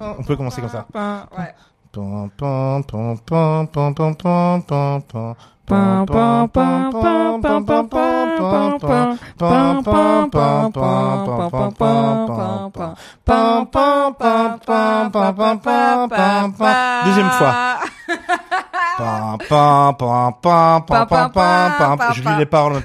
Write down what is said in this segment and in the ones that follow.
On peut commencer comme ça. Deuxième fois. Je lis les paroles.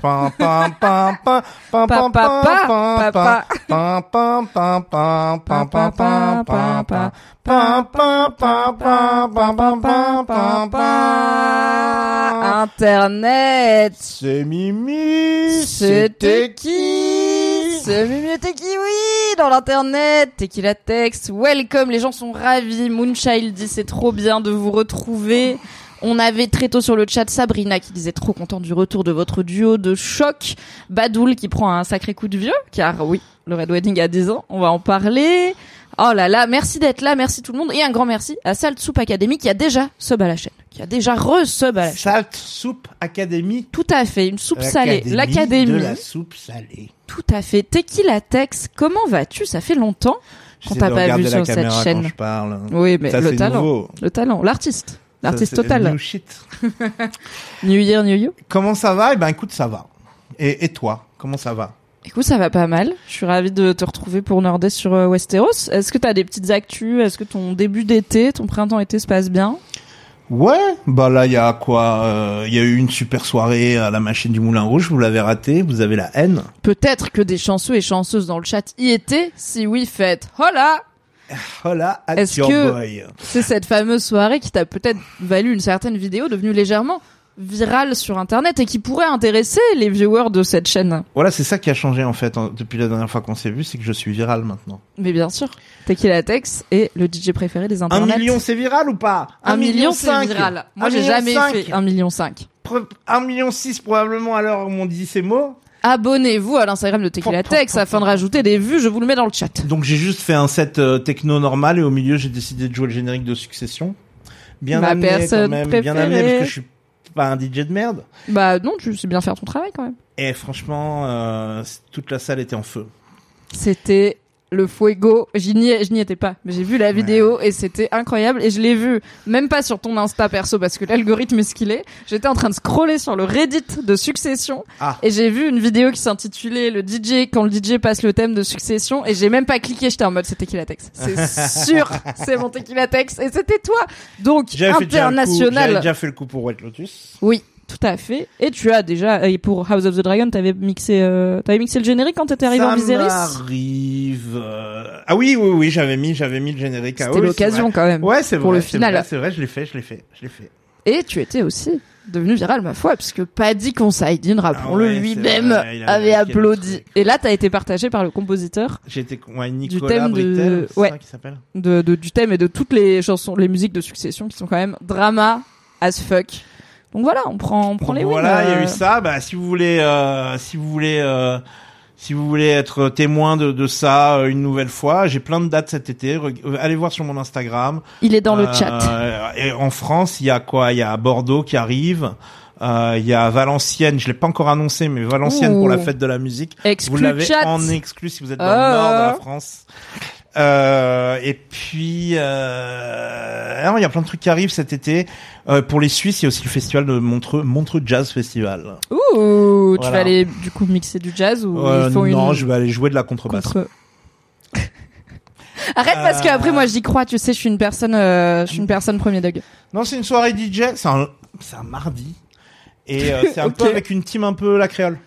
Internet. C'est Mimi. C'était qui? C'est Mimi, c'était qui, oui, dans l'internet. Tequila texte. Welcome. Les gens sont ravis. Moonchild dit c'est trop bien de vous retrouver on avait très tôt sur le chat Sabrina qui disait trop content du retour de votre duo de choc. Badoul qui prend un sacré coup de vieux, car oui, le Red Wedding a 10 ans, on va en parler. Oh là là, merci d'être là, merci tout le monde. Et un grand merci à Salt Soup Academy qui a déjà sub à la chaîne, qui a déjà re-sub à la chaîne. Salt Soup Academy. Tout à fait, une soupe salée. L'académie. de la soupe salée. Tout à fait. Tequila Tex, comment vas-tu? Ça fait longtemps qu'on t'a pas vu sur cette chaîne. Je parle. Oui, mais Ça, le talent. nouveau. Le talent, l'artiste. L'artiste total. New shit. New Year, New You. Comment ça va? Eh ben, écoute, ça va. Et, et toi, comment ça va? Écoute, ça va pas mal. Je suis ravie de te retrouver pour Nordest sur euh, Westeros. Est-ce que t'as des petites actus? Est-ce que ton début d'été, ton printemps-été se passe bien? Ouais, bah là, il y a quoi Euh, Il y a eu une super soirée à la machine du Moulin Rouge. Vous l'avez raté. Vous avez la haine. Peut-être que des chanceux et chanceuses dans le chat y étaient. Si oui, faites hola Voilà, at Est-ce your que- boy. C'est cette fameuse soirée qui t'a peut-être valu une certaine vidéo devenue légèrement virale sur internet et qui pourrait intéresser les viewers de cette chaîne? Voilà, c'est ça qui a changé en fait en- depuis la dernière fois qu'on s'est vu, c'est que je suis viral maintenant. Mais bien sûr, Tequila Tex est le DJ préféré des Un internets. million, c'est viral ou pas? Un million, c'est cinq. viral. Moi, Un j'ai million jamais cinq. fait un million cinq. Pre- Un million six probablement à l'heure où on dit ces mots. Abonnez-vous à l'Instagram de Tequila Tex afin de rajouter des vues. Je vous le mets dans le chat. Donc j'ai juste fait un set euh, techno normal et au milieu j'ai décidé de jouer le générique de Succession. Bien Ma amené quand même, bien amené parce que je suis pas un DJ de merde. Bah non, tu sais bien faire ton travail quand même. Et franchement, euh, toute la salle était en feu. C'était le Fuego. J'y n'y je n'y étais pas, mais j'ai vu la vidéo et c'était incroyable. Et je l'ai vu, même pas sur ton Insta perso parce que l'algorithme est ce qu'il est. J'étais en train de scroller sur le Reddit de Succession Ah. et j'ai vu une vidéo qui s'intitulait le DJ quand le DJ passe le thème de Succession et j'ai même pas cliqué. J'étais en mode c'est Tequila Tex. C'est sûr, c'est mon Tequila Tex et c'était toi. Donc J'avais déjà international. J'avais déjà fait le coup pour White Lotus. Oui, tout à fait. Et tu as déjà, et pour House of the Dragon, t'avais mixé, euh, t'avais mixé le générique quand t'étais arrivé Ça en Viserys m'arrive. euh, Ah oui, oui, oui, j'avais mis, j'avais mis le générique. Ah C'était oui, c'est l'occasion vrai. quand même. Ouais, c'est pour vrai. le c'est final. vrai, C'est vrai, je l'ai fait, je l'ai fait, je l'ai fait. Et tu étais aussi devenu viral, ma foi, puisque Paddy Considine, rappelons-le Ah ouais, lui-même, vrai, il avait marqué le applaudi. truc. Et là, t'as été partagé par le compositeur ouais, Nicolas thème de- Britel, c'est ouais. ça qui s'appelle. de, de- du thème et de toutes les chansons, les musiques de succession qui sont quand même drama as fuck. Donc voilà, on prend, on prend les voilà, il y a euh. eu ça. Bah, si vous voulez, euh, si vous voulez, euh, Si vous voulez être témoin de, de ça euh, une nouvelle fois, j'ai plein de dates cet été. Euh, Allez voir sur mon Instagram. Il est dans le Euh, chat. Et en France, il y a quoi? Il y a Bordeaux qui arrive. Euh, Il y a Valenciennes, je l'ai pas encore annoncé, mais Valenciennes Ouh. pour la fête de la musique. Vous Exclu l'avez chat. en exclu si vous êtes dans le nord de la France. Euh, et puis, euh, alors, il y a plein de trucs qui arrivent cet été. Euh, pour les Suisses, il y a aussi le festival de Montreux, Montreux Jazz Festival. Ouh, tu Voilà. vas aller du coup mixer du jazz ou Euh, ils font non, une je vais aller jouer de la contrebasse. contre Arrête parce que après moi j'y crois, tu sais, je suis une personne euh, je suis une personne premier dog. Non, c'est une soirée DJ. C'est un, c'est un mardi. Et euh, c'est un peu avec une team un peu la créole.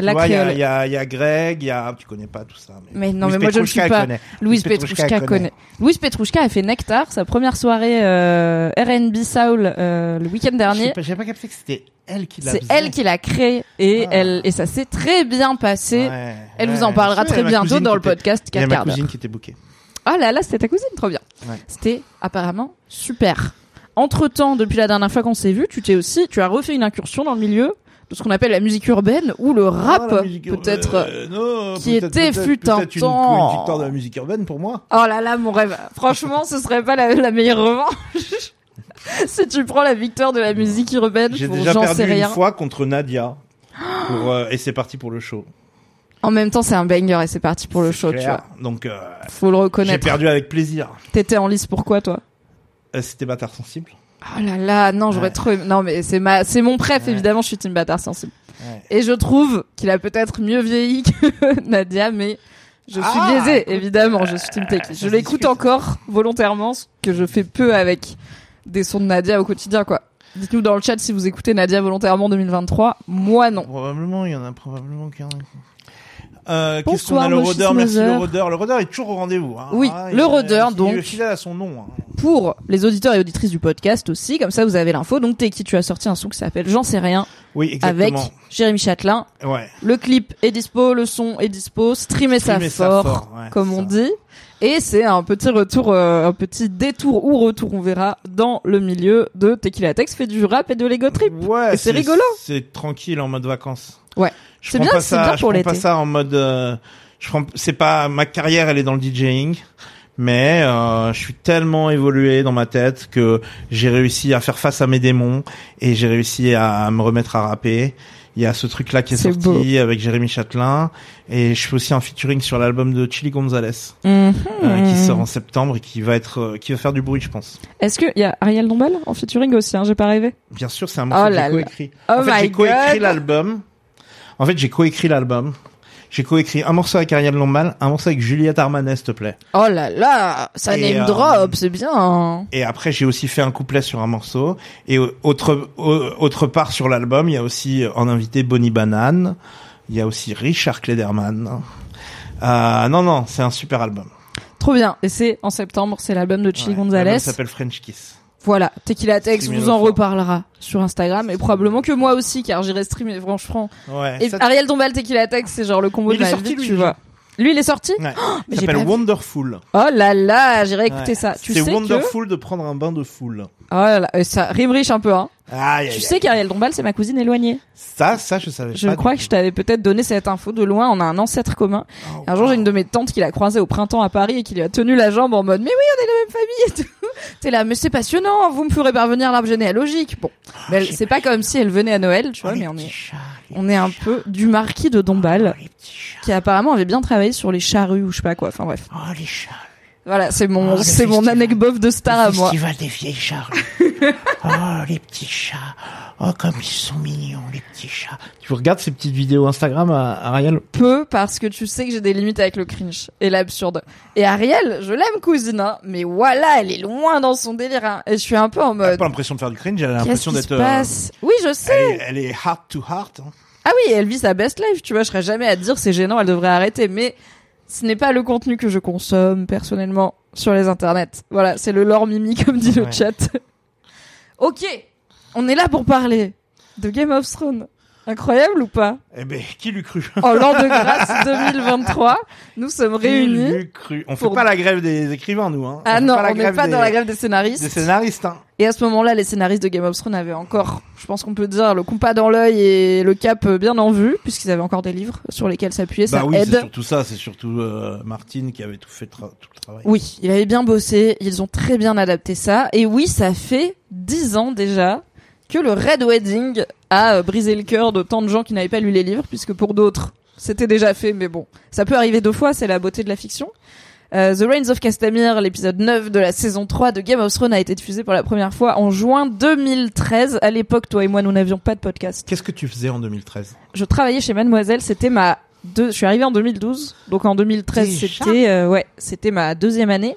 La Il y, y y a Greg, il y a, tu connais pas tout ça. Mais non, Louise mais moi, je ne suis pas- connaît. Louise Petrouchka, elle connaît. Louise Petrouchka a fait Nectar, sa première soirée euh, R&B Soul euh, le week-end Je sais dernier. pas- J'avais pas capté que c'était elle qui l'a C'est elle qui l'a créé et Ah. elle et ça s'est très bien passé. Ouais, Elle ouais. vous en parlera Je très bientôt dans le était- podcast Il y a 4 ma cousine qui était bookée. Oh là là, c'était ta cousine, trop bien. Ouais. C'était apparemment super. Entre temps, depuis la dernière fois qu'on s'est vu, tu t'es aussi, tu as refait une incursion dans le milieu de ce qu'on appelle la musique urbaine ou le rap, Ah, ur- peut-être. euh, qui était fut un une- temps. Une victoire de la musique urbaine pour moi. Oh là là, mon rêve. Franchement, ce serait pas la, la meilleure revanche. si tu prends la victoire de la musique urbaine, J'ai déjà j'en perdu sais rien. une fois contre Nadia. Pour, euh, et c'est parti pour le show. En même temps, c'est un banger et c'est parti pour le show, tu vois. Donc, euh, Faut le j'ai reconnaître. perdu avec plaisir. T'étais en lice pourquoi, toi? Euh, C'était bâtard sensible. Oh là là, non, j'aurais Ouais. trop Non, mais c'est ma, c'est mon préf, Ouais. évidemment, je suis Team Bâtard sensible. Ouais. Et je trouve qu'il a peut-être mieux vieilli que Nadia, mais je suis Ah, biaisée, écoute, évidemment, je suis Team Tech. ça Je l'écoute encore volontairement, ce que je fais peu avec des sons de Nadia au quotidien, quoi. Dites-nous dans le chat si vous écoutez Nadia volontairement 2023. Moi, non. Probablement, il y en a probablement a. Euh, Qu'est-ce qu'on a le rodeur Merci le rodeur. Le rodeur est toujours au rendez-vous. Hein. Oui, Ah, le il- donc. Fidèle à son nom. hein. Pour les auditeurs et auditrices du podcast aussi, comme ça vous avez l'info. Donc, t'es qui? Tu as sorti un son qui s'appelle J'en sais rien Oui, avec exactement. Jérémy Châtelain. Ouais. Le clip est dispo, le son est dispo, streamer ça fort, fort, ouais, comme on ça. dit. Et c'est un petit retour, euh, un petit détour ou retour, on verra, dans le milieu de Tequila Tex, fait du rap et de l'ego trip. Ouais, c'est rigolo. C'est tranquille en mode vacances. Ouais. Je C'est prends bien, pas c'est ça, bien je pour prends pas l'été. ça en mode. euh, je prends. C'est pas ma carrière, elle est dans le DJing, mais euh, je suis tellement évolué dans ma tête que j'ai réussi à faire face à mes démons et j'ai réussi à me remettre à rapper. Il y a ce truc là qui est, C'est sorti avec Jérémy Châtelain et je fais aussi un featuring sur l'album de Chili Gonzalez Mhm. euh, qui sort en septembre et qui va être euh, qui va faire du bruit je pense. Est-ce qu'il y a Ariel Dombal en featuring aussi, hein, j'ai pas rêvé Bien sûr, c'est un morceau Oh que là j'ai là. coécrit. Oh en fait, my j'ai coécrit God. l'album. En fait, j'ai coécrit l'album. J'ai coécrit un morceau avec Ariel Lombal, un morceau avec Juliette Armanet, s'il te plaît. Oh là là, ça Et, name euh, drop, c'est bien. Et après, j'ai aussi fait un couplet sur un morceau. Et au- autre, au- autre part sur l'album, il y a aussi euh, en invité Bonnie Banane. Il y a aussi Richard Klederman. Euh, non, non, c'est un super album. Trop bien. Et c'est en septembre, c'est l'album de Chili Ouais, Gonzalez. L'album s'appelle French Kiss. Voilà, Tequila Tex vous en reparlera sur Instagram et probablement que moi aussi car j'irai streamer franchement. Ouais. Et ça- Ariel Dombal Tequila Tex c'est genre le combo de il ma vie, lui, tu vois. Lui il est sorti Ouais. mais ça j'ai s'appelle. Wonderful. Oh là là, j'irai écouter Ouais. ça. Tu C'est Wonderful de prendre un bain de foule. Oh là là, euh, ça rime riche un peu hein. Aïe, Tu aïe, sais qu'Ariel Dombal c'est ma cousine éloignée. Ça, ça, je savais Je pas. crois du que je t'avais peut-être donné cette info de loin, on a un ancêtre commun. Oh, Un jour, j'ai une de mes tantes qui l'a croisé au printemps à Paris et qui lui a tenu la jambe en mode Mais oui, on est la même famille et tout. T'es là, mais c'est passionnant, vous me ferez parvenir l'arbre généalogique. Bon, mais elle- c'est pas comme si elle venait à Noël, tu Oh, vois, mais on est, chats, on est un peu du marquis de Dombal, chats. qui apparemment avait bien travaillé sur les charrues ou je sais pas quoi. Enfin bref. Oh, les chats. Voilà, c'est mon, Oh, le c'est mon anecdote de star à moi. festival des vieilles charrues. oh, les petits chats. Oh, comme ils sont mignons, les petits chats. Tu regardes ces petites vidéos Instagram à Ariel Peu parce que tu sais que j'ai des limites avec le cringe et l'absurde. Et Ariel, je l'aime cousine, hein, mais voilà, elle est loin dans son délire. hein. Et je suis un peu en Elle a mode. pas l'impression de faire du cringe, elle a Qu'est-ce l'impression qui d'être. se euh, passe? Oui, je sais. elle, est, elle est heart to heart. hein. Ah oui, elle vit sa best life, tu vois, je serais jamais à te dire c'est gênant, elle devrait arrêter, mais ce n'est pas le contenu que je consomme personnellement sur les internets. Voilà, c'est le lore mimi comme dit le Ouais. chat. ok, on est là pour parler de Game of Thrones. Incroyable ou pas? Eh ben, qui l'eût cru? En l'an de grâce 2023, nous sommes Qui réunis. cru? On fait pour- pas la grève des écrivains, nous. Hein. Ah fait non, on n'est pas dans la grève des scénaristes. Des scénaristes, hein. Et à ce moment-là, les scénaristes de Game of Thrones avaient encore, je pense qu'on peut dire, le compas dans l'œil et le cap bien en vue, puisqu'ils avaient encore des livres sur lesquels s'appuyer, ça Bah oui, c'est aide. surtout ça. C'est surtout euh, Martine qui avait tout fait, tra- tout le travail. Oui, il avait bien bossé, ils ont très bien adapté ça. Et oui, ça fait dix ans déjà que le Red Wedding a euh, brisé le cœur de tant de gens qui n'avaient pas lu les livres, puisque pour d'autres, c'était déjà fait, mais bon, ça peut arriver deux fois, c'est la beauté de la fiction. Euh, The Reigns of Castamere, l'épisode 9 de la saison 3 de Game of Thrones a été diffusé pour la première fois en juin 2013. À l'époque, toi et moi, nous n'avions pas de podcast. Qu'est-ce que tu faisais en 2013 Je travaillais chez Mademoiselle, c'était ma deux, je suis arrivée en 2012, donc en 2013 Déjà? c'était euh, ouais, c'était ma deuxième année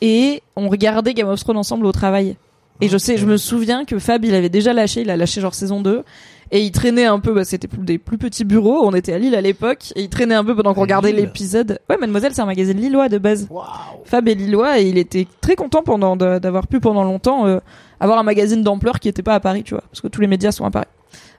et on regardait Game of Thrones ensemble au travail. Et je sais, je me souviens que Fab, il avait déjà lâché, il a lâché genre saison 2 et il traînait un peu, bah, c'était plus- des plus petits bureaux, on était à Lille à l'époque et il traînait un peu pendant qu'on regardait l'épisode. Ouais, Mademoiselle, c'est un magazine lillois de base. Waouh Fab est lillois et il était très content pendant d'avoir pu pendant longtemps euh, avoir un magazine d'ampleur qui était pas à Paris, tu vois, parce que tous les médias sont à Paris.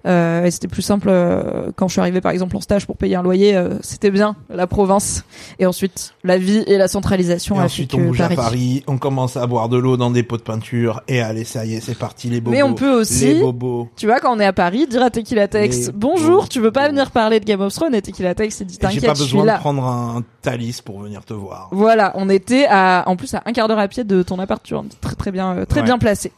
Euh, et c'était plus simple euh, quand je suis arrivée par exemple en stage pour payer un loyer, euh, c'était bien la province. Et ensuite la vie et la centralisation Et ensuite, on bouge Paris. à Paris, on commence à boire de l'eau dans des pots de peinture, et allez, ça y est, c'est parti, les bobos. Mais on peut aussi- Les bobos. Tu vois, quand on est à Paris, dire à Tequila Tex Bonjour, tu veux pas venir parler de Game of Thrones Et Tequila Tex il dit Et J'ai T'inquiète, pas besoin de prendre un Thalys pour venir te voir. Voilà, on était à, en plus à un quart d'heure à pied de ton appart, tu vois, très très bien, très Ouais. bien placé.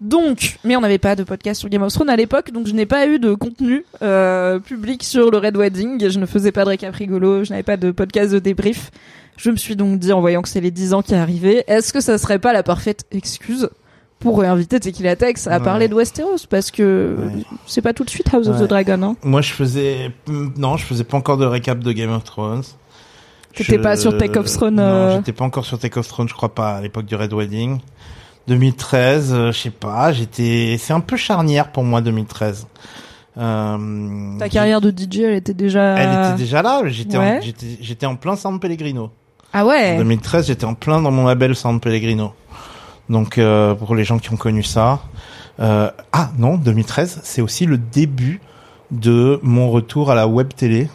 Donc, mais on n'avait pas de podcast sur Game of Thrones à l'époque, donc je n'ai pas eu de contenu euh, public sur le Red Wedding. Je ne faisais pas de récap rigolo, je n'avais pas de podcast de débrief. Je me suis donc dit, en voyant que c'est les 10 ans qui arrivaient, est-ce que ça serait pas la parfaite excuse pour réinviter Tequila Tex à Ouais. parler de Westeros? Parce que Ouais. c'est pas tout de suite House of the Dragon, hein. Moi, je faisais, non, je faisais pas encore de récap de Game of Thrones. T'étais Je- pas sur Take of Throne, Non, euh, j'étais pas encore sur Take of Throne, je crois pas, à l'époque du Red Wedding. 2013, euh, je sais pas, j'étais, c'est un peu charnière pour moi 2013. Euh, Ta carrière de DJ, elle était déjà. Elle était déjà là, j'étais, Ouais. en, j'étais, j'étais en plein San Pellegrino. Ah En ouais. 2013, j'étais en plein dans mon label San Pellegrino. Donc, euh, pour les gens qui ont connu ça. Euh, ah non, 2013, c'est aussi le début de mon retour à la web télé.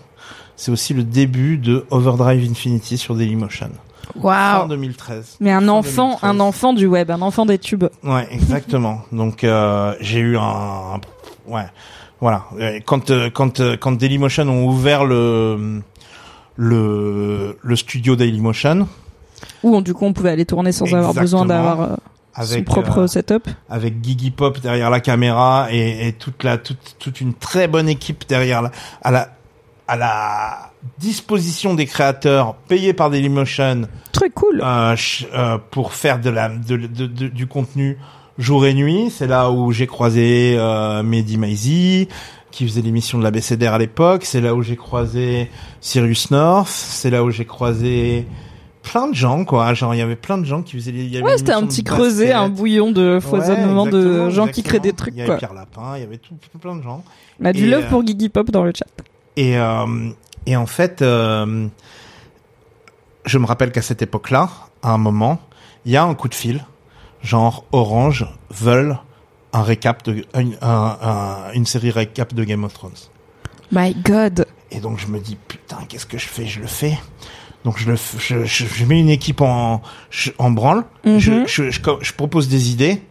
C'est aussi le début de Overdrive Infinity sur Dailymotion. Fin Waouh. 2013. Mais un Fin enfant, 2013. un enfant du web, un enfant des tubes. Ouais, exactement. Donc euh, j'ai eu un, ouais, voilà. Euh, Quand euh, quand euh, quand Dailymotion ont ouvert le le le studio Dailymotion Où on- du coup on pouvait aller tourner sans avoir besoin d'avoir euh, son propre euh, setup. avec Gigi Pop derrière la caméra et, et toute la toute toute une très bonne équipe derrière la à la à la disposition des créateurs payés par Dailymotion Très cool. euh, euh, pour faire de la de, de- de- du contenu jour et nuit. C'est là où j'ai croisé euh, Mehdi Maizi qui faisait l'émission de la BCDR à l'époque. C'est là où j'ai croisé Sirius North. C'est là où j'ai croisé plein de gens quoi. Genre il y avait plein de gens qui faisaient. il y avait ouais, c'était un petit creuset, un bouillon de foisonnement Ouais, de exactement, gens qui créent des trucs Il y avait quoi. Pierre Lapin, il y avait tout, plein de gens. On a du love euh, pour Gigi Pop dans le chat. Et, euh, et en fait, euh, je me rappelle qu'à cette époque-là, à un moment, il y a un coup de fil, genre Orange veulent un récap de une, un- un- une série récap de Game of Thrones. My God. Et donc je me dis putain qu'est-ce que je fais? Je le fais. Donc je le je, je, je mets une équipe en en branle. Je, je, je propose des idées.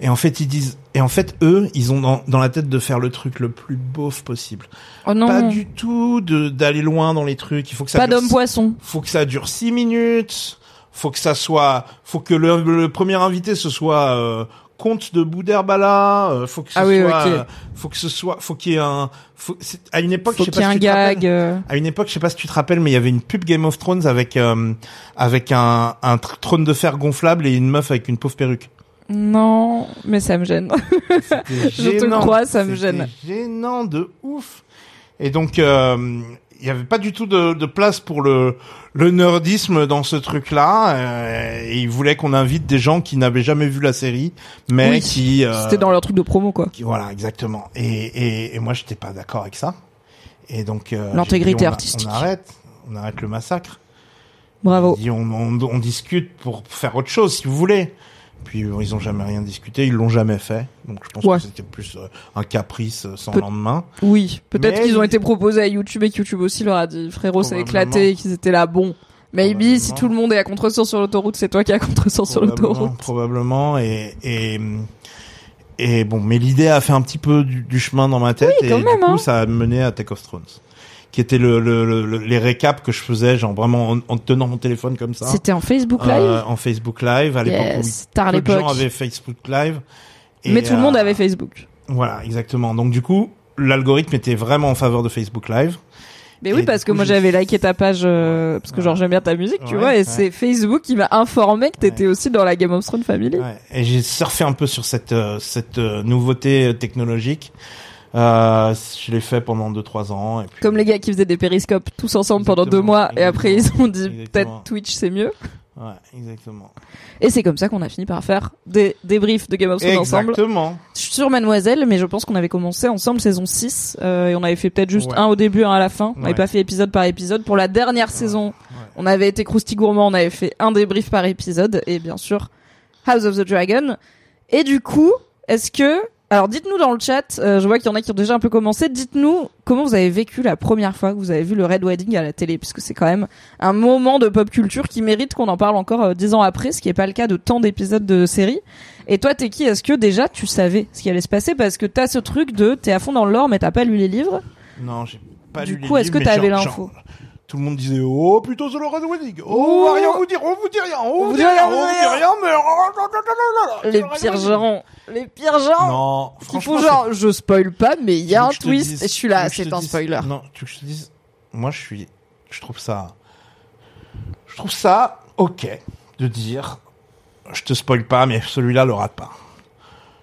Et en fait ils disent et en fait eux ils ont dans, dans la tête de faire le truc le plus beauf possible. Oh non. Pas du tout de d'aller loin dans les trucs. Il faut que ça Pas d'homme poisson. faut que ça dure six minutes. Faut que ça soit, faut que le, le premier invité ce soit euh, comte de Boudherbala. euh, faut que ce Ah oui, soit, ok. euh, faut que ce soit, faut qu'il y ait un, faut, c'est- à une époque, Faut je sais pas si tu te rappelles. euh. À une époque, je sais pas si tu te rappelles, mais il y avait une pub Game of Thrones avec euh, avec un, un tr- trône de fer gonflable et une meuf avec une pauvre perruque. Non, mais ça me gêne. Je te crois, ça me gêne. Gênant de ouf. Et donc, euh, il y avait pas du tout de, de place pour le le nerdisme dans ce truc-là. euh, et ils voulaient qu'on invite des gens qui n'avaient jamais vu la série, mais Oui, qui euh, C'était dans leur truc de promo quoi. qui- voilà exactement. Et et, et moi, j'étais pas d'accord avec ça. Et donc, euh, L'intégrité artistique. On arrête, on arrête le massacre. Bravo. Dit, on, on, on discute pour faire autre chose si vous voulez. Puis euh, ils ont jamais rien discuté, ils l'ont jamais fait. Donc je pense Ouais. que c'était plus euh, un caprice euh, sans lendemain. Oui, peut-être qu'ils ont été proposés à YouTube et que YouTube aussi leur a dit frérot, c'est éclaté et qu'ils étaient là. Bon, maybe si tout le monde est à contresens sur l'autoroute, c'est toi qui es à contresens sur l'autoroute. Probablement. Et, et, et bon, mais l'idée a fait un petit peu du, du chemin dans ma tête. Oui, et du coup, hein. ça a mené à Take of Thrones. Qui était le, le, le- le- les récaps que je faisais, genre vraiment en, en tenant mon téléphone comme ça. C'était en Facebook Live. Euh, en Facebook Live, à l'époque Yes, tard où peu de gens l'époque. avaient Facebook Live. Et, Mais tout le monde euh, avait Facebook. Voilà, exactement. Donc du coup, l'algorithme était vraiment en faveur de Facebook Live. Mais oui, parce que coup, moi j'avais liké ta page euh, parce que genre j'aime bien ta musique, tu Ouais, vois, et ouais. c'est Facebook qui m'a informé que t'étais aussi dans la Game of Thrones Family. Ouais. Et j'ai surfé un peu sur cette euh, cette nouveauté technologique. Euh, je l'ai fait pendant 2-3 ans. Et puis, Comme les gars qui faisaient des périscopes tous ensemble pendant deux mois et après ils ont dit peut-être Twitch c'est mieux. Ouais, exactement. Et c'est comme ça qu'on a fini par faire des débriefs de Game of Thrones ensemble. Exactement. Sur Mademoiselle, mais je pense qu'on avait commencé ensemble saison 6 euh, et on avait fait peut-être juste Ouais. un au début, un à la fin. On n'avait Ouais. pas fait épisode par épisode. Pour la dernière saison, ouais. on avait été crousty gourmand, on avait fait un débrief par épisode et bien sûr House of the Dragon. Et du coup, est-ce que alors dites-nous dans le chat, euh, je vois qu'il y en a qui ont déjà un peu commencé, dites-nous comment vous avez vécu la première fois que vous avez vu le Red Wedding à la télé, puisque c'est quand même un moment de pop culture qui mérite qu'on en parle encore euh, dix ans après, ce qui n'est pas le cas de tant d'épisodes de série. Et toi, t'es qui? Est-ce que déjà tu savais ce qui allait se passer? Parce que t'as ce truc de t'es à fond dans le lore, mais t'as pas lu les livres. Non, j'ai pas Du lu les coup, est-ce que t'avais l'info? Tout le monde disait oh plutôt c'est le Red Wedding. Oh, Oh. on va rien vous dire, on vous dit rien, on, vous vous dit rien, on vous dit rien, mais oh, Les pires gens, les pires gens. Non, franchement, genre, je spoil pas, mais il y a un twist et je suis là, c'est un spoiler. Non, tu veux que je te dise, moi je suis, je trouve ça, je trouve ça ok de dire, je te spoil pas, mais celui-là le rate pas.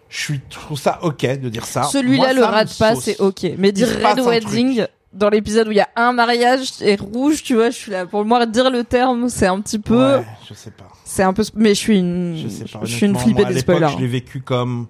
Je suis, je trouve ça ok de dire ça. Celui-là le rate pas, c'est ok. Mais dire Red Wedding dans l'épisode où il y a un mariage et rouge, tu vois, je suis là. Pour moi, dire le terme, c'est un petit peu, Ouais, je sais pas. c'est un peu, mais je suis une, Je sais pas. je suis une flippée moi, des spoilers. Je l'ai vécu comme,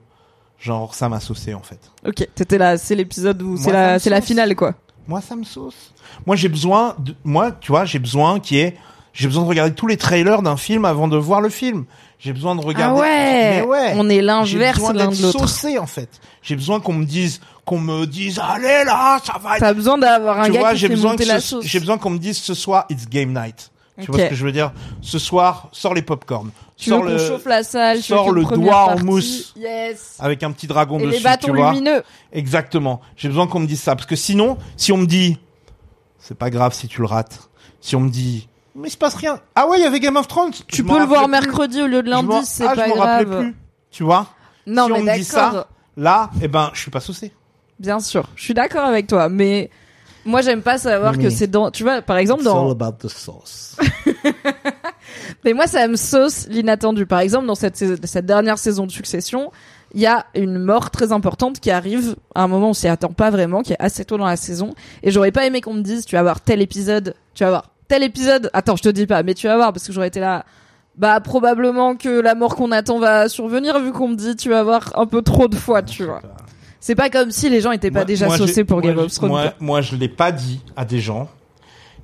genre, ça m'a saucé, en fait. Ok, t'étais là, c'est l'épisode où c'est la, c'est la finale, quoi. Moi, ça me sauce. Moi, j'ai besoin de, moi, tu vois, j'ai besoin qui est, j'ai besoin de regarder tous les trailers d'un film avant de voir le film. J'ai besoin de regarder. Ah ouais, Mais ouais. On est l'inverse l'un de l'autre. saucé, en fait. J'ai besoin qu'on me dise, qu'on me dise, allez là, ça va être T'as besoin d'avoir un tu gars vois, qui j'ai besoin que la ce- j'ai besoin qu'on me dise ce soir it's game night. Tu vois ce que je veux dire? Ce soir, sors les popcorn. Tu Sors le chauffe la salle, sors le doigt en mousse. Yes. avec un petit dragon Et dessus, les bâtons tu vois lumineux. Exactement. J'ai besoin qu'on me dise ça parce que sinon, si on me dit c'est pas grave si tu le rates. Si on me dit mais il se passe rien. Ah ouais, il y avait Game of Thrones. Tu Je peux le voir plus. mercredi au lieu de lundi, c'est ah, pas je rappelais grave. plus. Tu vois? Non, Si mais on me dit ça, Là, eh ben, je suis pas saucé. Bien sûr, je suis d'accord avec toi, mais moi j'aime pas savoir que c'est dans, tu vois, par exemple dans, about the sauce. mais moi ça me sauce l'inattendu. Par exemple dans cette cette dernière saison de Succession, il y a une mort très importante qui arrive à un moment où on s'y attend pas vraiment, qui est assez tôt dans la saison, et j'aurais pas aimé qu'on me dise tu vas voir tel épisode, tu vas voir tel épisode. Attends, je te dis pas, mais tu vas voir parce que j'aurais été là. Bah probablement que la mort qu'on attend va survenir vu qu'on me dit tu vas voir un peu trop de fois, tu vois. C'est pas comme si les gens étaient pas Moi- déjà moi, saucés pour Game of Thrones. Moi, moi, je l'ai pas dit à des gens.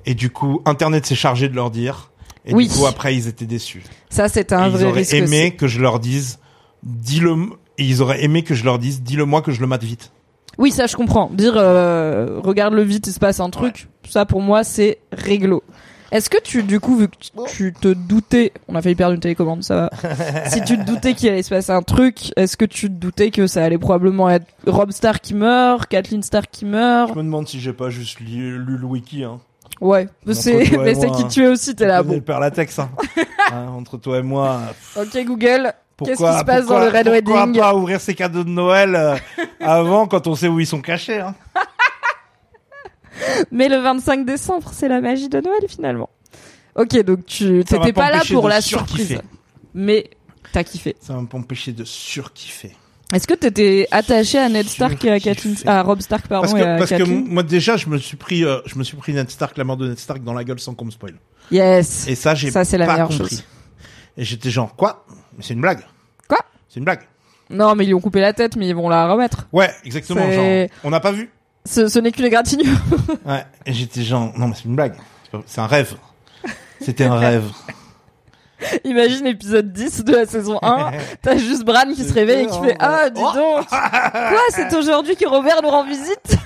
Et du coup, Internet s'est chargé de leur dire. Et Oui. du coup, après, ils étaient déçus. Ça c'est un Et vrai ils auraient risque. aimé aussi. que je leur dise, dis-le, et ils auraient aimé que je leur dise, dis-le moi que je le mate vite. Oui, ça je comprends. Dire euh, regarde-le vite, il se passe un truc, ça pour moi c'est réglo. Est-ce que tu, du coup, vu que tu- te doutais, on a failli perdre une télécommande, ça va. si tu te doutais qu'il allait se passer un truc, est-ce que tu te doutais que ça allait probablement être Rob Stark qui meurt, Kathleen Stark qui meurt? Je me demande si j'ai pas juste lu, lu le wiki, hein. Ouais, mais c'est qui tu es aussi, t'es là. Bon, père latex, hein. Hein, entre toi et moi. ok Google, Qu'est-ce pourquoi- qui se passe pourquoi- dans le Red pourquoi Wedding pas ouvrir ses cadeaux de Noël euh, avant quand on sait où ils sont cachés, hein. Mais le 25 décembre, c'est la magie de Noël finalement. Ok, donc tu t'étais pas là pour la surprise, mais t'as kiffé. Ça va m'empêcher de surkiffer. Est-ce que t'étais attaché à Ned Stark et à Surkiffé. Kathleen, à Rob Stark pardon Parce que, et à parce que moi déjà je me suis pris euh, je me suis pris Ned Stark la mort de Ned Stark dans la gueule sans qu'on me spoil. Yes. Et ça j'ai Ça, c'est la pas meilleure compris. chose. Et j'étais genre quoi? Mais c'est une blague. Quoi? C'est une blague. Non, mais ils lui ont coupé la tête, mais ils vont la remettre. Ouais, exactement. Genre on n'a pas vu. Ce, ce n'est qu'une égratignure. Ouais. Et j'étais genre non mais c'est une blague. C'est un rêve. C'était un rêve. Imagine épisode 10 de la saison 1, t'as juste Bran qui se réveille et qui fait Ah, dis donc Quoi, c'est aujourd'hui que Robert nous rend visite?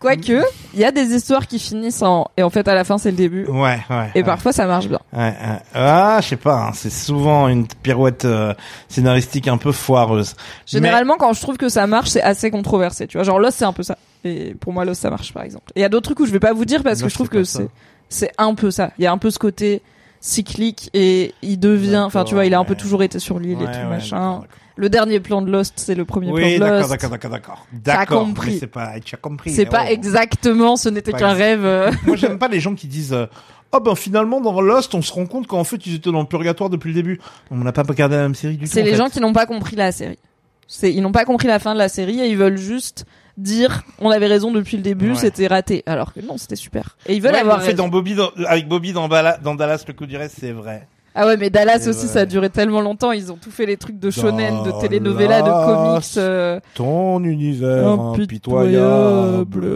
Quoique, il y a des histoires qui finissent en... Et en fait, à la fin, c'est le début. Ouais, ouais. Et ouais. parfois, ça marche bien. Ouais, ouais. Ah, je sais pas, hein, c'est souvent une pirouette euh, scénaristique un peu foireuse. Généralement, quand je trouve que ça marche, c'est assez controversé. Tu vois, genre Lost, c'est un peu ça. Et pour moi, Lost, ça marche, par exemple. Et il y a d'autres trucs où je vais pas vous dire parce que je trouve que c'est c'est un peu ça. Il y a un peu ce côté cyclique et il devient, enfin, tu vois, il a un peu toujours été sur l'île et tout machin. Le dernier plan de Lost, c'est le premier Oui, plan de Lost. d'accord, d'accord, d'accord. T'as D'accord, compris. c'est pas, tu as compris. C'est oh. pas exactement, ce n'était qu'un rêve. Moi, j'aime pas les gens qui disent. euh, Oh ben finalement dans Lost on se rend compte qu'en fait ils étaient dans le purgatoire depuis le début. On n'a pas regardé la même série du tout. C'est les fait. gens qui n'ont pas compris la série. C'est ils n'ont pas compris la fin de la série et ils veulent juste dire on avait raison depuis le début, Ouais. c'était raté. Alors que non, c'était super. Et ils veulent Ouais, avoir fait raison. dans Bobby dans- avec Bobby dans, Bala- dans Dallas le coup du reste c'est vrai. Ah ouais, mais Dallas aussi, ça a duré tellement longtemps. Ils ont tout fait les trucs de shonen, de telenovela, de comics. euh, Ton univers impitoyable.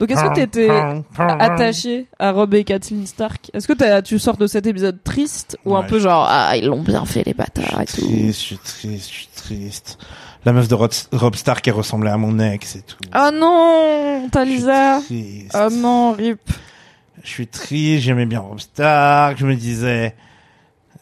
Donc est-ce que t'étais attaché à Rob et Kathleen Stark? Est-ce que t'as- tu sors de cet épisode triste ou un Ouais, peu genre ah ils l'ont bien fait les Je bâtards et tout? triste, je suis triste, je suis triste. La meuf de Rod- Rob Stark elle ressemblait à mon ex et tout. Oh non, Je Talisa suis triste. Oh non, rip. Je suis triste, j'aimais bien Rob Stark, je me disais,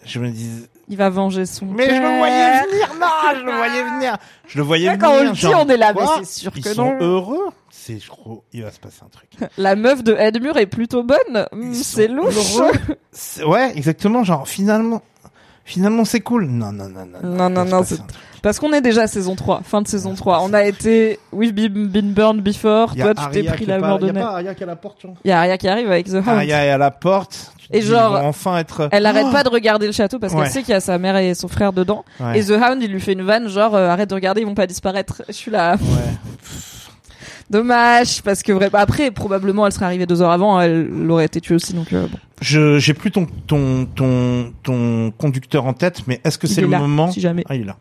je me disais, Il va venger son mais je père. le voyais venir, non, je le voyais venir, je le voyais Là, venir. quand on le dit, on est là, mais quoi c'est sûr Ils que sont non. heureux. C'est, je crois, il va se passer un truc. La meuf de Edmure est plutôt bonne. Ils C'est louche. Ouais, exactement, genre, finalement, finalement c'est cool. Non, non, non, non. Non, non, non, passer c'est-. Parce qu'on est déjà saison 3, fin de saison Ouais, 3. On a été We've been been burned before. Toi, tu t'es pris la mort de y a Ned. pas Arya qui est à la porte, vois. Il y a Arya qui arrive avec The Hound. Arya est à la porte. Et genre, enfin être. Elle arrête Oh pas de regarder le château parce Ouais. qu'elle sait qu'il y a sa mère et son frère dedans. Ouais. Et The Hound, il lui fait une vanne genre euh, arrête de regarder, ils vont pas disparaître. Je suis là. Ouais. Dommage parce que après probablement elle serait arrivée deux heures avant, elle l'aurait été tuée aussi donc euh, bon. Je j'ai plus ton ton ton ton conducteur en tête, mais est-ce que Il c'est est le là, moment si jamais. Ah, il est là.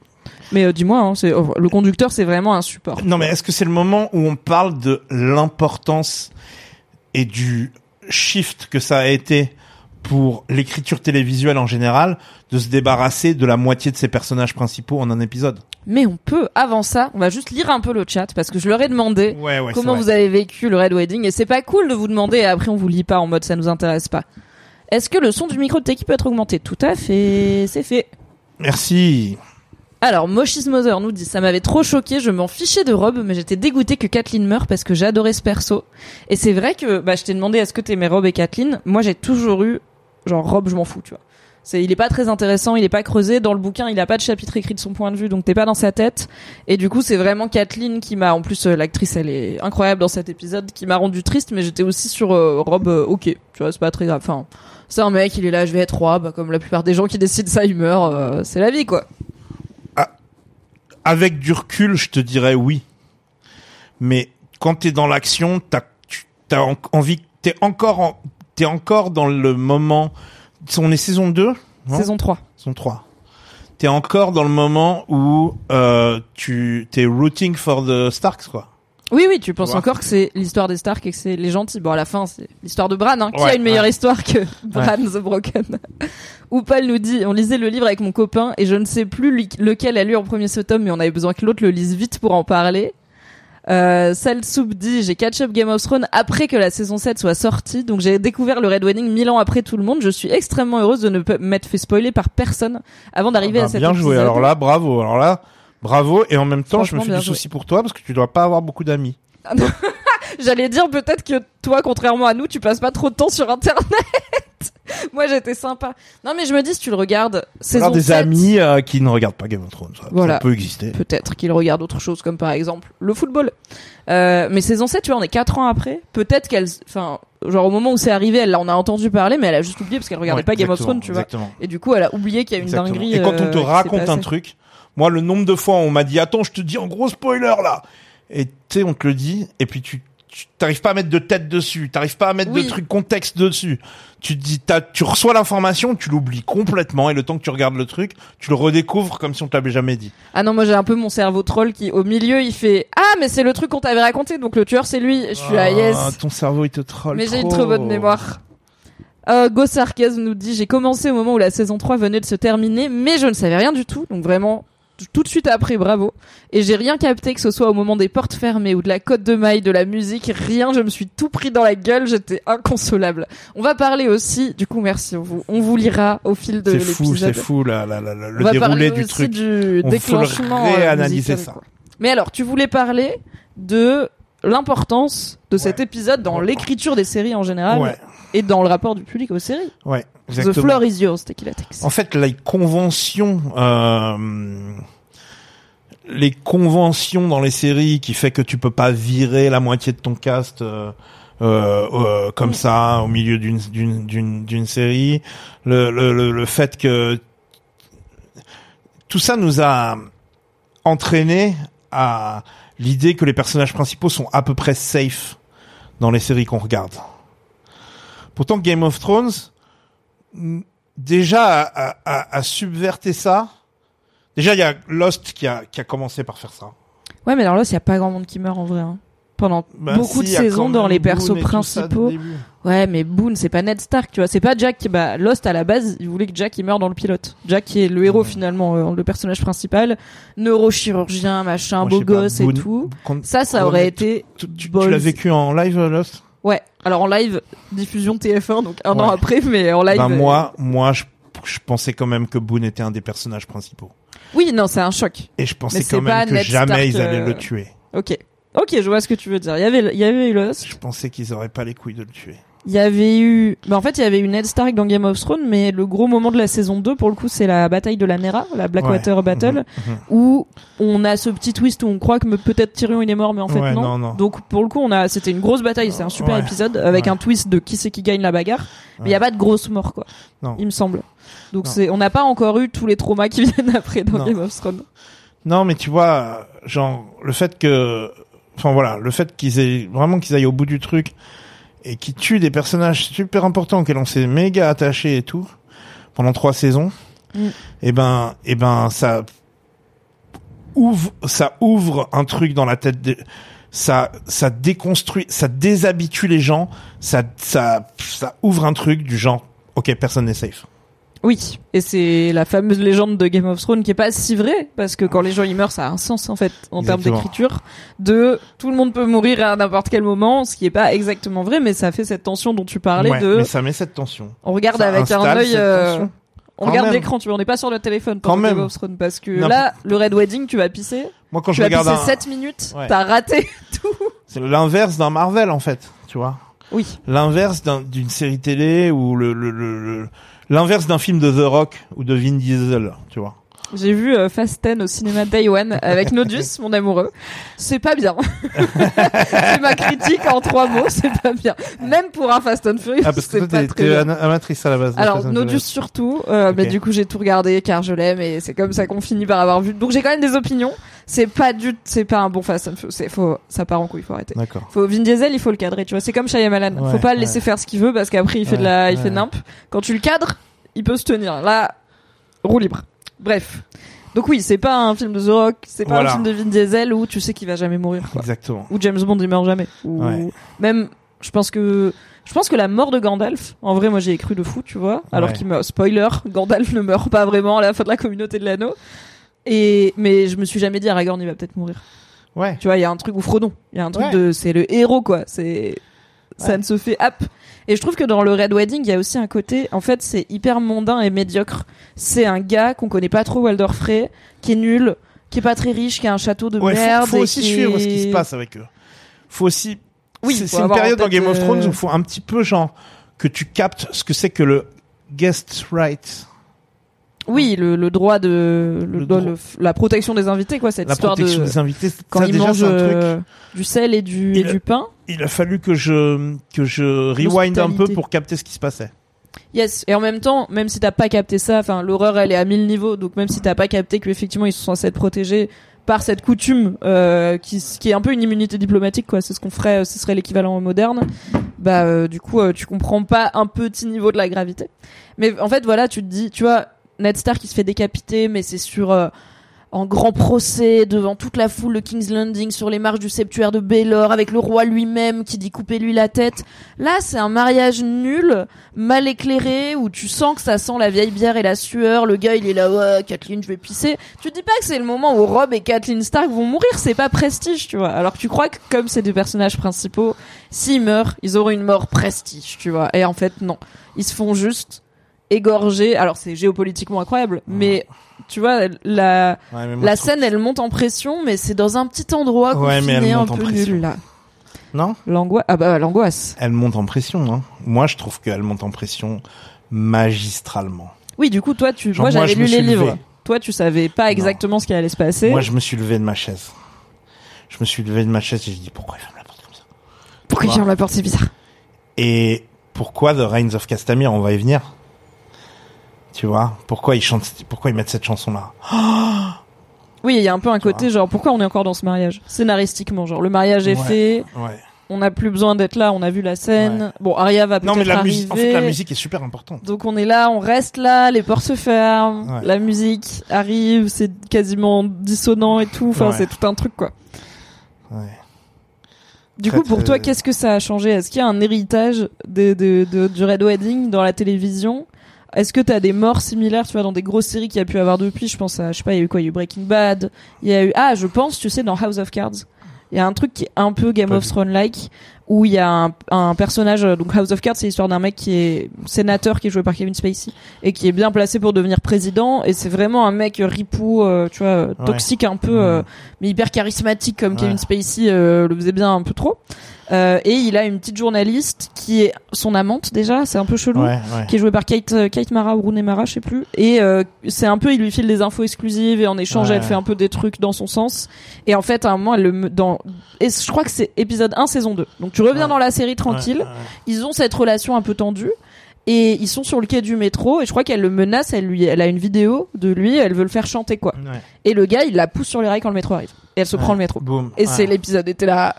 Mais euh, dis-moi, hein, c'est oh, le conducteur c'est vraiment un support. Non, mais est-ce que c'est le moment où on parle de l'importance et du shift que ça a été pour l'écriture télévisuelle en général de se débarrasser de la moitié de ses personnages principaux en un épisode? Mais on peut avant ça, on va juste lire un peu le chat parce que je leur ai demandé Ouais, ouais. comment vous avez vécu le Red Wedding et c'est pas cool de vous demander et après on vous lit pas en mode ça nous intéresse pas. Est-ce que le son du micro de Teki peut être augmenté? Tout à fait, c'est fait. Merci. Alors, Moshis Mother nous dit ça m'avait trop choqué, je m'en fichais de Rob, mais j'étais dégoûté que Kathleen meure parce que j'adorais ce perso. Et c'est vrai que bah je t'ai demandé est-ce que t'aimais Rob et Kathleen? Moi, j'ai toujours eu genre Rob, je m'en fous, tu vois. C'est il est pas très intéressant, il est pas creusé dans le bouquin, il a pas de chapitre écrit de son point de vue, donc t'es pas dans sa tête. Et du coup, c'est vraiment Kathleen qui m'a en plus euh, l'actrice, elle est incroyable dans cet épisode qui m'a rendu triste, mais j'étais aussi sur euh, Rob euh, OK, tu vois, c'est pas très grave. Enfin, c'est un mec, il est là, je vais être roi, bah comme la plupart des gens qui décident ça, il meurt, c'est la vie quoi. Avec du recul, je te dirais oui. Mais quand t'es dans l'action, t'as, tu- t'as en- envie, t'es encore en, t'es encore dans le moment, on est saison 2? non? Saison 3. Saison 3. T'es encore dans le moment où, euh, tu, t'es rooting for the Starks, quoi. Oui, oui, tu penses encore que c'est l'histoire des Stark et que c'est les gentils. Bon, à la fin, c'est l'histoire de Bran, hein. Qui Ouais, a une meilleure ouais. histoire que Bran the Broken? Oupal nous dit, on lisait le livre avec mon copain et je ne sais plus lequel a lu en premier ce tome, mais on avait besoin que l'autre le lise vite pour en parler. Euh, dit, j'ai catch up Game of Thrones après que la saison 7 soit sortie, donc j'ai découvert le Red Wedding mille ans après tout le monde. Je suis extrêmement heureuse de ne pas m'être fait spoiler par personne avant d'arriver Ah à bah, cette bien joué. Alors là, bravo. Alors là, bravo. Et en même temps, je me fais bien du joué. souci pour toi parce que tu dois pas avoir beaucoup d'amis. J'allais dire peut-être que toi, contrairement à nous, tu passes pas trop de temps sur Internet. Moi, j'étais sympa. Non, mais je me dis, si tu le regardes, saison des 7, amis euh, qui ne regardent pas Game of Thrones. Ça, Voilà. ça peut exister. Peut-être qu'il regarde autre chose, comme par exemple le football. Euh, mais saison 7, tu vois, on est 4 ans après. Peut-être qu'elle, enfin, genre au moment où c'est arrivé, elle en a entendu parler, mais elle a juste oublié parce qu'elle regardait Ouais, pas Game of Thrones, tu vois. exactement. Et du coup, elle a oublié qu'il y a une Exactement. dinguerie. Et quand on euh, te s'est raconte un truc, moi, le nombre de fois où on m'a dit, attends, je te dis en gros spoiler là. Et tu sais, on te le dit, et puis tu, t'arrives pas à mettre de tête dessus, t'arrives pas à mettre Oui. de truc contexte dessus. Tu te dis, t'as, tu reçois l'information, tu l'oublies complètement, et le temps que tu regardes le truc, tu le redécouvres comme si on te l'avait jamais dit. Ah non, moi j'ai un peu mon cerveau troll qui, au milieu, il fait Ah, mais c'est le truc qu'on t'avait raconté, donc le tueur c'est lui. Je suis ah yes. ton cerveau il te troll. Mais j'ai une trop. bonne mémoire. Euh, Go Sarcasm nous dit j'ai commencé au moment où la saison 3 venait de se terminer, mais je ne savais rien du tout, donc vraiment tout de suite après, bravo. Et j'ai rien capté que ce soit au moment des portes fermées ou de la côte de maille, de la musique, rien. Je me suis tout pris dans la gueule, j'étais inconsolable. On va parler aussi, du coup, merci. On vous, on vous lira au fil de C'est l'épisode. fou, c'est fou, la, la, la- la- On le déroulé du truc. du On déclenchement. faut le euh, réanalyser ça. quoi. Mais alors, tu voulais parler de l'importance de cet épisode dans l'écriture des séries en général Ouais, et dans le rapport du public aux séries. ouais, The exactement. floor is yours, Tequila Tex. En fait, les conventions, euh, les conventions dans les séries qui fait que tu peux pas virer la moitié de ton cast euh, euh, euh, comme ça au milieu d'une d'une d'une d'une série, le, le le le fait que tout ça nous a entraîné à l'idée que les personnages principaux sont à peu près safe dans les séries qu'on regarde. Pourtant, Game of Thrones, mm, déjà a subverté ça. Déjà, il y a Lost qui a, qui a commencé par faire ça. Ouais, mais alors là, il y a pas grand monde qui meurt en vrai. hein. Pendant Ben beaucoup si, de saisons dans les persos principaux. Ouais, mais Boone, c'est pas Ned Stark, tu vois. C'est pas Jack. qui- Bah, Lost à la base, il voulait que Jack il meure dans le pilote. Jack qui est le héros finalement, euh, le personnage principal, neurochirurgien, machin, Moi, beau pas, gosse et tout. Quand- Ça, ça aurait été. Tu, tu- tu balls. l'as vécu en live, euh, Lost? Ouais. Alors en live, diffusion TF1, donc un Ouais. an après, mais en live. Ben, euh, moi, moi, je, je pensais quand même que Boone était un des personnages principaux. Oui, non, c'est un choc. Et je pensais Mais quand même que Ned jamais Stark, ils allaient euh, le tuer. Ok. Ok, je vois ce que tu veux dire. Il y avait, il y avait eu Lost. Je pensais qu'ils auraient pas les couilles de le tuer. Il y avait eu, bah en fait, il y avait eu Ned Stark dans Game of Thrones, mais le gros moment de la saison 2, pour le coup, c'est la bataille de la Nera, la Blackwater Ouais. Battle, Mhm, mhm. où on a ce petit twist où on croit que peut-être Tyrion il est mort, mais en fait Ouais, non. non, non. Donc pour le coup, on a, c'était une grosse bataille, c'est un super Ouais. épisode avec un twist de qui c'est qui gagne la bagarre, mais il y a pas de grosse mort quoi. Non. Il me semble. Donc c'est, on n'a pas encore eu tous les traumas qui viennent après dans. Game of Thrones. Non, mais tu vois, genre le fait que, enfin voilà, le fait qu'ils aient vraiment qu'ils aillent au bout du truc et qu'ils tuent des personnages super importants auxquels on s'est méga attaché et tout pendant trois saisons, Mm. et ben, et ben ça ouvre, ça ouvre un truc dans la tête des ça, ça déconstruit, ça déshabitue les gens, ça, ça, ça ouvre un truc du genre, ok, personne n'est safe. Oui, et c'est la fameuse légende de Game of Thrones qui est pas si vraie parce que quand les gens y meurent, ça a un sens en fait en termes d'écriture. De tout le monde peut mourir à n'importe quel moment, ce qui est pas exactement vrai, mais ça fait cette tension dont tu parlais Ouais, de. mais ça met cette tension. On regarde ça avec un œil. euh. On Quand regarde l'écran, tu vois, on n'est pas sur le téléphone Quand pendant Game même. of Thrones parce que là, le Red Wedding, tu vas pisser. Moi, quand Tu je vas regarde pisser un, 7 minutes, Ouais. t'as raté tout. C'est l'inverse d'un Marvel en fait, tu vois. Oui. L'inverse d'un- d'une série télé le le- le- le- l'inverse d'un film de The Rock ou de Vin Diesel, tu vois. J'ai vu euh, Fast 10 au cinéma Day One avec Nodus, mon amoureux. C'est pas bien. c'est ma critique en trois mots, c'est pas bien. Même pour un Fast and Furious, Ah parce que c'est pas très bien. amatrice à la base. Alors Nodus surtout, euh, mais Ok. du coup j'ai tout regardé car je l'aime et c'est comme ça qu'on finit par avoir vu. Donc j'ai quand même des opinions. C'est pas du, c'est pas un bon Fast and Furious. C'est faut, ça part en couille, faut arrêter. D'accord. Faut Vin Diesel, il faut le cadrer, tu vois. C'est comme Shyamalan. Ouais, faut pas le ouais. laisser faire ce qu'il veut parce qu'après il fait de la, Ouais, il fait ouais. nimp. Quand tu le cadres, il peut se tenir. Là, roue libre. Bref. Donc oui, c'est pas un film de The Rock, c'est pas Voilà. un film de Vin Diesel où tu sais qu'il va jamais mourir. Quoi. Exactement. Ou James Bond il meurt jamais. Ou Ouais. même, je pense que je pense que la mort de Gandalf, en vrai, moi j'y ai cru de fou, tu vois. Alors Ouais. qu'il meurt. Spoiler, Gandalf ne meurt pas vraiment à la fin de la communauté de l'anneau. Et mais je me suis jamais dit Aragorn il va peut-être mourir. Ouais. Tu vois, il y a un truc ou Frodon. Il y a un truc Ouais. de, c'est le héros quoi. C'est, ça ne se fait hop. Et je trouve que dans le Red Wedding, il y a aussi un côté, en fait, c'est hyper mondain et médiocre. C'est un gars qu'on connaît pas trop, Walder Frey, qui est nul, qui est pas très riche, qui a un château de Ouais, merde. faut, faut aussi qui suivre ce qui se passe avec eux. Faut aussi. Oui, c'est une période dans Game of euh, Thrones où il faut un petit peu genre que tu captes ce que c'est que le guest right, Oui, le, le droit de, le, Le droit- la protection des invités, quoi, cette la histoire protection de des invités. quand ça, ils déjà, mangent un truc. euh, du sel et du, et Il- du pain. Il a fallu que je que je rewind un peu pour capter ce qui se passait. Yes. Et en même temps, même si t'as pas capté ça, enfin, l'horreur, elle est à 1000 niveaux, donc même si t'as pas capté qu'effectivement, ils sont censés être protégés par cette coutume, euh, qui, qui est un peu une immunité diplomatique, quoi. C'est ce qu'on ferait, ce serait l'équivalent moderne. Bah, euh, du coup, euh, tu comprends pas un petit niveau de la gravité. Mais en fait, voilà, tu te dis, tu vois, Ned Stark, il se fait décapiter, mais c'est sur, euh, en grand procès devant toute la foule de King's Landing sur les marches du septuaire de Baylor avec le roi lui-même qui dit coupez-lui la tête. Là, c'est un mariage nul, mal éclairé où tu sens que ça sent la vieille bière et la sueur. Le gars, il est là, ouais, Kathleen, je vais pisser. Tu dis pas que c'est le moment où Rob et Kathleen Stark vont mourir, c'est pas prestige, tu vois. Alors tu crois que comme c'est des personnages principaux, s'ils meurent, ils auront une mort prestige, tu vois. Et en fait, non. Ils se font juste égorger. Alors c'est géopolitiquement incroyable, mais tu vois, la, Ouais, mais moi, la scène, elle monte en pression, mais c'est dans un petit endroit Ouais, mais confiné un monte en peu nul là. Non? L'angoisse. Ah bah l'angoisse. Elle monte en pression. Hein. Moi, je trouve qu'elle monte en pression magistralement. Oui, du coup, toi, tu, Genre, moi, j'avais lu les livres. levé. Toi, tu savais pas exactement ce qui allait se passer. Moi, je me suis levé de ma chaise. Je me suis levé de ma chaise et j'ai dit pourquoi il ferme la porte comme ça? Pourquoi il ferme la porte, c'est bizarre. Et pourquoi The Reigns of Castamere On va y venir? Tu vois Pourquoi ils chantent Pourquoi ils mettent cette chanson là Oui, il y a un peu un côté genre pourquoi on est encore dans ce mariage? Scénaristiquement, genre le mariage est Ouais. fait, Ouais. on n'a plus besoin d'être là, on a vu la scène. Ouais. Bon, Arya va Non mais peut-être la musique. En fait, la musique est super importante. Donc on est là, on reste là, les portes se ferment, la musique arrive, c'est quasiment dissonant et tout. Enfin, c'est tout un truc quoi. Ouais. Du coup, pour toi, qu'est-ce que ça a changé? Est-ce qu'il y a un héritage de, de, de- du Red Wedding dans la télévision? Est-ce que t'as des morts similaires, tu vois, dans des grosses séries qu'il y a pu avoir depuis? Je pense à, je sais pas, il y a eu quoi? Il y a eu Breaking Bad. Il y a eu, ah, je pense, tu sais, dans House of Cards. Il y a un truc qui est un peu Game Pas of. Thrones-like, où il y a un, un personnage, euh, donc House of Cards, c'est l'histoire d'un mec qui est sénateur, qui est joué par Kevin Spacey, et qui est bien placé pour devenir président, et c'est vraiment un mec ripou, euh, tu vois, euh, Ouais. toxique un peu, euh, mais hyper charismatique comme Ouais. Kevin Spacey euh, le faisait bien un peu trop. Euh, et il a une petite journaliste qui est son amante déjà, c'est un peu chelou. Ouais, ouais. Qui est jouée par Kate, euh, Kate Mara ou Rooney Mara, je sais plus. Et euh, c'est un peu, il lui file des infos exclusives et en échange, Ouais. elle fait un peu des trucs dans son sens. Et en fait, à un moment, elle le dans et je crois que c'est épisode 1 saison 2. Donc tu reviens dans la série tranquille. Ils ont cette relation un peu tendue. Et ils sont sur le quai du métro et je crois qu'elle le menace, elle lui, elle a une vidéo de lui, elle veut le faire chanter quoi. Ouais. Et le gars, il la pousse sur les rails quand le métro arrive. Et elle se Ouais. prend le métro. Et Ouais. c'est l'épisode était là.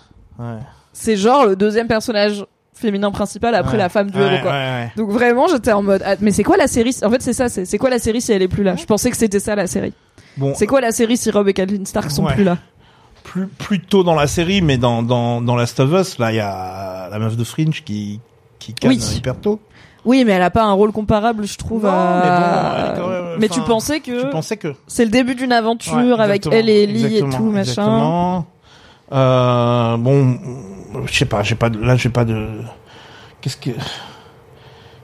C'est genre le deuxième personnage féminin principal après Ouais. la femme du Ouais, héros quoi. ouais, ouais. Donc vraiment, j'étais en mode ah, mais c'est quoi la série En fait, c'est ça, c'est c'est quoi la série si elle est plus là? Je pensais que c'était ça la série. Bon, C'est quoi la série si Rob et Kathleen Stark sont plus là? Plus plus tôt dans la série, mais dans dans dans Last of Us, là, il y a la meuf de Fringe qui qui canne Oui. hyper tôt. Oui, mais elle a pas un rôle comparable, je trouve. Non, à... mais bon, même- Mais tu pensais que Tu pensais que c'est le début d'une aventure avec exactement, elle et Ellie et exactement, tout machin. Euh, bon, je sais pas, j'ai pas de, là j'ai pas de. Qu'est-ce que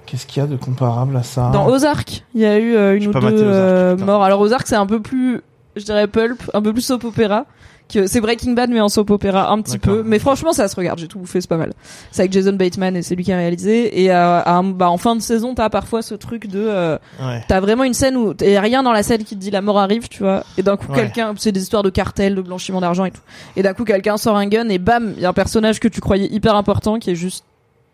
qu'est-ce qu'il y a de comparable à ça? Dans Ozark, il y a eu euh, une ou deux Ozark, euh, morts. Alors Ozark, c'est un peu plus, je dirais pulp, un peu plus soap opéra. Que c'est Breaking Bad mais en soap opéra un petit peu. Mais franchement, ça se regarde. J'ai tout bouffé, c'est pas mal. C'est avec Jason Bateman et c'est lui qui a réalisé. Et euh, à bah, en fin de saison, t'as parfois ce truc de, euh, Ouais. t'as vraiment une scène où y a rien dans la scène qui te dit la mort arrive, tu vois. Et d'un coup, Ouais. quelqu'un, c'est des histoires de cartel, de blanchiment d'argent et tout. Et d'un coup, quelqu'un sort un gun et bam, il y a un personnage que tu croyais hyper important qui est juste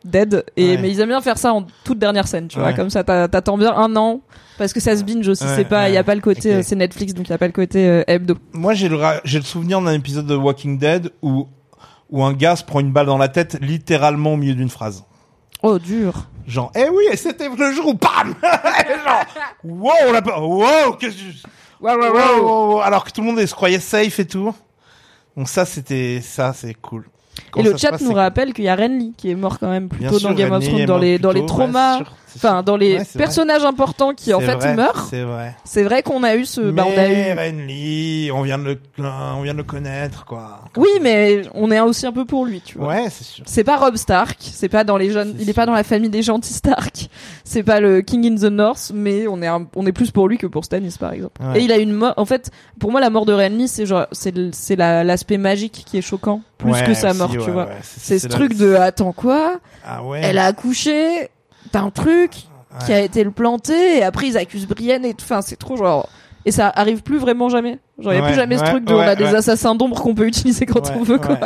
dead. Et Ouais. mais ils aiment bien faire ça en toute dernière scène, tu vois. Comme ça, t'a- t'attends bien un an parce que ça se binge aussi. Ouais, c'est pas, il y a pas le côté, euh, c'est Netflix donc il y a pas le côté euh, hebdo. Moi j'ai le j'ai le souvenir d'un épisode de Walking Dead où où un gars se prend une balle dans la tête littéralement au milieu d'une phrase. Oh dur. Genre, eh oui, c'était le jour où bam Genre, wow, on l'a pas, wow, qu'est-ce que Ouais, Wow, wow, wow. Alors que tout le monde se croyait safe et tout. Donc ça, c'était, ça, c'est cool. Et le chat passe, nous rappelle qu'il y a Renly qui est mort quand même plus Bien tôt sûr, dans Game of Thrones, dans les, dans les traumas. Enfin, dans les Ouais, c'est vrai. personnages importants qui en fait vrai, meurent. C'est vrai. C'est vrai qu'on a eu ce, bah, on a Mais eu. Renly, on vient de le, on vient de le connaître, quoi. Oui, mais on est aussi un peu pour lui, tu vois. Ouais, c'est sûr. C'est pas Rob Stark, c'est pas dans les jeunes, il est pas dans la famille des gentils Stark. C'est pas le King in the North, mais on est un- on est plus pour lui que pour Stannis par exemple. Ouais. Et il a une mort. En fait, pour moi, la mort de Renly, c'est genre, c'est c'est la- l'aspect magique qui est choquant plus Ouais, que sa mort, tu vois. C'est ce truc de attends quoi? Ah ouais. Elle a accouché, t'as un truc Ouais. qui a été le planté et après ils accusent Brienne et tout. Enfin, c'est trop genre. Et ça arrive plus vraiment jamais. Genre, a Ouais, plus jamais ce truc de on a des assassins d'ombre qu'on peut utiliser quand on veut, quoi.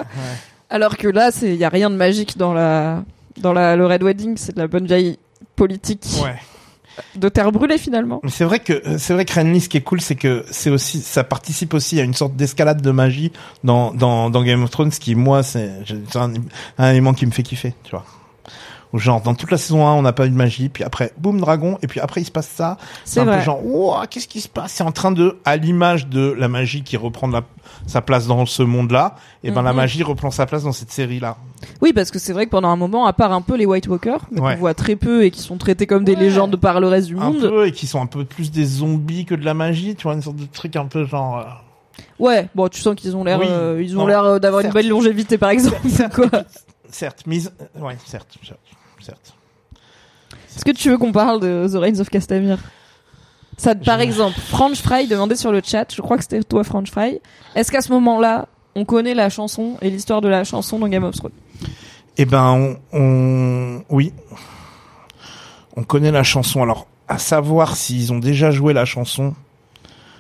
Alors que là, c'est y a rien de magique dans la dans la le Red Wedding, c'est de la bonne vieille politique Ouais. de terre brûlée finalement. C'est vrai que euh, c'est vrai que Renly, ce qui est cool, c'est que c'est aussi ça participe aussi à une sorte d'escalade de magie dans dans dans Game of Thrones, ce qui moi c'est c'est un, un élément qui me fait kiffer, tu vois. Genre dans toute la saison 1 on n'a pas eu de magie, puis après boum dragon, et puis après il se passe ça. C'est un vrai. peu genre Ouah, qu'est-ce qui se passe? C'est en train de, à l'image de la magie qui reprend la- sa place dans ce monde-là, et ben la Mhm. magie reprend sa place dans cette série-là. Oui, parce que c'est vrai que pendant un moment, à part un peu les White Walkers, mais Ouais. qu'on voit très peu et qui sont traités comme des légendes par le reste du Un monde. peu et qui sont un peu plus des zombies que de la magie, tu vois une sorte de truc un peu genre. euh, Ouais, bon, tu sens qu'ils ont l'air, Oui. euh, ils ont l'air euh, d'avoir une certes. belle longévité, par exemple. quoi. Certes, mise, ouais, certes, certes, certes. Est-ce que tu veux qu'on parle de The Reigns of Castamere? Ça, par Je- exemple, French Fry demandait sur le chat, je crois que c'était toi French Fry, est-ce qu'à ce moment-là, on connaît la chanson et l'histoire de la chanson dans Game of Thrones? Eh ben, on, on, oui, on connaît la chanson. Alors, à savoir s'ils ont déjà joué la chanson.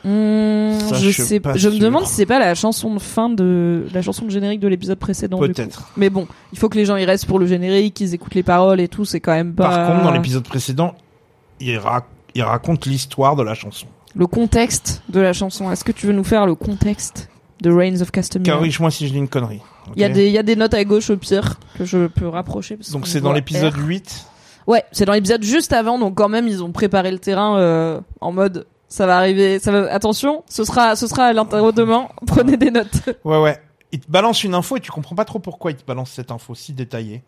Ça, je je sais pas je me demande si c'est pas la chanson de fin de la chanson de générique de l'épisode précédent. Peut-être. Mais bon, il faut que les gens y restent pour le générique, qu'ils écoutent les paroles et tout, c'est quand même pas Par contre, dans l'épisode précédent, il, ra- il raconte l'histoire de la chanson. le contexte de la chanson. Est-ce que tu veux nous faire le contexte de Reigns of Castamere? Corrige-moi si je dis une connerie. Il y a des il y a des notes à gauche au pire que je peux rapprocher parce Donc c'est dans l'épisode R. 8. Ouais, c'est dans l'épisode juste avant donc quand même ils ont préparé le terrain euh, en mode ça va arriver, ça va attention, ce sera ce sera à l'interro demain, prenez des notes. Ouais, ouais. Il te balance une info et tu comprends pas trop pourquoi il te balance cette info si détaillée.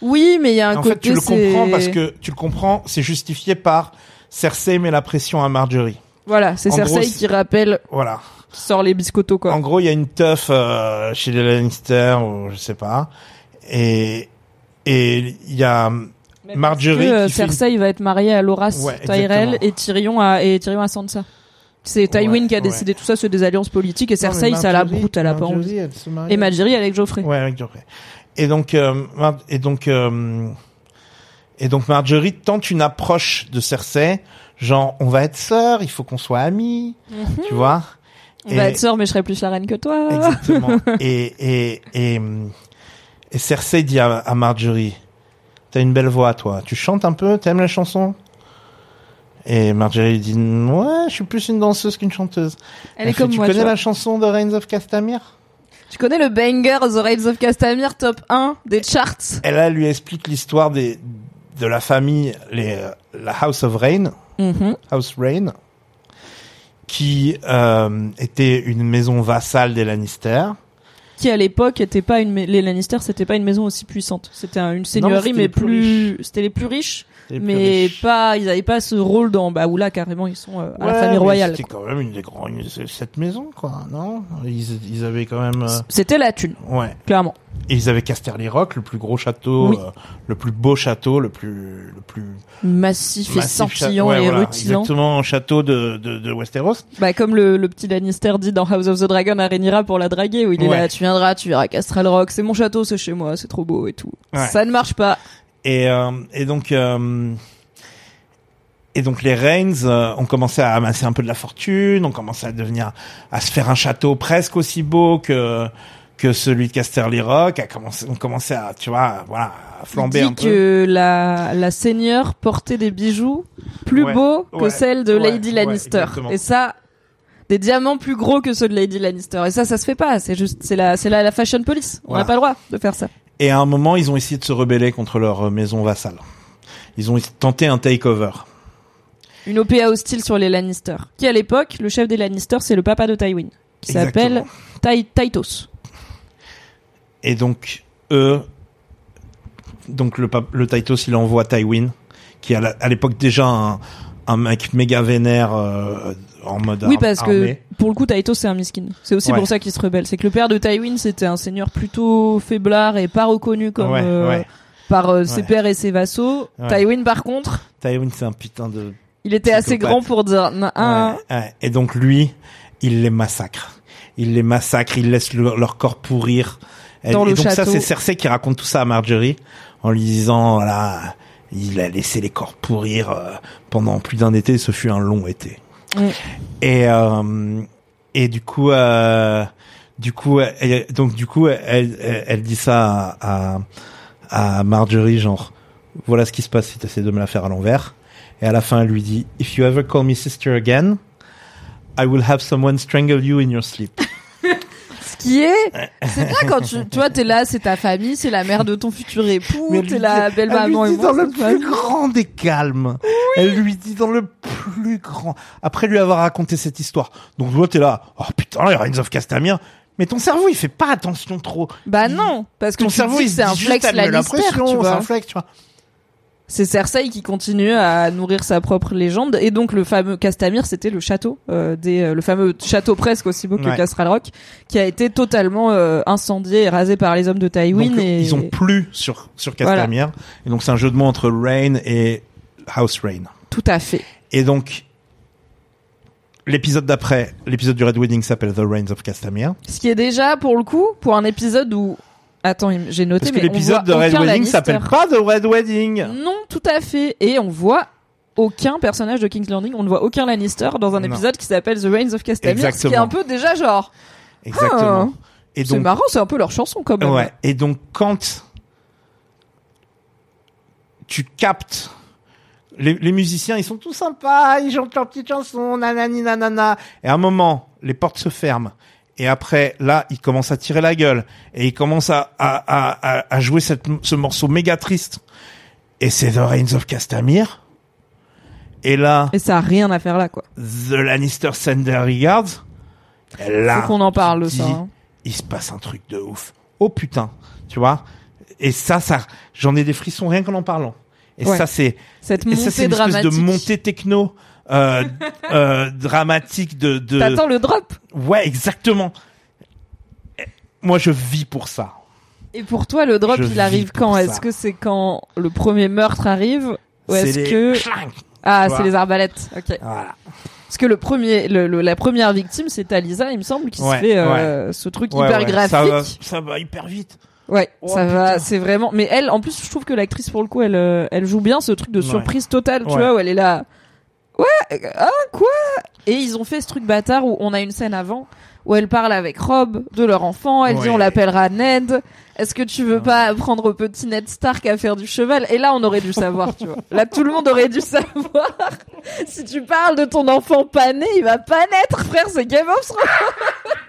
Oui, mais il y a un en côté fait, tu le comprends parce que tu le comprends, c'est justifié par Cersei met la pression à Marjorie. voilà, c'est en Cersei gros, qui rappelle Voilà. qui sort les biscottos quoi. En gros, il y a une teuf euh, chez les Lannister ou je sais pas, et et il y a Mais Marjorie que, euh, fait Cersei va être mariée à Loras Ouais, Tyrell et Tyrion à et Tyrion à Sansa. C'est Tywin Ouais, qui a ouais. décidé tout ça, c'est des alliances politiques et Cersei ça la broute, elle a pas envie. Et Marjorie avec Geoffrey. Ouais, avec Geoffrey. Et donc, euh, Mar- et donc, euh, et donc Marjorie tente une approche de Cersei, genre on va être sœurs, il faut qu'on soit amis, tu vois. On va être sœurs mais je serai plus la reine que toi. Exactement. et, et, et, et Cersei dit à, à Marjorie, t'as une belle voix, toi. Tu chantes un peu? T'aimes la chanson? Et Marjorie dit, ouais, je suis plus une danseuse qu'une chanteuse. Elle est fait, comme tu moi. connais tu, la chanson de Reigns of Castamere? Tu connais le banger The Reigns of Castamere top 1 des charts? Elle, lui explique l'histoire des, de la famille, les, la House of Rain, Mhm. House Rain, qui euh, était une maison vassale des Lannister. Qui à l'époque était pas une les Lannister c'était pas une maison aussi puissante. C'était un- une seigneurie mais plus plus c'était les plus riches mais pas ils avaient pas ce rôle dans bah où là carrément ils sont euh, à la famille royale. C'était quand même une des grandes, cette maison, quoi, non? Ils, ils avaient quand même, euh, C'était la thune ouais. clairement. Et ils avaient Casterly Rock, le plus gros château, Oui. euh, le plus beau château, le plus, le plus Massif, et massif scintillant ouais, et voilà, rutilant. Exactement, château de, de, de Westeros. Bah comme le, le petit Lannister dit dans House of the Dragon à Rhaenyra pour la draguer où il est Ouais. là tu viendras tu verras Castral Rock c'est mon château c'est chez moi c'est trop beau et tout. Ça ne marche pas. Et, euh, et donc, euh, et donc les Reigns euh, ont commencé à amasser un peu de la fortune, ont commencé à devenir, à se faire un château presque aussi beau que que celui de Casterly Rock, a commencé, ont commencé à, tu vois, voilà, à flamber un dit peu. que la, la seigneur portait des bijoux plus Ouais, beaux que ouais, celles de ouais, Lady Lannister. et ça, des diamants plus gros que ceux de Lady Lannister. Et ça, ça se fait pas. C'est juste, c'est la, c'est la, la fashion police. On n'a Voilà. pas le droit de faire ça. Et à un moment, ils ont essayé de se rebeller contre leur euh, maison vassale. Ils ont tenté un takeover. Une OPA hostile sur les Lannister. Qui à l'époque, le chef des Lannister, c'est le papa de Tywin. Qui s'appelle Taitos. Et donc, eux, donc le, le Taitos, il envoie Tywin, qui est à l'époque déjà un, un mec méga vénère euh, en mode Oui, ar- parce armé. que pour le coup, Taitos c'est un miskin. C'est aussi Ouais. pour ça qu'il se rebelle. C'est que le père de Tywin, c'était un seigneur plutôt faiblard et pas reconnu comme Ouais, euh, ouais. par euh, ses pères et ses vassaux. Tywin, par contre, Tywin, c'est un putain de... il était assez grand pour dire ah. Et donc lui, il les massacre. Il les massacre, il laisse le- leur corps pourrir. Et, Dans et le donc ça, c'est Cersei qui raconte tout ça à Marjorie en lui disant, voilà, il a laissé les corps pourrir euh, pendant plus d'un été. Ce fut un long été. Mm. Et euh, et du coup, euh, du coup, elle- donc du coup, elle, elle, elle dit ça à, à, à Marjorie, genre, voilà ce qui se passe si tu essaies de me la faire à l'envers. Et à la fin, elle lui dit, if you ever call me sister again, I will have someone strangle you in your sleep. qui est, c'est bien quand tu, tu vois, t'es là, c'est ta famille, c'est la mère de ton futur époux, t'es la belle elle lui maman et dit dans le plus grand des calmes. Elle lui dit dans le plus grand. Après lui avoir raconté cette histoire. Donc toi t'es là. Oh putain, les Reigns of Castamere. Mais ton cerveau il fait pas attention trop. Bah Il- non, parce que Ton tu cerveau il c'est un flex Lannister, tu c'est vois. un flex, tu vois. C'est Cersei qui continue à nourrir sa propre légende et donc le fameux Castamir c'était le château euh, des euh, le fameux château presque aussi beau que Ouais. Castral Rock qui a été totalement euh, incendié et rasé par les hommes de Tywin Donc, et Ils ont plus sur sur Castamere. Et donc c'est un jeu de mots entre Rain et House Rain. tout à fait. Et donc l'épisode d'après, l'épisode du Red Wedding s'appelle The Reigns of Castamere. Ce qui est déjà pour le coup pour un épisode où attends j'ai noté Parce que l'épisode de Red Wedding s'appelle pas The Red Wedding. Non, tout à fait. Et on voit aucun personnage de King's Landing, on ne voit aucun Lannister dans un Non. épisode qui s'appelle The Reigns of Castamere, ce qui est un peu déjà genre, Exactement. Et Ah. c'est donc marrant, c'est un peu leur chanson quand même. Ouais. Et donc quand tu captes les, les musiciens, ils sont tous sympas, ils chantent leurs petites chansons, nanani nanana. Et à un moment, les portes se ferment. Et après, là, ils commencent à tirer la gueule. Et ils commencent à, à, à, à- jouer cette, ce morceau méga triste. Et c'est The Reigns of Castamere. Et là, Et ça a rien à faire là, quoi. The Lannister Send their regards. Et là, Faut qu'on en parle ça. hein. il se passe un truc de ouf. Oh putain, tu vois? Et ça, ça, j'en ai des frissons rien qu'en en parlant. Et Ouais. ça, c'est, Cette et ça, c'est montée une espèce de montée techno, euh, euh, dramatique de, de, T'attends le drop? ouais, exactement. Moi, je vis pour ça. Et pour toi, le drop, Je il arrive quand? Est-ce que c'est quand le premier meurtre arrive? Ou est-ce les que clang. ah, c'est les arbalètes Ok. Voilà. Parce que le premier, le, le- la première victime, c'est Talisa, il me semble, qui Ouais, se fait euh, ce truc Ouais, hyper graphique. Ça va, ça va hyper vite. Ouais, Oh, ça putain. va, c'est vraiment. Mais elle, en plus, je trouve que l'actrice pour le coup, elle, euh, elle joue bien ce truc de Ouais. surprise totale, tu Ouais. vois, où elle est là. Ouais, euh, ah quoi? Et ils ont fait ce truc bâtard où on a une scène avant où elle parle avec Rob de leur enfant. Elle dit on l'appellera Ned. Est-ce que tu veux pas apprendre au petit Ned Stark à faire du cheval? Et là, on aurait dû savoir, tu vois. Là, tout le monde aurait dû savoir. si tu parles de ton enfant pas né, il va pas naître, frère. C'est Game of Thrones.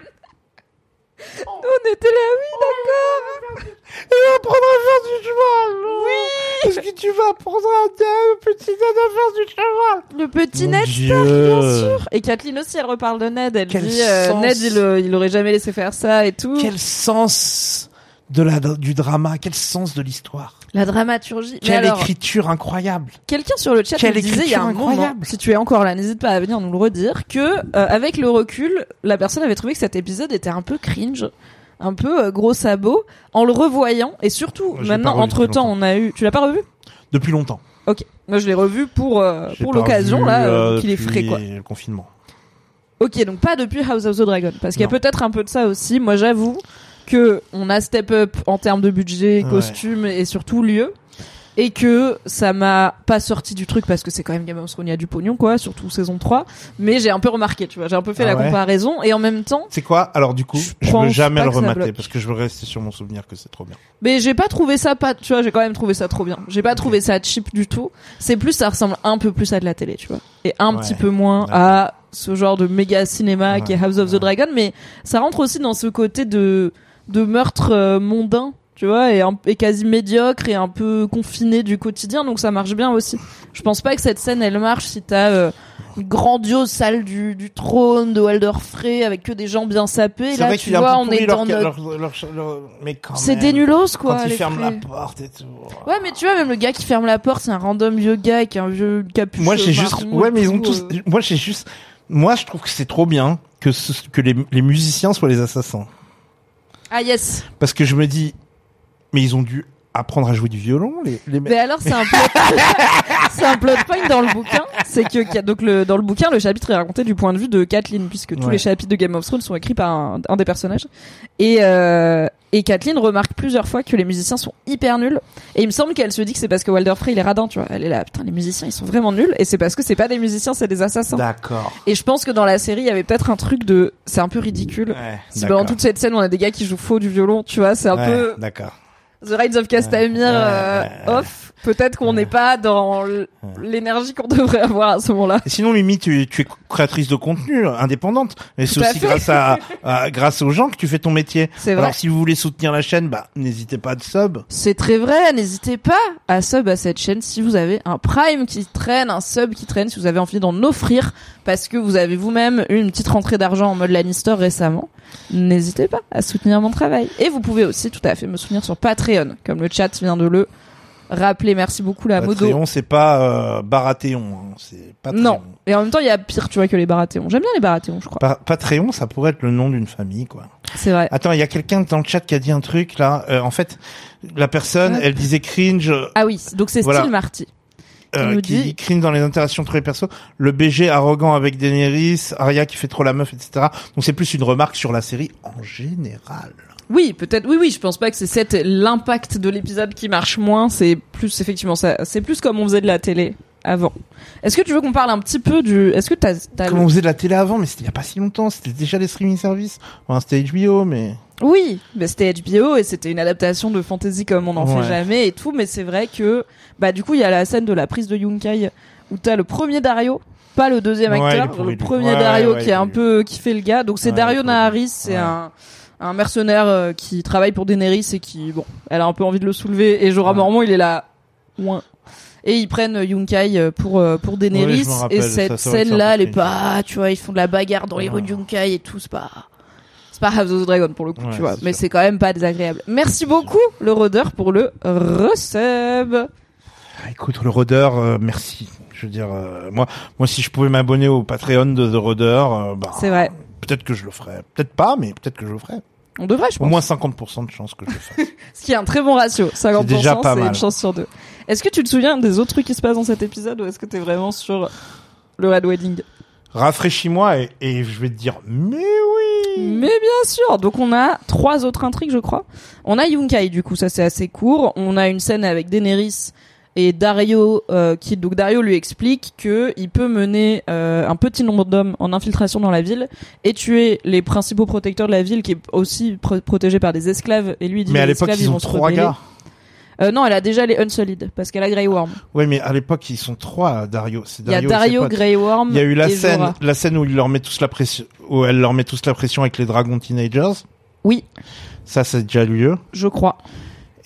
on était là, oui, d'accord. Il va apprendre à faire du cheval. Oui. Est-ce que tu vas apprendre à un petit Ned à faire du cheval Le petit Mon Ned. Stark, bien sûr. Et Kathleen aussi, elle reparle de Ned. Elle Quel dit euh. Ned, il, euh, il aurait jamais laissé faire ça et tout. Quel sens de la du drama, quel sens de l'histoire, La dramaturgie. Quelle alors, écriture incroyable. quelqu'un sur le chat Quelle nous disait il y a un écriture moment, incroyable. si tu es encore là, n'hésite pas à venir nous le redire, que euh, avec le recul, la personne avait trouvé que cet épisode était un peu cringe. Un peu euh, gros sabot en le revoyant et surtout maintenant pas revu entre temps on a eu tu l'as pas revu? Depuis longtemps. ok moi je l'ai revu pour euh, J'ai pour pas l'occasion revu, là euh, euh, qu'il est depuis frais quoi Le confinement. Ok, donc pas depuis House of the Dragon, parce qu'il y a Non. peut-être un peu de ça aussi. Moi, j'avoue que on a step up en termes de budget, Ouais. costume et surtout lieu, et que ça m'a pas sorti du truc parce que c'est quand même Game of Thrones, il y a du pognon quoi, surtout saison 3. Mais j'ai un peu remarqué, tu vois, j'ai un peu fait Ah la ouais comparaison et en même temps, C'est quoi? Alors du coup, Je je, veux jamais le remater parce que je veux rester sur mon souvenir que c'est trop bien. mais j'ai pas trouvé ça pas, tu vois, j'ai quand même trouvé ça trop bien. J'ai pas trouvé ça cheap du tout. C'est plus, ça ressemble un peu plus à de la télé, tu vois, et un Ouais. petit peu moins à ce genre de méga cinéma qui est House of the. Dragon, mais ça rentre aussi dans ce côté de de meurtre euh, mondain, tu vois, et, un- et quasi médiocre et un peu confiné du quotidien, donc ça marche bien aussi. Je pense pas que cette scène elle marche si t'as euh, une grandiose salle du, du trône de Walder Frey avec que des gens bien sapés. Là, vrai tu vois, on est leur, dans notre... leur- leur- leur- mais quand C'est des nulos quoi. Quand ils ferment la porte et tout. Ouais, mais tu vois, même le gars qui ferme la porte, c'est un random vieux gars avec un vieux capuchon. Moi j'ai juste, ouais mais ils ont tous. euh. Moi j'ai juste. Moi je trouve que c'est trop bien que ce- que les, les musiciens soient les assassins Ah yes. parce que je me dis, mais ils ont dû apprendre à jouer du violon les les mecs. Mais alors c'est un plot, c'est un plot point dans le bouquin, c'est que donc le dans le bouquin le chapitre est raconté du point de vue de Kathleen puisque tous Ouais. les chapitres de Game of Thrones sont écrits par un, un des personnages et euh, et Kathleen remarque plusieurs fois que les musiciens sont hyper nuls et il me semble qu'elle se dit que c'est parce que Walder Frey il est radin tu vois elle est là putain les musiciens ils sont vraiment nuls et c'est parce que c'est pas des musiciens c'est des assassins D'accord. et je pense que dans la série il y avait peut-être un truc de c'est un peu ridicule Ouais, si pendant toute cette scène on a des gars qui jouent faux du violon tu vois c'est un Ouais, peu D'accord. The Rides of Castamere Ouais, euh, ouais, ouais. off Peut-être qu'on n'est pas dans l'énergie qu'on devrait avoir à ce moment-là. Sinon, Mimi, tu, tu es créatrice de contenu, indépendante. Mais c'est aussi fait. grâce à, à- grâce aux gens que tu fais ton métier. C'est vrai. Alors, si vous voulez soutenir la chaîne, bah, n'hésitez pas à sub. C'est très vrai, n'hésitez pas à sub à cette chaîne si vous avez un Prime qui traîne, un sub qui traîne, si vous avez envie d'en offrir, parce que vous avez vous-même eu une petite rentrée d'argent en mode Lannister récemment. N'hésitez pas à soutenir mon travail. Et vous pouvez aussi tout à fait me soutenir sur Patreon, comme le chat vient de le rappeler. Merci beaucoup la modo. Patreon, c'est pas euh, Baratheon. hein. C'est Patreon. Non. Et en même temps, il y a pire, tu vois, que les Baratheons. J'aime bien les Baratheons, je crois. Pa- Patreon, ça pourrait être le nom d'une famille, quoi. C'est vrai. Attends, il y a quelqu'un dans le chat qui a dit un truc là. Euh, en fait, la personne, Ouais. elle disait cringe, Ah oui, donc c'est Voilà. Style Marty. euh, qui dit- cringe dans les interactions entre les persos. Le BG arrogant avec Daenerys, Arya qui fait trop la meuf, etc. Donc c'est plus une remarque sur la série en général. Oui, peut-être. Oui, oui. Je pense pas que c'est cette l'impact de l'épisode qui marche moins. C'est plus effectivement ça. C'est plus comme on faisait de la télé avant. Est-ce que tu veux qu'on parle un petit peu du Est-ce que t'as t'as Comme le- on faisait de la télé avant, mais c'était il y a pas si longtemps. C'était déjà les streaming services. Enfin, c'était HBO, mais Oui, mais c'était HBO et c'était une adaptation de fantasy comme on n'en Ouais. fait jamais et tout. Mais c'est vrai que bah du coup il y a la scène de la prise de Yunkai où t'as le premier Dario. Pas le deuxième acteur, le premier Ouais, Dario ouais, qui est un peu qui fait le gars. Donc c'est Dario. Naharis, c'est un un mercenaire euh, qui travaille pour Daenerys et qui bon, elle a un peu envie de le soulever et Jorah Ouais. Mormont il est là. Ouin. Et ils prennent Yunkai euh, pour euh, pour Daenerys Ouais, rappelle, et cette ça, ouais, scène là c'est un elle est pas tu vois ils font de la bagarre dans les Ouais. rues de Yunkai et tout c'est pas c'est pas House of the Dragon pour le coup Ouais, tu vois mais c'est quand même pas désagréable merci beaucoup le rôdeur pour le resub Ah, écoute, le Rodeur, euh, merci. Je veux dire, euh, moi, moi, si je pouvais m'abonner au Patreon de The Rodeur, euh, bah, c'est vrai peut-être que je le ferais. Peut-être pas, mais peut-être que je le ferais. on devrait je Au pense moins 50% de chance que je le fasse. ce qui est un très bon ratio 50% déjà pas c'est mal. une chance sur deux est-ce que tu te souviens des autres trucs qui se passent dans cet épisode ou est-ce que t'es vraiment sur le Red Wedding? Rafraîchis-moi et, et je vais te dire, mais oui. Mais bien sûr. Donc on a trois autres intrigues, je crois. On a Yunkai, du coup, ça c'est assez court. On a une scène avec Daenerys et Dario, euh, qui donc Dario lui explique que il peut mener euh, un petit nombre d'hommes en infiltration dans la ville et tuer les principaux protecteurs de la ville, qui est aussi pro- protégé par des esclaves. Et lui, il dit Mais à l'époque, esclaves, ils ont trois gars. Euh, non, elle a déjà les Unsolid parce qu'elle a Grey Worm. Ouais, mais à l'époque, ils sont trois, Dario. Il y a Dario. Grey Worm. Il y a eu la scène, la scène où il leur met tous la pression, où elle leur met tous la pression avec les dragons teenagers. Oui, Ça, c'est déjà lieu. je crois.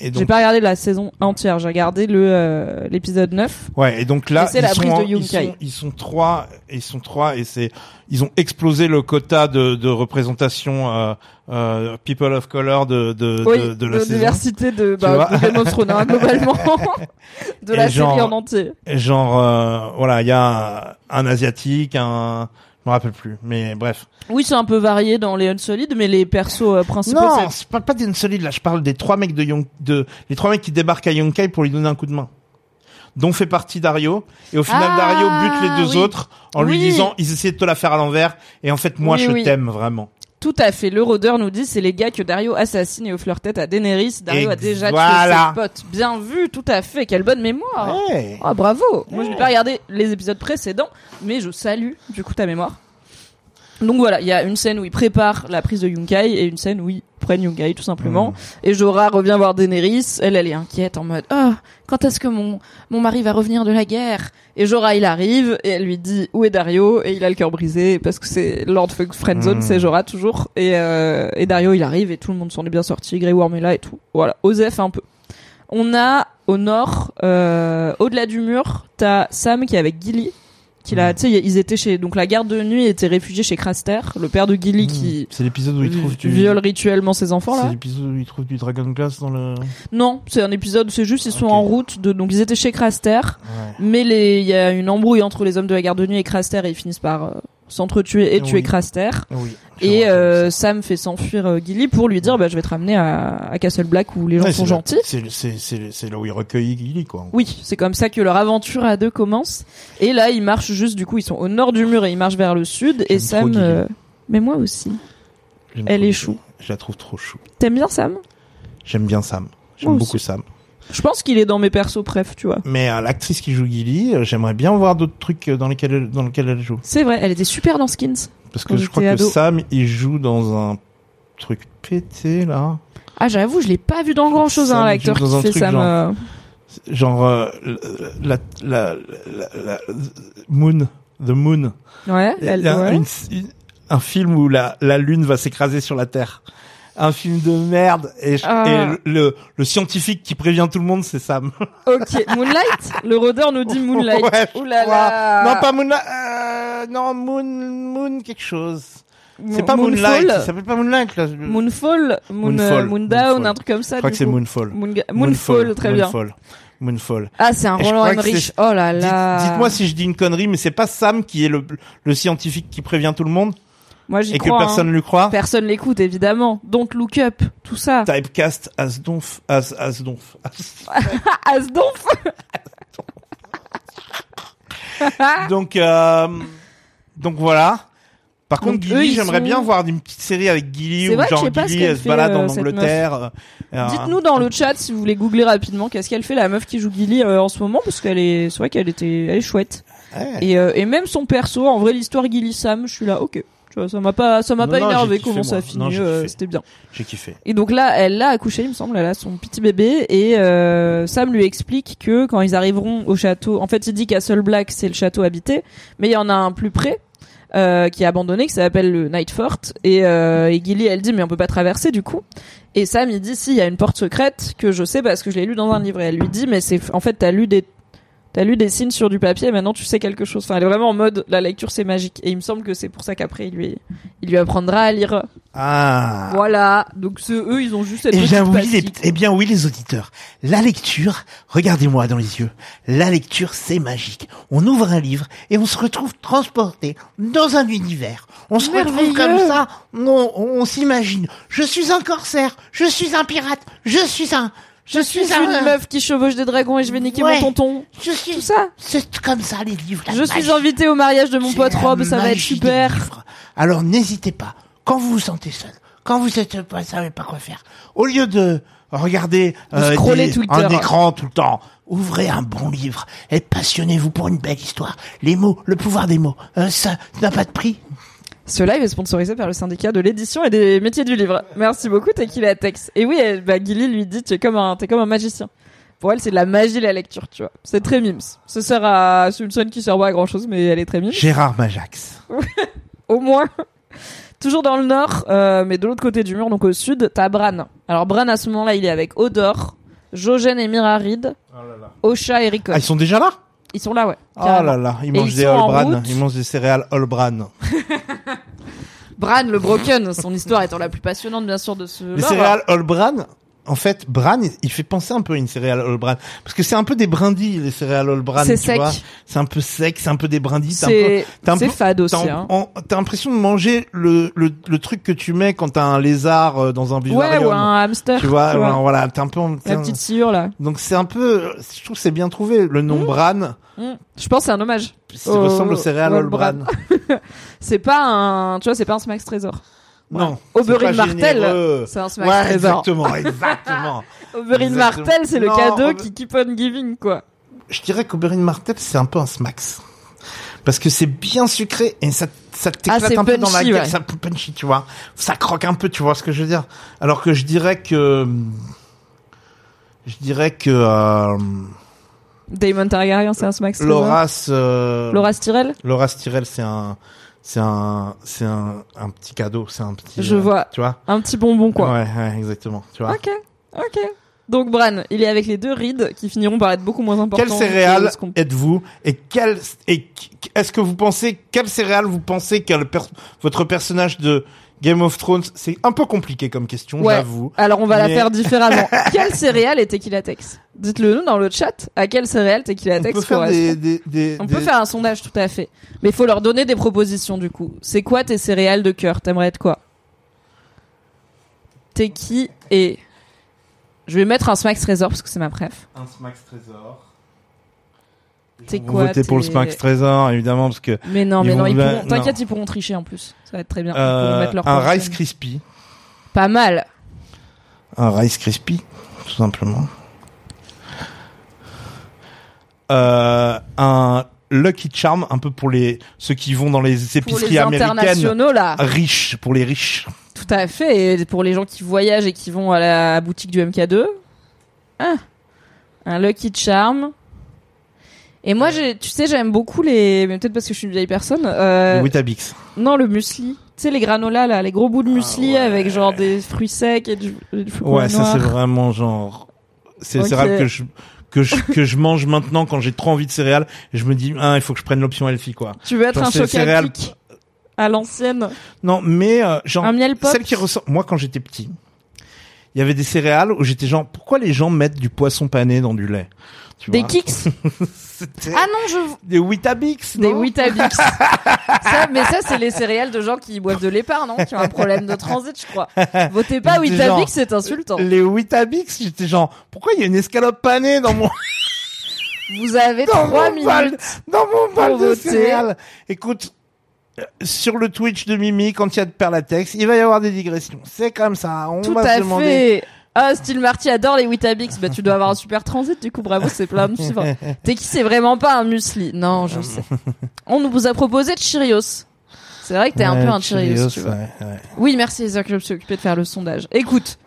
Et J'ai donc, pas regardé la saison entière. J'ai regardé le euh, l'épisode 9. ouais, et donc là, Et ils la sont, prise en- de ils sont, ils sont trois, ils sont trois, et c'est, ils ont explosé le quota de, de représentation, euh, euh, people of color de, de, oui, de, de la saison. diversité de, bah, de Game of Thrones, hein, globalement. de Et la genre- série en entier. Genre, euh, voilà, il y a un, un asiatique, un, me rappelle plus, mais bref. Oui, c'est un peu varié dans les Unsolid, mais les persos euh, principaux, Non, c'est- je parle pas d'une solide là, je parle des trois mecs de Young, de, les trois mecs qui débarquent à Yonkai pour lui donner un coup de main. Dont fait partie Dario. Et au final, Ah, Dario bute les deux oui. autres en lui disant, ils essaient de te la faire à l'envers. Et en fait, moi, Oui, je t'aime vraiment. Tout à fait. Le rôdeur nous dit, c'est les gars que Dario assassine et offre leur tête à Daenerys. Dario a déjà voilà. tué ses potes. Bien vu, tout à fait. Quelle bonne mémoire. Ouais. Ah bravo Moi je n'ai pas regardé les épisodes précédents, mais je salue du coup ta mémoire. Donc voilà, il y a une scène où ils préparent la prise de Yunkai et une scène où ils prennent Yunkai tout simplement. Mm. Et Jorah revient voir Daenerys, elle elle est inquiète en mode "Oh, quand est-ce que mon mon mari va revenir de la guerre? Et Jorah il arrive et elle lui dit "Où est Dario?" et il a le cœur brisé parce que c'est Lord Fuck Friendzone, Mm. c'est Jorah toujours et euh, et Dario il arrive et tout le monde s'en est bien sorti, Grey Worm est là et tout. Voilà, Osef un peu. On a au nord, euh, au-delà du mur, t'as Sam qui est avec Gilly. Qui l'a, Mm. tu sais, ils étaient chez, donc la garde de nuit était réfugiée chez Craster, le père de Gilly qui C'est l'épisode où il trouve du, viole rituellement ses enfants c'est là. l'épisode où il trouve du Dragon Glass dans le, Non, c'est un épisode, c'est juste ils sont en route de, donc ils étaient chez Craster, ouais. mais les, il y a une embrouille entre les hommes de la garde de nuit et Craster et ils finissent par euh, s'entretuer et Oui. tuer Craster. Oui. Et euh. Sam fait s'enfuir euh, Gilly pour lui dire bah je vais te ramener à, à Castle Black où les gens Ouais, sont gentils. C'est, là où il recueille Gilly, quoi. Oui, c'est comme ça que leur aventure à deux commence. Et là, ils marchent juste, du coup, ils sont au nord du mur et ils marchent vers le sud. Et Sam, euh, mais moi aussi. Elle est chou. Je la trouve trop chou. T'aimes bien Sam? J'aime bien Sam. J'aime beaucoup. Sam. Je pense qu'il est dans mes persos préf, tu vois. Mais euh, l'actrice qui joue Gilly, euh, j'aimerais bien voir d'autres trucs euh, dans lesquels elle, dans lesquels elle joue. C'est vrai, elle était super dans Skins. Parce que Quand je crois que ado. Sam, il joue dans un truc pété là. Ah, j'avoue, je l'ai pas vu dans grand chose, hein, Sam, il l'acteur qui fait Sam. genre- euh, Genre euh, la, la, la, la- Moon, The Moon. Ouais, elle, un, ouais. une- une- un film où la, la lune va s'écraser sur la Terre. Un film de merde et, je- Ah. et le, le, le scientifique qui prévient tout le monde, c'est Sam. Ok, Moonlight? Le rôdeur nous dit Moonlight. Ouais, Ouh là. Non, pas Moonlight. Euh, non, Moon, Moon quelque chose. C'est pas Moonlight. Moonfall Ça s'appelle pas Moonlight. Là. Moonfall, Moon, Moonfall, euh, Moondown, Moonfall. un truc comme ça. Je crois que c'est. Moonfall. Moonga- Moonfall, très bien. Moonfall. Moonfall. Ah, c'est un Roland Emmerich. Oh là là. Dites-moi si je dis une connerie, mais c'est pas Sam qui est le, le scientifique qui prévient tout le monde Moi, j'y et que personne hein. lui croit. Personne l'écoute, évidemment. Don't look up, tout ça. Typecast as donf, as, as donf. Asdonf donc, euh, donc voilà. Par contre, Donc, Gilly, eux, ils j'aimerais sont- bien voir une petite série avec Gilly C'est où vrai que je genre sais pas ce Gilly qu'elle elle se fait, balade euh, en cette Angleterre. euh, Dites-nous dans le chat si vous voulez googler rapidement qu'est-ce qu'elle fait la meuf qui joue Gilly euh, en ce moment parce qu'elle est, c'est vrai qu'elle était, elle est chouette. ouais. Et, euh, et même son perso, en vrai l'histoire Gilly Sam, je suis là, ok. Ça m'a pas, ça m'a pas non, énervé comment ça a fini, euh, c'était bien. J'ai kiffé. Et donc là, elle l'a accouché, il me semble, elle a son petit bébé et euh, Sam lui explique que quand ils arriveront au château, en fait, il dit Castle Black c'est le château habité, mais il y en a un plus près euh, qui est abandonné qui s'appelle le Nightfort et, euh, et Gilly elle dit mais on peut pas traverser du coup. Et Sam il dit si il y a une porte secrète que je sais parce que je l'ai lu dans un livre. Et elle lui dit mais c'est en fait t'as lu des T'as lu des signes sur du papier, maintenant tu sais quelque chose. Enfin, elle est vraiment en mode la lecture c'est magique. Et il me semble que c'est pour ça qu'après il lui, il lui apprendra à lire. Ah. Voilà. Donc eux, ils ont juste cette Eh bien, oui, les, eh bien oui, les auditeurs. La lecture, regardez-moi dans les yeux. La lecture, c'est magique. On ouvre un livre et on se retrouve transporté dans un univers. On se retrouve comme ça. On, on s'imagine. Je suis un corsaire. Je suis un pirate. Je suis un. Je suis une meuf qui chevauche des dragons et je vais niquer Ouais. mon tonton. Je suis. Tout ça. C'est comme ça les livres. la Je suis invitée au mariage de mon pote Rob, ça va être super. Alors n'hésitez pas, quand vous vous sentez seul, quand vous êtes pas, savez pas quoi faire, au lieu de regarder euh, des- un écran tout le temps, ouvrez un bon livre et passionnez-vous pour une belle histoire. Les mots, le pouvoir des mots, euh, ça n'a pas de prix. Ce live est sponsorisé par le syndicat de l'édition et des métiers du livre. Merci beaucoup, Tequila Tex. Et oui, elle, bah, Gilly lui dit, tu es comme un, t'es comme un magicien. Pour elle, c'est de la magie, la lecture, tu vois. C'est très mimes. Ça sert à, c'est une scène qui sert pas à grand chose, mais elle est très mimes. Gérard Majax. Au moins. Toujours dans le nord, euh, mais de l'autre côté du mur, donc au sud, t'as Bran. Alors Bran, à ce moment-là, il est avec Odor, Jojen et Mirarid, Osha et Rickon. Ah, ils sont déjà là? Ils sont là, ouais. Oh carrément. là là, ils mangent ils des sont en Olbran, route. ils mangent des céréales Olbran. Bran le Broken, son histoire étant la plus passionnante bien sûr de ce Les lore. céréales Olbran, en fait, Bran, il- fait penser un peu à une céréale Olbran. Parce que c'est un peu des brindilles, les céréales Olbran. C'est tu sec. vois. C'est un peu sec, c'est un peu des brindilles. t'as un peu- C'est un c'est peu- fade aussi. T'as Hein. l'impression de manger le, le, le truc que tu mets quand t'as un lézard euh, dans un Ouais, vivarium. ou un hamster. Tu vois, voilà, voilà, t'es un peu... La petite sciure là. Donc c'est un peu... Je trouve que c'est bien trouvé. Le nom Mmh. Bran, Mm. Je pense que c'est un hommage. ça Oh, ressemble aux céréales oh, Olbran. C'est pas un, tu vois, c'est pas un Smax Trésor. Non. Oberyn Martel. C'est un Smax Ouais, exactement, exactement. Oberyn. Martel, c'est le cadeau qui keep on giving quoi. Je dirais qu'Oberyn Martel, c'est un peu un smax. Parce que c'est bien sucré et ça, ça t'éclate Ah, c'est un peu dans la gueule, ouais. ça punchy, tu vois. Ça croque un peu, tu vois ce que je veux dire. Alors que je dirais que, je dirais que, euh, Daemon Targaryen, c'est un Smax. Loras, euh, Loras Tyrell. Loras Tyrell, c'est un, c'est un, c'est un, un petit cadeau, c'est un petit, Je euh, vois. tu vois. Un petit bonbon quoi. Ouais, ouais, exactement, tu vois. Ok, ok. Donc Bran, il est avec les deux rides qui finiront par être beaucoup moins importants. Quelle céréale que êtes-vous et quel et est-ce que vous pensez quelle céréale vous pensez que per- votre personnage de Game of Thrones c'est un peu compliqué comme question Ouais. j'avoue Alors on va la faire différemment. quelle céréale est Tequila Tex Dites-le nous dans le chat. À quelle céréale Tequila on Tex peut faire correspond des, des, des- On des- peut faire un sondage tout à fait. Mais il faut leur donner des propositions du coup. C'est quoi tes céréales de cœur T'aimerais être quoi T'es qui et je vais mettre un Smax Trésor parce que c'est ma préf. un Smax Trésor Vous quoi votez pour le tes- Smax Trésor évidemment parce que Mais non, mais non, pourront. T'inquiète, ils pourront tricher en plus. Ça va être très bien. Euh, mettre leur un prochaine. Rice Krispy Pas mal. un Rice Krispy tout simplement euh, un Lucky Charm un peu pour les ceux qui vont dans les Pour épiceries les américaines internationaux là. riches pour les riches Tout à fait. Et pour les gens qui voyagent et qui vont à la boutique du MK2. Ah. un Lucky Charm. Et moi, j'ai, tu sais, j'aime beaucoup les, mais peut-être parce que je suis une vieille personne. Euh, Le Weetabix. non, le muesli. Tu sais, les granolas là, les gros bouts de muesli Ah ouais. avec genre des fruits secs et du, du Ouais, ça c'est vraiment genre c'est Ok. le céréales que je que je que je mange maintenant quand j'ai trop envie de céréales et je me dis ah il faut que je prenne l'option healthy quoi. Tu veux être Genre, un les céréales- à l'ancienne, Non, mais euh, genre un miel pop. celle qui ressort moi quand j'étais petit, il y avait des céréales où j'étais genre pourquoi les gens mettent du poisson pané dans du lait? Tu Des vois kicks. Ah non, je des Weetabix des ça, mais ça, c'est les céréales de gens qui boivent de l'épargne, non Qui ont un problème de transit, je crois. Votez pas genre- Weetabix, c'est insultant. Les Weetabix, j'étais genre pourquoi il y a une escalope panée dans mon Vous avez trois minutes. dans mon pour de céréales. Écoute, euh, sur le Twitch de Mimi, quand il y a de Perlatex, il va y avoir des digressions. C'est comme ça. On Tout va à se demander. fait. Ah, Style Marty adore les Weetabix. Bah, tu dois avoir un super transit, du coup, bravo, c'est plein de suivre. T'es qui, c'est vraiment pas un muesli. Non, je sais. On nous vous a proposé de Cheerios. C'est vrai que t'es un Ouais, peu un Cheerios, tu vois. ouais, ouais. Oui, merci, les je me suis occupé de faire le sondage. Écoute.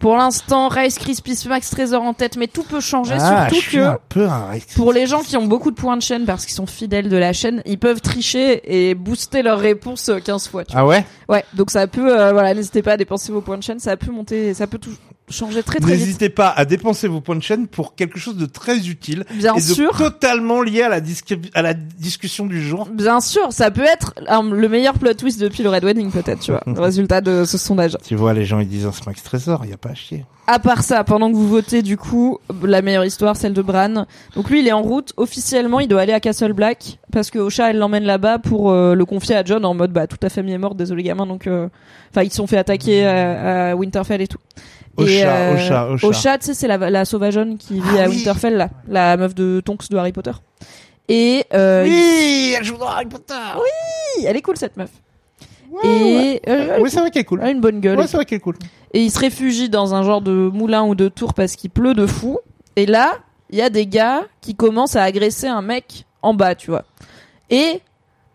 Pour l'instant, Rice Krispies Max Trésor en tête, mais tout peut changer, Ah, je surtout suis que un peu un pour les gens qui ont beaucoup de points de chaîne parce qu'ils sont fidèles de la chaîne, ils peuvent tricher et booster leur réponse euh, 15 fois. tu vois. Ah ouais? Ouais, donc ça peut, euh, voilà, n'hésitez pas à dépenser vos points de chaîne, ça peut monter, ça peut tout changer très très vite. N'hésitez pas à dépenser vos points de chaîne pour quelque chose de très utile Bien et de sûr. totalement lié à la, à la discussion du jour. Bien sûr, ça peut être euh, le meilleur plot twist depuis le Red Wedding peut-être, tu vois, le résultat de ce sondage. Tu vois, les gens ils disent un Smax Trésor, il y a pas à chier. À part ça, pendant que vous votez, du coup, la meilleure histoire, celle de Bran. Donc lui, il est en route. Officiellement, il doit aller à Castle Black parce que Osha, elle l'emmène là-bas pour euh, le confier à John en mode, bah, toute ta famille est morte, désolé gamin. Donc, euh, enfin, ils se sont fait attaquer à, à Winterfell et tout. Osha, et, euh, Osha, Osha. Osha, tu sais, c'est la, la sauvageonne qui vit Ah à oui. Winterfell, là, la meuf de Tonks de Harry Potter. Et euh, Oui, elle joue dans Harry Potter. il- elle est cool cette meuf. Ouais, ouais. et euh, Oui, c'est vrai qu'elle est cool. elle a une bonne gueule. Ouais, c'est vrai qu'elle est cool. et il se réfugie dans un genre de moulin ou de tour parce qu'il pleut de fou. Et là, il y a des gars qui commencent à agresser un mec en bas, tu vois. Et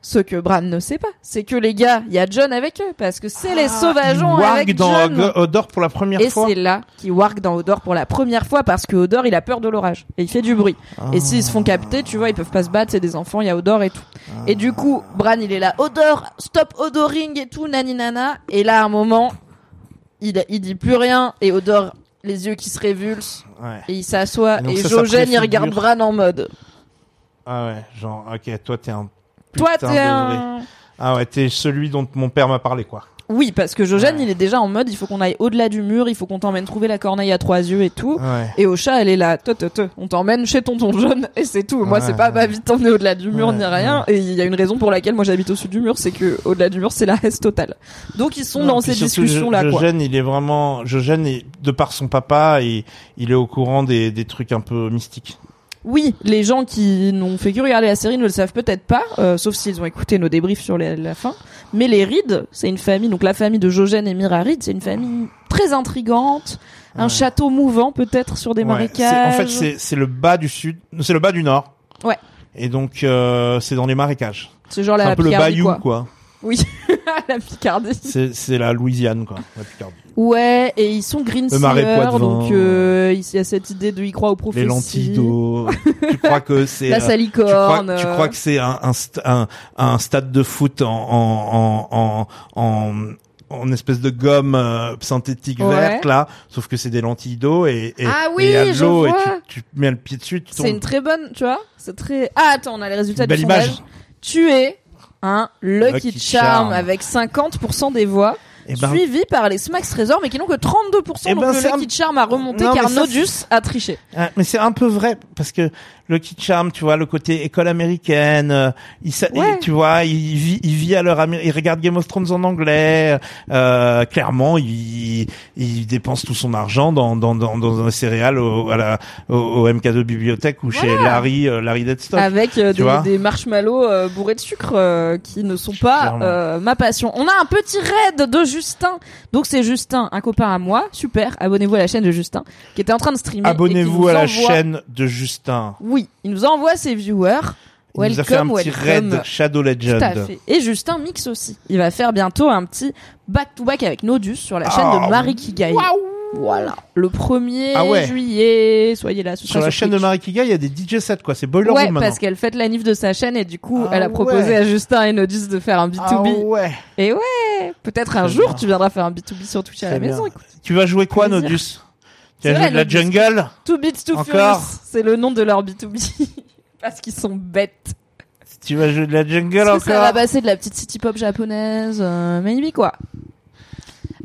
ce que Bran ne sait pas, c'est que les gars, il y a John avec eux parce que c'est les sauvageons Ah, Il avec dans Odor pour la première Et fois. c'est là qu'il wargue dans Odor pour la première fois parce que Odor il a peur de l'orage et il fait du bruit. Et s'ils se font capter, tu vois, ils peuvent pas se battre, c'est des enfants, il y a Odor et tout. Et du coup, Bran il est là, Odor, stop odoring et tout, nani nana. Et là, à un moment, il, il dit plus rien et Odor, les yeux qui se révulsent Ouais. et il s'assoit Et et Jogène il regarde Bran en mode. Ah ouais, genre, ok, toi t'es un. Toi t'es un. vrai. Ah ouais, t'es celui dont mon père m'a parlé, quoi. Oui, parce que Jogène Ouais. il est déjà en mode, il faut qu'on aille au-delà du mur, il faut qu'on t'emmène trouver la corneille à trois yeux et tout. Ouais. Et au chat, elle est là, te, te, te. on t'emmène chez tonton John et c'est tout. Moi, Ouais, c'est pas vie de t'emmener au-delà du mur ni rien. Et il y a une raison pour laquelle moi j'habite au-dessus du mur, c'est que au-delà du mur, c'est la haisse totale. Donc ils sont Non, dans ces surtout, discussions là, Jo- quoi. Jogène, il est vraiment, est- de par son papa, il, il est au courant des, des trucs un peu mystiques. Oui, les gens qui n'ont fait que regarder la série ne le savent peut-être pas, euh, sauf s'ils ont écouté nos débriefs sur les- la fin. Mais les Reed, c'est une famille, donc la famille de Jogène et Mira Reed, c'est une famille très intrigante. Un Ouais. château mouvant peut-être sur des Ouais, marécages. En fait, c'est, le bas du sud, c'est le bas du nord. Ouais. Et donc, euh, c'est dans les marécages. C'est genre C'est la un peu le bayou, quoi. quoi. Oui, la Picardie. C'est, c'est la Louisiane, quoi. La Picardie. Ouais, et ils sont green Le marais donc euh, il y a cette idée de y croire aux prophéties. Les lentilles d'eau. tu crois que c'est, La euh, tu salicorne. crois, tu euh, crois que c'est un, un, un, stade de foot en, en, en, en, espèce de gomme euh, synthétique Ouais. verte là, sauf que c'est des lentilles d'eau et, et, Ah et oui, de je l'eau et vois. tu, tu mets le pied dessus, tu. C'est une très bonne, tu vois C'est très... Ah, attends, on a les résultats Une du belle sondage. image. Tu es un Lucky, Lucky Charm, Charm. avec 50% des voix, Eh ben, suivi par les Smax Trésor, mais qui n'ont que 32%. Eh donc ben, le Lucky un- Charm a remonté Non, car ça, Nodus a triché. Ah, mais c'est un peu vrai parce que Lucky Charm, tu vois, le côté école américaine, euh, il, Ouais. il- tu vois, il vit, il vit à l'heure il regarde Game of Thrones en anglais. Euh, clairement, il, il dépense tout son argent dans dans dans, dans un céréal au, à la au, au MK2 bibliothèque ou chez. Larry euh, Larry Deadstock. Avec euh, des, marshmallows euh, bourrés de sucre euh, qui ne sont pas euh, ma passion. On a un petit raid de Justin. Donc c'est Justin, un copain à moi, super. Abonnez-vous à la chaîne de Justin, qui était en train de streamer. Abonnez-vous à la envoie- chaîne de Justin. Oui, il nous envoie ses viewers. Il nous a fait un Welcome, petit welcome. raid Shadow Legend. Tout à fait. Et Justin mix aussi. Il va faire bientôt un petit back-to-back avec Nodus sur la chaîne Oh, de Marie Kigai. Voilà. Le 1er Ah ouais. juillet, soyez là. ce Sur la chaîne de. Marie Kiga, il y a des DJ sets, quoi. C'est Boiler Ouais, Room parce qu'elle fête la nif de sa chaîne et du coup, Ah elle a proposé ouais. à Justin et Nodus de faire un B2B. Ah ouais. Et ouais, peut-être un jour bien. tu viendras faire un B2B sur Twitch à la maison. Écoute. Tu vas jouer quoi. Nodus? Vrai, jouer de la jungle Two Beats to Encore Furious, c'est le nom de leur B2B. Parce qu'ils sont bêtes. Tu vas jouer de la jungle que ça va encore passer de la petite city pop japonaise, euh, maybe quoi.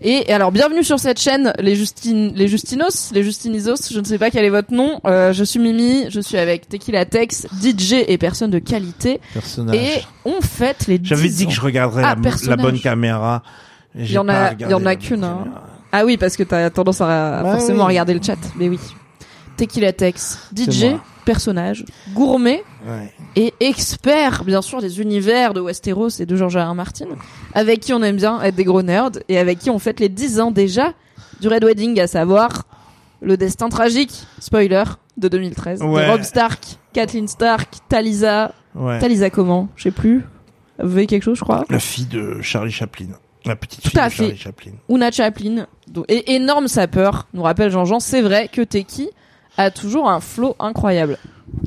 Et, et alors, bienvenue sur cette chaîne, les Justine, les Justinos, les Justinizos, je ne sais pas quel est votre nom. Euh, je suis Mimi, je suis avec Tequila Tex, DJ et personne de qualité. Personnage. Et on fête les 10 J'avais dit ans. que je regarderais Ah, la, la personnage. bonne caméra. Il y en a- il y en a qu'une, hein. Ah oui, parce que t'as tendance à, Bah forcément oui. regarder le chat. Mais oui. Tequila Tex, DJ, personnage, gourmet Ouais. et expert, bien sûr, des univers de Westeros et de George R. R. Martin, avec qui on aime bien être des gros nerds et avec qui on fête les 10 ans déjà du Red Wedding, à savoir le destin tragique, spoiler, de 2013, Ouais. de Rob Stark, Kathleen Stark, Talisa, Ouais. Talisa comment? Je sais plus. Vous voyez quelque chose, je crois? La fille de Charlie Chaplin. La petite Tout fille à de fait. Chaplin. Una Chaplin, donc- et énorme sapeur, nous rappelle Jean-Jean, c'est vrai que Teki a toujours un flow incroyable.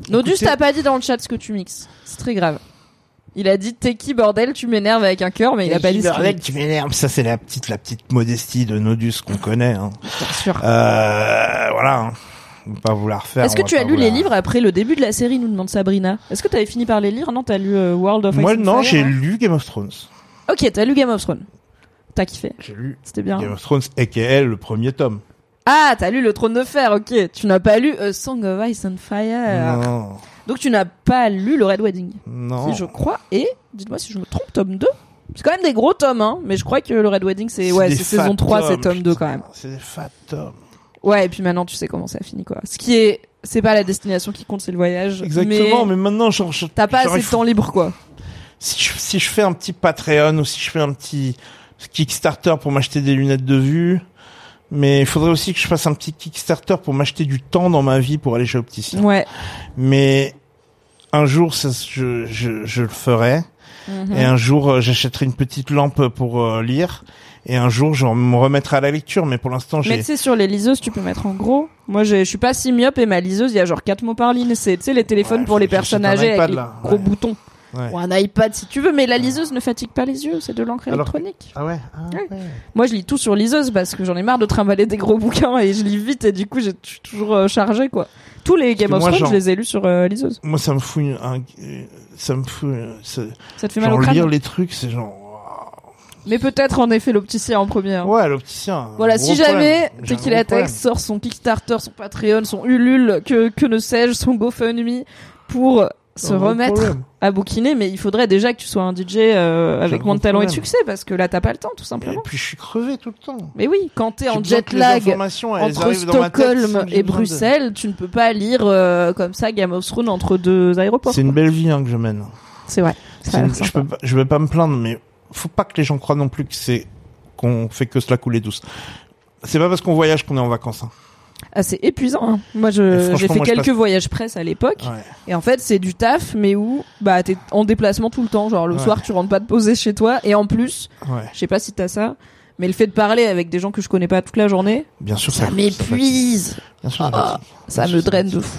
Nodus Écoutez- t'as pas dit dans le chat ce que tu mixes, c'est très grave. Il a dit Teki bordel, tu m'énerves avec un cœur, mais il a pas dit ce qu'il tu m'énerves. Ça, c'est la petite, la petite modestie de Nodus qu'on connaît. Hein. bien sûr. Euh, voilà. Hein. On va pas vouloir faire. Est-ce que on va tu as pas lu les livres après le début de la série, nous demande Sabrina? Est-ce que t'avais fini par les lire? Non, t'as lu euh, World of Moi, Ice and non, Fire, j'ai hein? lu Game of Thrones. Ok, t'as lu Game of Thrones. T'as kiffé, J'ai lu c'était bien. Game of Thrones, aka le premier tome. Ah, t'as lu Le Trône de Fer, ok. Tu n'as pas lu A Song of Ice and Fire. Non, Donc tu n'as pas lu le Red Wedding. non. Si je crois. Et, dites-moi si je me trompe, tome 2. C'est quand même des gros tomes, hein. Mais je crois que le Red Wedding, c'est, ouais, c'est saison fat 3, c'est tome 2 putain. quand même. C'est des fat tomes. Ouais, et puis maintenant, tu sais comment ça finit, quoi. Ce qui est, c'est pas la destination qui compte, c'est le voyage. Exactement, Mais, mais, maintenant, je, je- t'as pas genre, assez de faut- temps libre, quoi. si je, si je fais un petit Patreon ou si je fais un petit Kickstarter pour m'acheter des lunettes de vue, mais il faudrait aussi que je fasse un petit Kickstarter pour m'acheter du temps dans ma vie pour aller chez opticien. Ouais. Mais un jour, ça, je, je, je le ferai. Mhm. Et un jour, euh, j'achèterai une petite lampe pour euh, lire. Et un jour, je me remettrai à la lecture. Mais pour l'instant, Mais j'ai... tu sais, sur les liseuses, tu peux mettre en gros. Moi, je suis pas si myope et ma liseuse, il y a genre 4 mots par ligne. C'est, tu sais, les téléphones Ouais, pour les personnes âgées iPad, avec les là. gros Ouais. boutons. Ouais. Ou un iPad si tu veux, mais la liseuse ne fatigue pas les yeux, c'est de l'encre Alors- électronique. Ah ouais, ah Ouais. ouais. Moi, je lis tout sur liseuse parce que j'en ai marre de trimballer des gros bouquins et je lis vite et du coup, j'ai- je suis toujours euh, chargé quoi. Tous les Game of Thrones, genre- je les ai lus sur euh, liseuse. Moi, ça me fout un... Ça me fout... ça- Ça te fait mal au crâne. lire les trucs, c'est genre... Mais peut-être en effet l'opticien en premier. hein. Ouais, l'opticien. Voilà, si jamais Tequila Text sort son Kickstarter, son Patreon, son Ulule, que, que ne sais-je, son GoFundMe pour se remettre à bouquiner, mais il faudrait déjà que tu sois un DJ euh, avec moins de talent et de succès parce que là t'as pas le temps tout Et simplement. puis je suis crevé tout le temps. Mais oui, quand t'es en jet lag entre tête Stockholm et de- Bruxelles, tu ne peux pas lire euh, comme ça Game of Thrones entre deux aéroports. C'est une belle vie hein, que je mène. C'est vrai. Une- je peux pas, je vais pas me plaindre, mais faut pas que les gens croient non plus que c'est qu'on fait que cela couler douce. C'est pas parce qu'on voyage qu'on est en vacances. Hein. C'est épuisant. hein. Moi, je, j'ai fait moi, quelques passe- voyages presse à l'époque. Ouais. Et en fait, c'est du taf, mais où bah t'es en déplacement tout le temps. Genre le Ouais. soir, tu rentres pas te poser chez toi. Et en plus, ouais. je sais pas si t'as ça, mais le fait de parler avec des gens que je connais pas toute la journée, Bien sûr, ça ça, m'épuise. Bien sûr, ça Ah, fatigue. Ça Bien me sûr, draine de fou.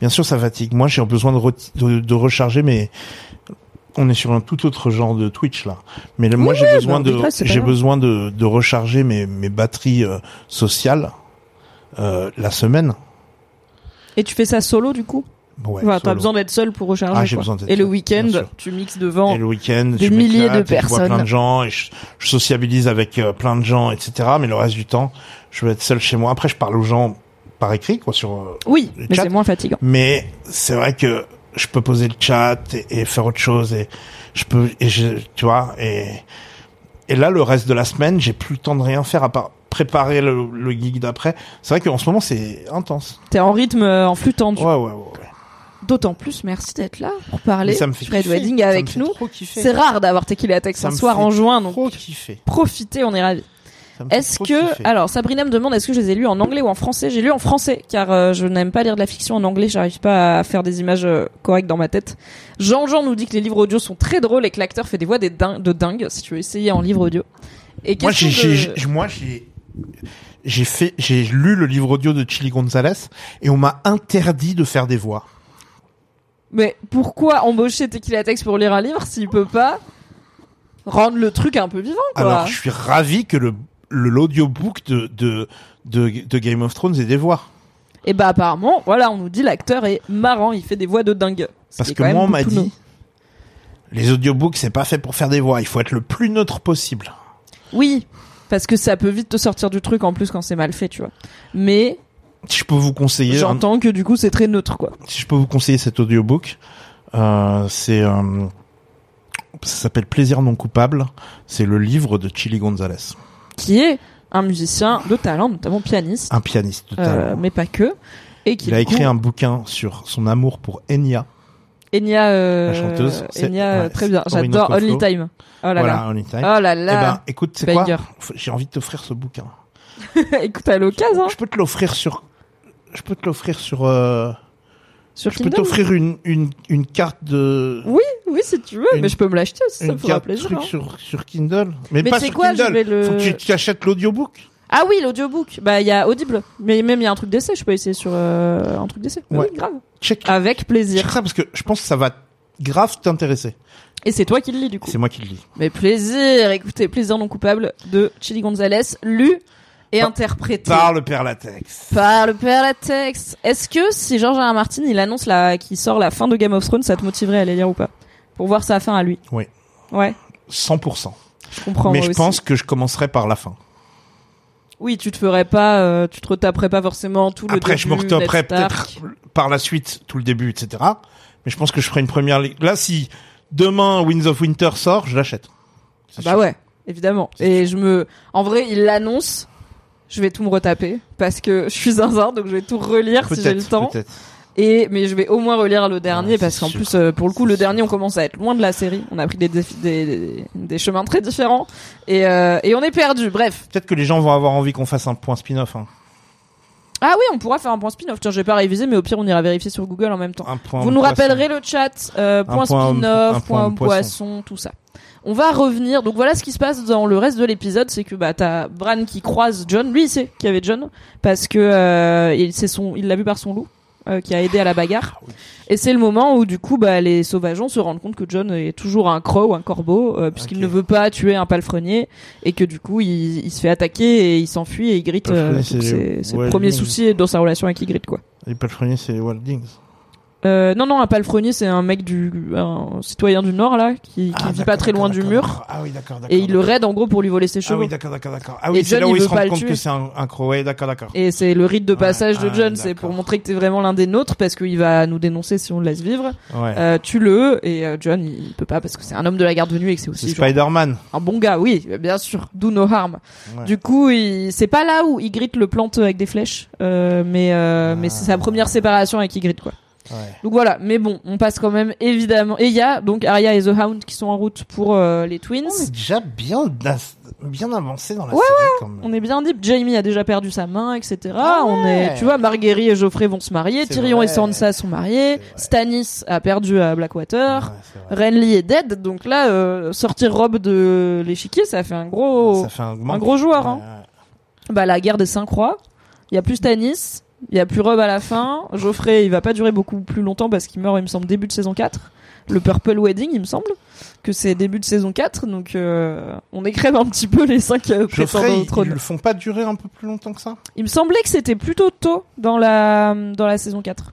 Bien sûr, ça fatigue. Moi, j'ai besoin de, re- de, de recharger, mais on est sur un tout autre genre de Twitch là. Mais moi, j'ai bah, de, besoin de, de recharger mes, mes batteries euh, sociales euh, la semaine. Et tu fais ça solo du coup Ouais, Enfin, T'as besoin d'être seul pour recharger. Ah, j'ai quoi. besoin d'être Et le week-end, tu mixes devant. Et le week-end, des milliers de et Je vois plein personnes. de gens et je, je sociabilise avec euh, plein de gens, etc. Mais le reste du temps, je veux être seul chez moi. Après, je parle aux gens par écrit, quoi, sur. euh, Oui, le mais c'est moins fatigant. Mais c'est vrai que je peux poser le chat et, et faire autre chose et je peux et je, tu vois et et là le reste de la semaine, j'ai plus le temps de rien faire à part préparer le, le geek d'après. C'est vrai qu'en ce moment c'est intense. T'es en rythme, euh, en flux tendu. Ouais ouais ouais. ouais. D'autant plus, merci d'être là pour parler ça me fait Red kiffer. Wedding Ça me avec fait nous. Trop kiffer. C'est rare d'avoir Tequila Tex Ça un me soir fait en juin, donc Trop kiffer. profitez, on est ravis. Ça me fait Est-ce trop que kiffer. alors Sabrina me demande est-ce que je les ai lus en anglais ou en français? J'ai lu en français car euh, je n'aime pas lire de la fiction en anglais, j'arrive pas à faire des images euh, correctes dans ma tête. Jean-Jean nous dit que les livres audio sont très drôles et que l'acteur fait des voix des din- de dingue si tu veux essayer en livre audio. Et moi question j'ai de- j'ai- j'ai- moi j'ai j'ai fait, j'ai lu le livre audio de Chili Gonzalez et on m'a interdit de faire des voix. Mais pourquoi embaucher Tequila Tex pour lire un livre s'il peut pas rendre le truc un peu vivant, quoi Alors, je suis ravi que le l'audiobook de, de de de Game of Thrones ait des voix. Et bah apparemment, voilà, on nous dit l'acteur est marrant, il fait des voix de dingue. Ce Parce que moi, on m'a dit, les audiobooks, c'est pas fait pour faire des voix. Il faut être le plus neutre possible. Oui, parce que ça peut vite te sortir du truc en plus quand c'est mal fait, tu vois. Mais je peux vous conseiller, un- j'entends que du coup c'est très neutre, quoi. si je peux vous conseiller cet audiobook, euh, c'est euh, ça s'appelle Plaisir non coupable. C'est le livre de Chili Gonzalez, Qui est un musicien de talent, notamment pianiste, un pianiste de euh, talent. mais pas que. Et qui Il a coup, écrit un bouquin sur son amour pour Enya. Enya, euh, La chanteuse, Enya, euh, ouais, très bien. J'adore. Only Time. Oh là voilà, Only Time. là. Oh là Eh là. ben, écoute, c'est quoi J'ai envie de t'offrir ce bouquin. Écoute, à l'occasion, hein, Je peux te l'offrir sur. Je peux te l'offrir sur. euh, sur Je peux t'offrir une, une une carte de. Oui, oui, si tu veux, Une- mais je peux me l'acheter aussi, ça me fera plaisir. truc hein. sur sur Kindle. Mais, Mais pas c'est sur quoi, je Kindle. vais le- Faut que tu, tu achètes l'audiobook. Ah oui, l'audiobook. Bah, il y a Audible. Mais même, il y a un truc d'essai. Je peux essayer sur euh, un truc d'essai. Ouais. Oui, grave. Check. Avec plaisir. Check ça parce que je pense que ça va grave t'intéresser. Et c'est toi qui le lis, du coup. C'est moi qui le lis. Mais plaisir. Écoutez, Plaisir non coupable de Chili Gonzalez, lu et interprété Par le père Latex. par le père Latex. Est-ce que si George R. R. Martin, il annonce la, qu'il sort la fin de Game of Thrones, ça te motiverait à aller lire ou pas? Pour voir sa fin à lui. Oui. Ouais. 100%. Je comprends. Mais moi je aussi. pense que je commencerai par la fin. Oui, tu te ferais pas, euh, tu te retaperais pas forcément tout le Après, début. je me retaperai Ned Stark. peut-être par la suite tout le début, etc. Mais je pense que je ferai une première. Là, si demain Winds of Winter sort, je l'achète. Bah sûr. ouais, évidemment. Et je me, en vrai, il l'annonce. Je vais tout me retaper parce que je suis zinzin, donc je vais tout relire si j'ai le temps. peut-être. Et mais je vais au moins relire le dernier Ouais, parce qu'en plus, euh, pour le coup, le dernier, on commence à être loin de la série. On a pris des des, des, des chemins très différents et euh, et on est perdu. Bref. Peut-être que les gens vont avoir envie qu'on fasse un point spin-off. Hein. Ah oui, on pourra faire un point spin-off. Tiens, je vais pas réviser, mais au pire, on ira vérifier sur Google en même temps. Un point Vous nous rappellerez le chat, euh, point spin-off, point point poisson, tout ça. On va revenir. Donc voilà ce qui se passe dans le reste de l'épisode, c'est que bah t'as Bran qui croise John. Lui, il sait qu'il y avait John parce que euh, il c'est son, il l'a vu par son loup euh, qui a aidé à la bagarre. Ah oui. Et c'est le moment où du coup bah les sauvageons se rendent compte que John est toujours un croc, un corbeau, euh, puisqu'il ne veut pas tuer un palefrenier et que du coup il, il se fait attaquer et il s'enfuit et Ygritte. euh, Palefrenier, donc c'est le premier souci dans sa relation avec Ygritte quoi. Les palefreniers, c'est Wildings. Euh, non, non, un palefrenier, c'est un mec du, un citoyen du Nord, là, qui, qui Ah, vit pas très loin du mur. Ah oui, d'accord, d'accord. Et il le raide, en gros, pour lui voler ses Ah chevaux. oui, d'accord, d'accord, d'accord. Ah Et oui, c'est là il où veut se le compte que c'est un, un d'accord, d'accord. Et c'est le rite de Ouais, passage de ah, John, c'est pour montrer que t'es vraiment l'un des nôtres, parce qu'il va nous dénoncer si on le laisse vivre. Ouais. Euh, tue-le, et euh, John, il peut pas, parce que c'est un homme de la garde de nuit et que c'est aussi Spider-Man. un bon gars, oui, bien sûr, do no harm. Ouais. Du coup, il... c'est pas là où Ygritte le plante avec des flèches, euh, mais euh, mais c'est sa première séparation avec Ygritte, quoi. Ouais. Donc voilà, mais bon, on passe quand même évidemment. Et il y a donc Arya et The Hound qui sont en route pour euh, les Twins. On est déjà bien, bien avancé dans la Ouais, série, quand même. On est bien dit. Jamie a déjà perdu sa main, etc. Ah On ouais. est, tu vois, Marguerite et Geoffrey vont se marier. Tyrion et. Sansa sont mariés. Stannis a perdu à Blackwater. Ouais. Renly est dead. Donc là, euh, sortir Rob de l'échiquier, ça fait un gros, Ça fait un, un gros joueur. Hein. Ouais. Bah la guerre des cinq rois. Il y a plus Stannis. Il y a plus Rob à la fin. Geoffrey, il va pas durer beaucoup plus longtemps parce qu'il meurt, il me semble, début de saison 4. Le Purple Wedding, il me semble que c'est début de saison 4. Donc euh, on écrève un petit peu les cinq euh, prétendants Geoffrey, au trône. ils le font pas durer un peu plus longtemps que ça? Il me semblait que c'était plutôt tôt dans la dans la saison 4.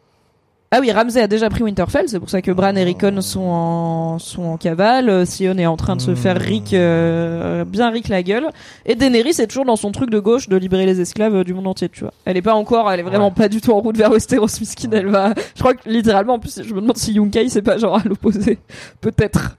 Ah oui, Ramsey a déjà pris Winterfell, c'est pour ça que Bran et Rickon sont en, sont en cavale. Euh, Sion est en train de se faire Rick, euh, bien Rick la gueule. Et Daenerys est toujours dans son truc de gauche de libérer les esclaves euh, du monde entier, tu vois. Elle est pas encore, elle est vraiment pas du tout en route vers Westeros, Miskin. Elle va, je crois que littéralement, en plus, je me demande si Yunkai c'est pas genre à l'opposé. Peut-être.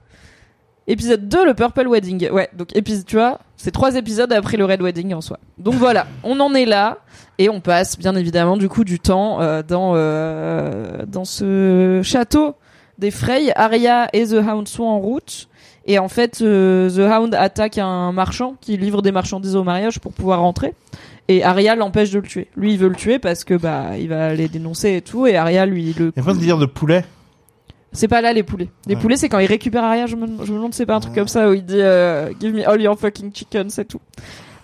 Épisode 2, le Purple Wedding. Ouais, donc épisode, tu vois, c'est trois épisodes après le Red Wedding en soi. Donc voilà, on en est là. Et on passe bien évidemment du coup du temps euh, dans euh, dans ce château des Frey. Arya et The Hound sont en route et en fait euh, The Hound attaque un marchand qui livre des marchandises au mariage pour pouvoir rentrer et Arya l'empêche de le tuer. Lui il veut le tuer parce que bah il va les dénoncer et tout et Arya lui le Il y a pas de délire de poulet? C'est pas là les poulets. Les Ouais. poulets, c'est quand il récupère Arya. Je me, je me demande, c'est pas un truc comme ça où il dit euh, Give me all your fucking chicken, c'est tout.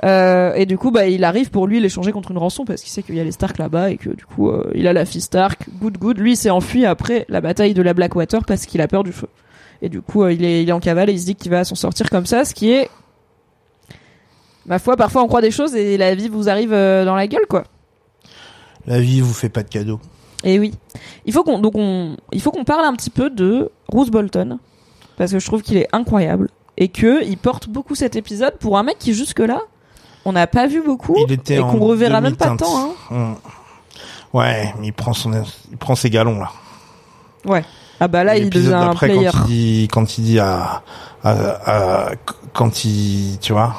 Euh, et du coup, bah, il arrive pour lui l'échanger contre une rançon parce qu'il sait qu'il y a les Stark là-bas et que du coup, euh, il a la fille Stark. Good, good. Lui, il s'est enfui après la bataille de la Blackwater parce qu'il a peur du feu. Et du coup, euh, il, est, il est en cavale et il se dit qu'il va s'en sortir comme ça, ce qui est, ma foi, parfois on croit des choses et la vie vous arrive euh, dans la gueule, quoi. La vie vous fait pas de cadeaux. Et oui. Il faut qu'on donc on il faut qu'on parle un petit peu de Bruce Bolton parce que je trouve qu'il est incroyable et que il porte beaucoup cet épisode pour un mec qui jusque là on n'a pas vu beaucoup Il était et qu'on reverra même pas tant hein. Ouais, mais il prend son, il prend ses galons là. Ouais. Ah bah là il L'épisode devient un d'après, player. Quand il dit, quand il dit à, à, à- quand il, tu vois,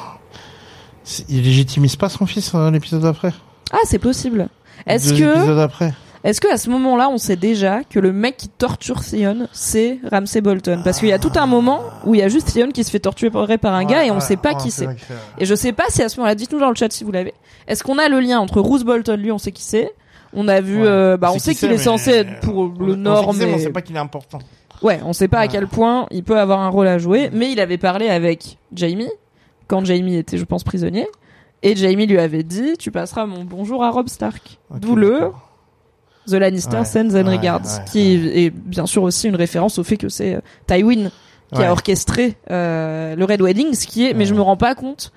il légitimise pas son fils euh, l'épisode d'après? Ah c'est possible. Est-ce que épisodes après. Est-ce que à ce moment-là on sait déjà que le mec qui torture Sion c'est Ramsay Bolton? Parce qu'il y a tout un moment où il y a juste Sion qui se fait torturer par un gars et on sait pas qui c'est. Et je sais pas si à ce moment-là, dites-nous dans le chat si vous l'avez. Est-ce qu'on a le lien entre Roose Bolton, lui, on sait qui c'est. On a vu, euh, bah, on sait qui qu'il est censé être pour on- le Nord, mais on sait pas qu'il est important. ouais, on sait pas à quel point il peut avoir un rôle à jouer. Mais il avait parlé avec Jamie quand Jamie était, je pense, prisonnier. Et Jamie lui avait dit, tu passeras mon bonjour à Rob Stark. Ok, D'où le. The Lannister Ouais. Sends and Ouais, Regards, ouais, qui est bien sûr aussi une référence au fait que c'est euh, Tywin qui a orchestré euh, le Red Wedding, ce qui est, mais je me rends pas compte.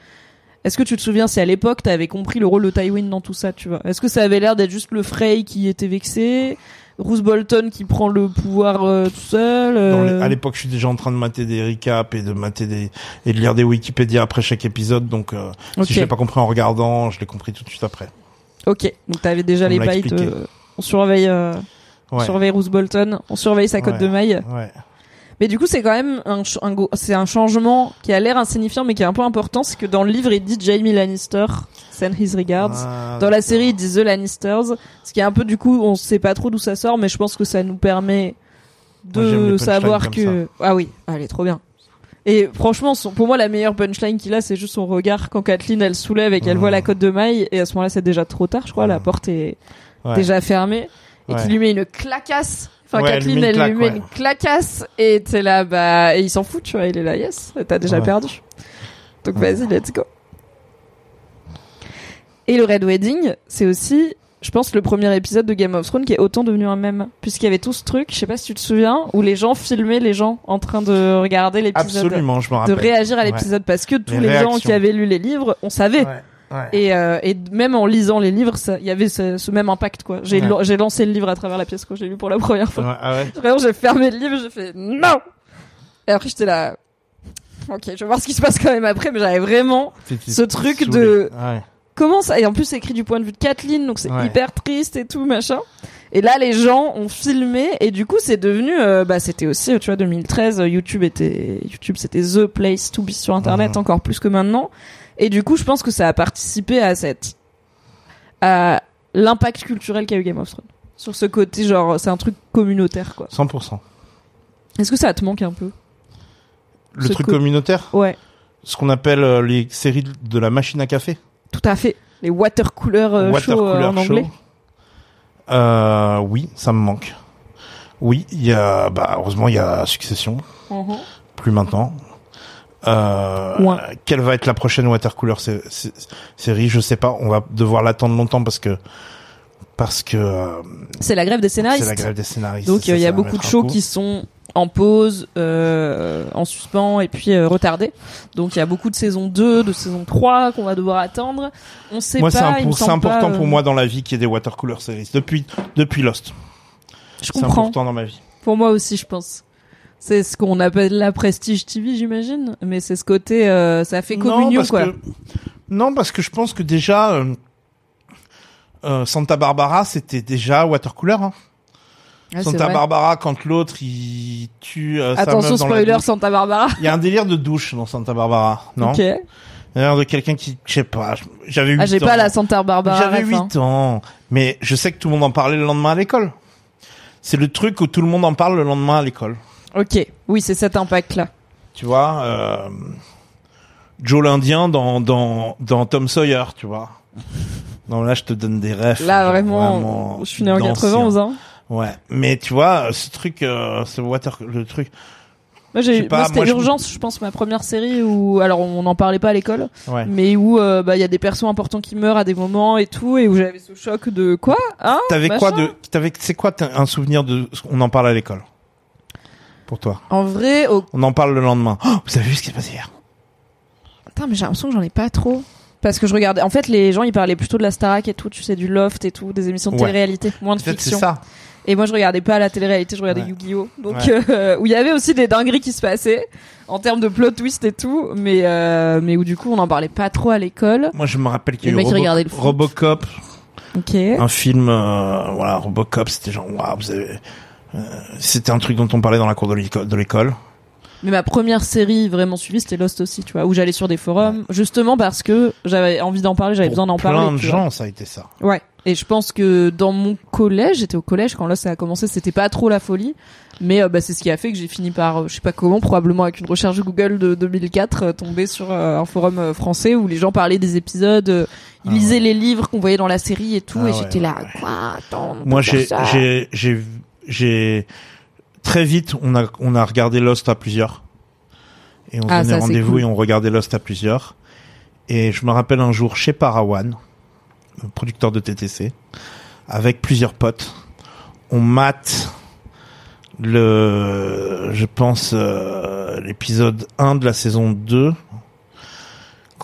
Est-ce que tu te souviens si à l'époque t'avais compris le rôle de Tywin dans tout ça, tu vois? Est-ce que ça avait l'air d'être juste le Frey qui était vexé, Roose Bolton qui prend le pouvoir euh, tout seul euh, à l'époque, je suis déjà en train de mater des recaps et de mater des et de lire des Wikipédia après chaque épisode. Donc, euh, Ok, si je l'ai pas compris en regardant, je l'ai compris tout de suite après. ok. Donc t'avais déjà On les me on surveille, euh, on surveille Roose Bolton, on surveille sa cote de maille. Ouais. Mais du coup, c'est quand même un, un c'est un changement qui a l'air insignifiant, mais qui est un peu important. C'est que dans le livre, il dit Jamie Lannister, send his regards. Ah, Dans la série, il dit The Lannisters. Ce qui est un peu, du coup, on sait pas trop d'où ça sort, mais je pense que ça nous permet de savoir que, ah oui, elle est trop bien. Et franchement, son- pour moi, la meilleure punchline qu'il a, c'est juste son regard quand Kathleen, elle soulève et qu'elle Mhm. voit la cote de maille. Et à ce moment-là, c'est déjà trop tard, je crois. La Mhm. porte est Ouais. déjà fermée. Et Ouais. qu'il lui met une clacasse. Enfin, Ouais, Kathleen, met elle une lui met une clacasse. Et t'es là, bah, et il s'en fout, tu vois. Il est là, yes, t'as déjà perdu. Donc vas-y, let's go. Et le Red Wedding, c'est aussi, je pense, le premier épisode de Game of Thrones qui est autant devenu un mème. Puisqu'il y avait tout ce truc, je sais pas si tu te souviens, où les gens filmaient les gens en train de regarder l'épisode. Absolument, je me De rappelle. réagir à l'épisode. Parce que tous Les les, gens qui avaient lu les livres, on savait. Ouais. Ouais. Et, euh, et même en lisant les livres, il y avait ce, ce même impact, quoi. J'ai Ouais. lancé le livre à travers la pièce quand j'ai lu pour la première fois. Ah ouais. Vraiment, j'ai fermé le livre, j'ai fait non! Et après, j'étais là. Ok, je vais voir ce qui se passe quand même après, mais j'avais vraiment ce truc de- comment ça et en plus c'est écrit du point de vue de Kathleen donc c'est hyper triste et tout machin et là les gens ont filmé et du coup c'est devenu euh, bah c'était aussi tu vois 2013 euh, YouTube était YouTube c'était the place to be sur internet Mhm. encore plus que maintenant et du coup je pense que ça a participé à cette à l'impact culturel qu'a eu Game of Thrones sur ce côté genre c'est un truc communautaire quoi 100%. est-ce que ça te manque un peu? Le truc co- communautaire, ouais ce qu'on appelle euh, les séries de la machine à café? tout à fait les watercooler euh, Water show euh, en anglais show. Euh, oui, ça me manque. Oui, il y a, bah, heureusement, il y a Succession. Mhm. Plus maintenant. Euh, Ouais. quelle va être la prochaine sé- série? Je sais pas. On va devoir l'attendre longtemps parce que parce que euh, c'est la grève des scénaristes c'est la grève des scénaristes. Donc euh, il y a beaucoup de shows qui sont en pause, euh, en suspens et puis euh, retardés. Donc il y a beaucoup de saison 2, de saison 3 qu'on va devoir attendre. On sait Moi, pas. me c'est important pas, pour moi dans la vie qu'il y ait des watercooler séries depuis depuis Lost. Je C'est important dans ma vie. Pour moi aussi, je pense. C'est ce qu'on appelle la prestige TV, j'imagine. Mais c'est ce côté, euh, ça fait communion, quoi. que non, parce que je pense que déjà euh, euh, Santa Barbara, c'était déjà watercooler. Hein. Ah, Santa. Barbara, quand l'autre il tue euh, sa Attention, meuf dans la spoiler. Santa Barbara. Il y a un délire de douche dans Santa Barbara, non Ok. Délire de quelqu'un qui, je sais pas, j'avais 8 Ah, j'ai pas la Santa Barbara. J'avais ref, 8 hein. ans, mais je sais que tout le monde en parlait le lendemain à l'école. C'est le truc où tout le monde en parle le lendemain à l'école. Ok. Oui, c'est cet impact-là. Tu vois, euh, Joe l'Indien dans, dans, dans Tom Sawyer, tu vois. Non, là, je te donne des refs. Là, genre vraiment, je suis né en d'anciens. 91, hein. Ouais, mais tu vois, ce truc, euh, ce water, le truc, Moi, Je j'ai, pas, moi, c'était moi, je- Urgence, je pense, ma première série où, alors, on n'en parlait pas à l'école, ouais. mais où, euh, bah, il y a des persos importants qui meurent à des moments et tout, et où j'avais ce choc de quoi, hein? T'avais quoi machin? de, t'avais, c'est quoi un souvenir de, qu'on en parle à l'école? Pour toi. En vrai, au On en parle le lendemain. Oh, vous avez vu ce qui s'est passé hier? Putain, mais j'ai l'impression que j'en ai pas trop. Parce que je regardais. En fait, les gens, ils parlaient plutôt de la Starac et tout, tu sais, du loft et tout, des émissions de Ouais. télé-réalité, moins de Peut-être c'est fiction. ça. Et moi, je regardais pas la télé-réalité, je regardais Ouais. Yu-Gi-Oh! Donc, Ouais. euh, où il y avait aussi des dingueries qui se passaient, en termes de plot twist et tout, mais, euh, mais où du coup, on en parlait pas trop à l'école. Moi, je me rappelle qu'il y a eu Robo-. Robocop, Ok. un film, euh, voilà, Robocop, c'était genre, waouh, vous avez, c'était un truc dont on parlait dans la cour de l'éco- de l'école. Mais ma première série vraiment suivie, c'était Lost aussi, tu vois, où j'allais sur des forums, justement parce que j'avais envie d'en parler, j'avais besoin d'en parler. Plein de vois. gens, ça a été ça. Ouais. Et je pense que dans mon collège, j'étais au collège quand ça a commencé, c'était pas trop la folie, mais euh, bah, c'est ce qui a fait que j'ai fini par, euh, je sais pas comment, probablement avec une recherche Google de 2004, euh, tomber sur euh, un forum euh, français où les gens parlaient des épisodes, euh, ils Ah lisaient ouais. les livres qu'on voyait dans la série et tout, Ah et ouais, j'étais là, quoi, attends. Moi, j'ai, j'ai, j'ai, très vite, on a, on a regardé Lost à plusieurs. Et on se Ah, donnait rendez-vous cool. et on regardait Lost à plusieurs. Et je me rappelle un jour chez Parawan, le producteur de TTC, avec plusieurs potes, on mate le, je pense, euh, l'épisode 1 de la saison 2.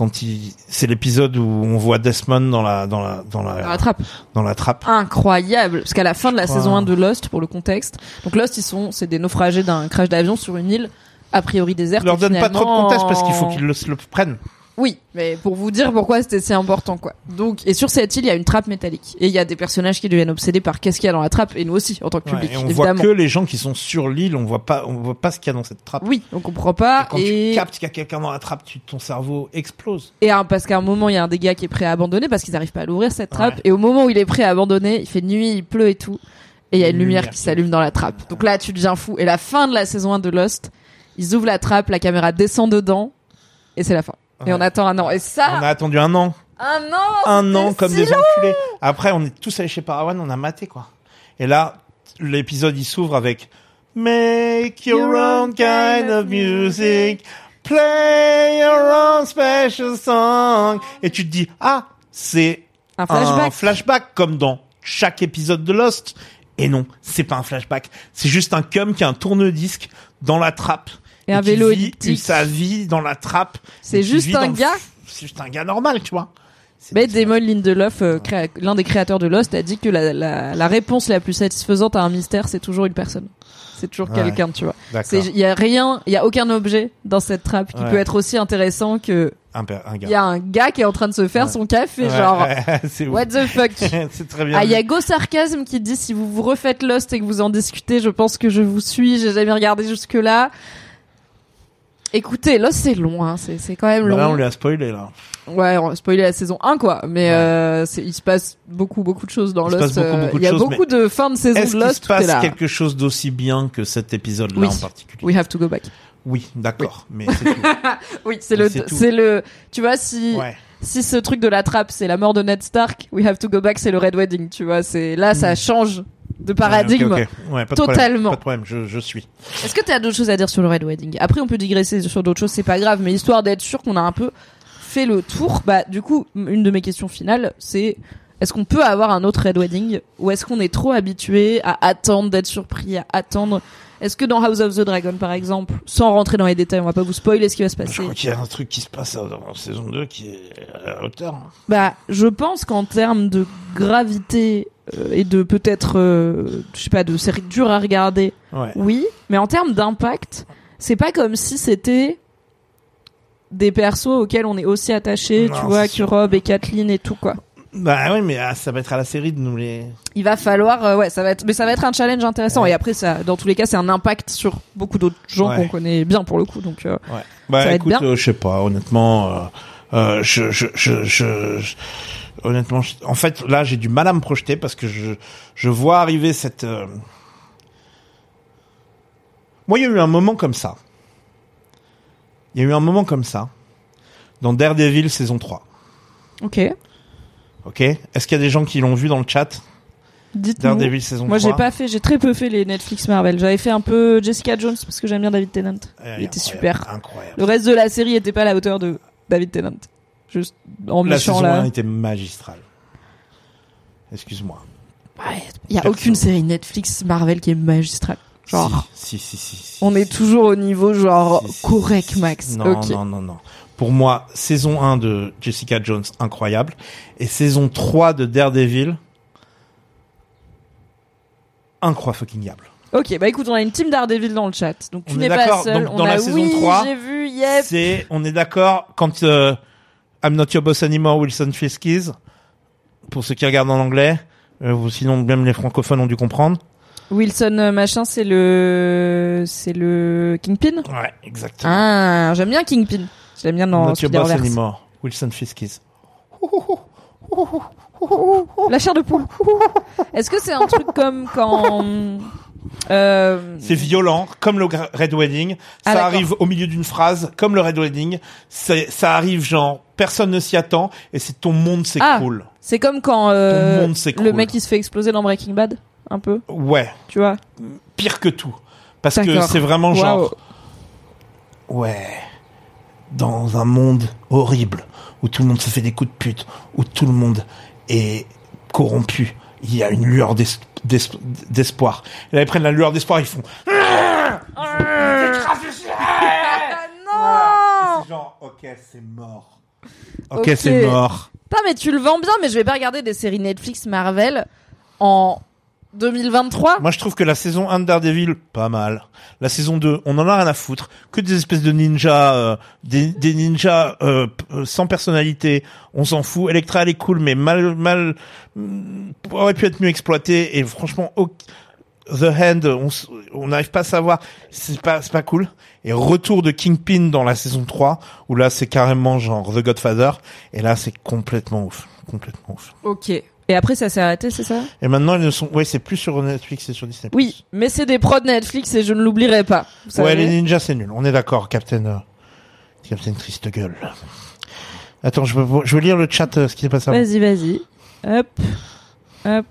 Quand il, c'est l'épisode où on voit Desmond dans la, dans la, dans la, Dans la trappe. dans la trappe. Incroyable, parce qu'à la fin de la crois. saison 1 de Lost, pour le contexte, donc Lost ils sont, c'est des naufragés d'un crash d'avion sur une île a priori déserte. Leur donne pas trop de contexte parce qu'il faut qu'ils le, le prennent. Oui, mais pour vous dire pourquoi c'était si important, quoi. Donc, et sur cette île, il y a une trappe métallique. Et il y a des personnages qui deviennent obsédés par qu'est-ce qu'il y a dans la trappe, et nous aussi, en tant que Ouais, public, et on évidemment. voit que les gens qui sont sur l'île, on voit pas, on voit pas ce qu'il y a dans cette trappe. Oui, on comprend pas. Et quand Et, tu captes qu'il y a quelqu'un dans la trappe, tu, ton cerveau explose. et parce qu'à un moment, il y a un des gars qui est prêt à abandonner parce qu'ils arrivent pas à l'ouvrir, cette trappe. Ouais. Et au moment où il est prêt à abandonner, il fait nuit, il pleut et tout. Et il y a une lumière lumière qui qui- s'allume dans la trappe. Donc là, tu deviens fou. Et la fin de la saison 1 de Lost, ils ouvrent la trappe, la caméra descend dedans, et c'est la fin. Et on attend un an. Et ça, On a attendu un an. un an! Un an comme si des long. enculés. Après, on est tous allés chez Parawan, on a maté, quoi. Et là, l'épisode, il s'ouvre avec Make your own kind of music. Play your own special song. Et tu te dis, ah, c'est Un flashback. un flashback comme dans chaque épisode de Lost. Et non, c'est pas un flashback. C'est juste un cum qui a un tourne-disque dans la trappe. Et un vélo vit elliptique. sa vie dans la trappe. C'est juste un gars. C'est juste un gars normal, tu vois. Mais Damon Lindelof, euh, l'un des créateurs de Lost, a dit que la, la, la réponse la plus satisfaisante à un mystère, c'est toujours une personne. C'est toujours Ouais. quelqu'un, tu vois. Il y a rien, il y a aucun objet dans cette trappe qui Ouais. peut être aussi intéressant que Un, gars. il y a un gars qui est en train de se faire Ouais. son café, Ouais, genre. c'est. What the fuck? c'est très bien. Ah, il y a. Go Sarcasme qui dit si vous vous refaites Lost et que vous en discutez, je pense que je vous suis, j'ai jamais regardé jusque là. Écoutez, Lost c'est long, hein. c'est, c'est quand même Bah long. là, on lui a spoilé, là. Ouais, on va spoiler la saison 1 quoi, mais Ouais. euh, il se passe beaucoup beaucoup de choses dans Il se Lost. passe beaucoup, euh, beaucoup de il y a choses, beaucoup de fins de saison Est-ce de qu'il Lost. se tout est passe là. quelque chose d'aussi bien que cet épisode-là Oui. en particulier We have to go back. Oui, d'accord, mais c'est tout. Oui, c'est Mais le, c'est le, tu vois si Ouais. si ce truc de la trappe c'est la mort de Ned Stark, We have to go back c'est le Red Wedding, tu vois, c'est là ça change de paradigme. Ouais, ok, ok. Ouais, pas de Totalement. Problème, pas de problème, je, je suis. Est-ce que tu as d'autres choses à dire sur le Red Wedding? Après on peut digresser sur d'autres choses, c'est pas grave, mais histoire d'être sûr qu'on a un peu fait le tour, bah du coup une de mes questions finales c'est est-ce qu'on peut avoir un autre Red Wedding? Ou est-ce qu'on est trop habitué à attendre d'être surpris, à attendre Est-ce que dans House of the Dragon, par exemple, sans rentrer dans les détails, on va pas vous spoiler ce qui va se Je passer. crois qu'il y a un truc qui se passe en saison 2 qui est à la hauteur. Bah, je pense qu'en termes de gravité euh, et de peut-être, euh, je sais pas, de série dure à regarder, Ouais. oui. Mais en termes d'impact, c'est pas comme si c'était des persos auxquels on est aussi attaché, tu vois, que. Rob et Kathleen et tout quoi. Bah oui, mais ah, ça va être à la série de nous les. Il va falloir, euh, ouais, ça va être, mais ça va être un challenge intéressant. Ouais. Et après, ça, dans tous les cas, c'est un impact sur beaucoup d'autres gens Ouais. qu'on connaît bien pour le coup. Donc, euh, Ouais. Bah Ça va être écoute, bien. euh, je sais pas, honnêtement, euh, euh, je, je, je, je, honnêtement, je- en fait, là, j'ai du mal à me projeter parce que je, je vois arriver cette. euh, Moi, il y a eu un moment comme ça. Il y a eu un moment comme ça dans Daredevil saison 3. ok. Ok Est-ce qu'il y a des gens qui l'ont vu dans le chat Dites-nous. Daredevil saison Moi, 3 j'ai pas fait, j'ai très peu fait les Netflix Marvel. J'avais fait un peu Jessica Jones parce que j'aime bien David Tennant. Il était super. Incroyable. Le reste de la série était pas à la hauteur de David Tennant. Juste en La méchant saison là. 1 était magistrale. Excuse-moi. Ouais, il y a Perso. aucune série Netflix Marvel qui est magistrale. Genre, Si, si, si, si, si, on est toujours au niveau genre correct max. Non, non, non, non. Pour moi, saison 1 de Jessica Jones, incroyable. Et saison 3 de Daredevil, incroyable. Ok, bah écoute, on a une team Daredevil dans le chat, donc tu n'es pas seul. donc on dans a la saison oui, 3, j'ai vu, yep. C'est, on est d'accord, quand euh, I'm not your boss anymore, Wilson Fiskies, pour ceux qui regardent en anglais, euh, sinon même les francophones ont dû comprendre. Wilson euh, machin, c'est le, c'est le Kingpin? Ouais, exactement. Ah, j'aime bien Kingpin. Je l'aime bien dans not your boss anymore, Wilson Fiskies. La chair de poule. Est-ce que c'est un truc comme quand euh, C'est violent, comme le Red Wedding. Ah, ça arrive au milieu d'une phrase, comme le Red Wedding. Ça arrive genre, personne ne s'y attend, et c'est ton monde s'écroule. c'est comme quand euh, monde le mec qui se fait exploser dans Breaking Bad, un peu, Ouais, tu vois. pire que tout. Parce que c'est vraiment genre, ouais, dans un monde horrible, où tout le monde se fait des coups de pute, où tout le monde est corrompu, il y a une lueur d'es- d'es- d'espoir. Et là, ils prennent la lueur d'espoir, ils font... Ah Voilà. non genre, ok, c'est mort. Ok, c'est mort. Putain, mais tu le vends bien, mais je vais pas regarder des séries Netflix Marvel en 2023. Moi, je trouve que la saison 1 de Daredevil, pas mal. La saison 2, on en a rien à foutre. Que des espèces de ninjas, euh, des, des ninjas euh, sans personnalité. On s'en fout. Electra, elle est cool, mais mal, mal, mm, aurait pu être mieux exploitée. Et franchement, au- The Hand, on n'arrive pas à savoir. C'est pas, c'est pas cool. Et retour de Kingpin dans la saison 3, où là, c'est carrément genre The Godfather. Et là, c'est complètement ouf. Complètement ouf. Ok. Et après, ça s'est arrêté, c'est ça? Et maintenant, ils ne sont, ouais, c'est plus sur Netflix, c'est sur Disney+. Oui, mais c'est des prods Netflix et je ne l'oublierai pas. Vous Ouais, savez. les ninjas, c'est nul. On est d'accord, Captain, euh, Captain Triste Gueule. Attends, je veux, je veux lire le chat, euh, ce qui s'est passé avant. Vas-y, vas-y. Hop. Hop.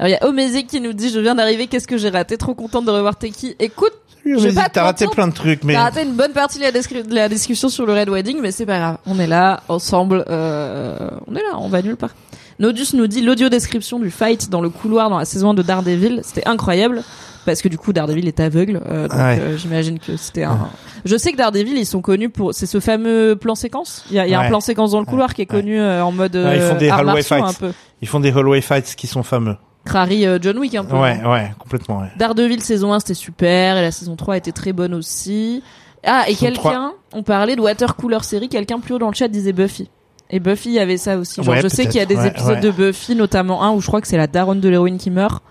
Alors, il y a Omézé qui nous dit Je viens d'arriver, qu'est-ce que j'ai raté? Trop contente de revoir Teki. Écoute, Vais vas-y, pas T'as raté plein de trucs, mais t'as raté une bonne partie de la, de la discussion sur le Red Wedding, mais c'est pas grave. On est là, ensemble. euh, on est là, on va nulle part. Nodus nous dit l'audio description du fight dans le couloir dans la saison 1 de Daredevil. C'était incroyable. Parce que du coup, Daredevil est aveugle. euh, donc, Ouais. euh, j'imagine que c'était un. Je sais que Daredevil, ils sont connus pour. C'est ce fameux plan séquence? Il y a, il y a un plan séquence dans le couloir qui est connu euh, en mode. Ils font des hallway fights. un peu. ils font des hallway fights qui sont fameux. Crary euh, John Wick un peu. Ouais, ouais, complètement, ouais. Daredevil saison 1 c'était super et la saison 3 était très bonne aussi. Ah et quelqu'un, on parlait de water cooler série, quelqu'un plus haut dans le chat disait Buffy. Et Buffy il y avait ça aussi. Genre Ouais, je sais qu'il y a des ouais, épisodes de Buffy, notamment un où je crois que c'est la daronne de l'héroïne qui meurt,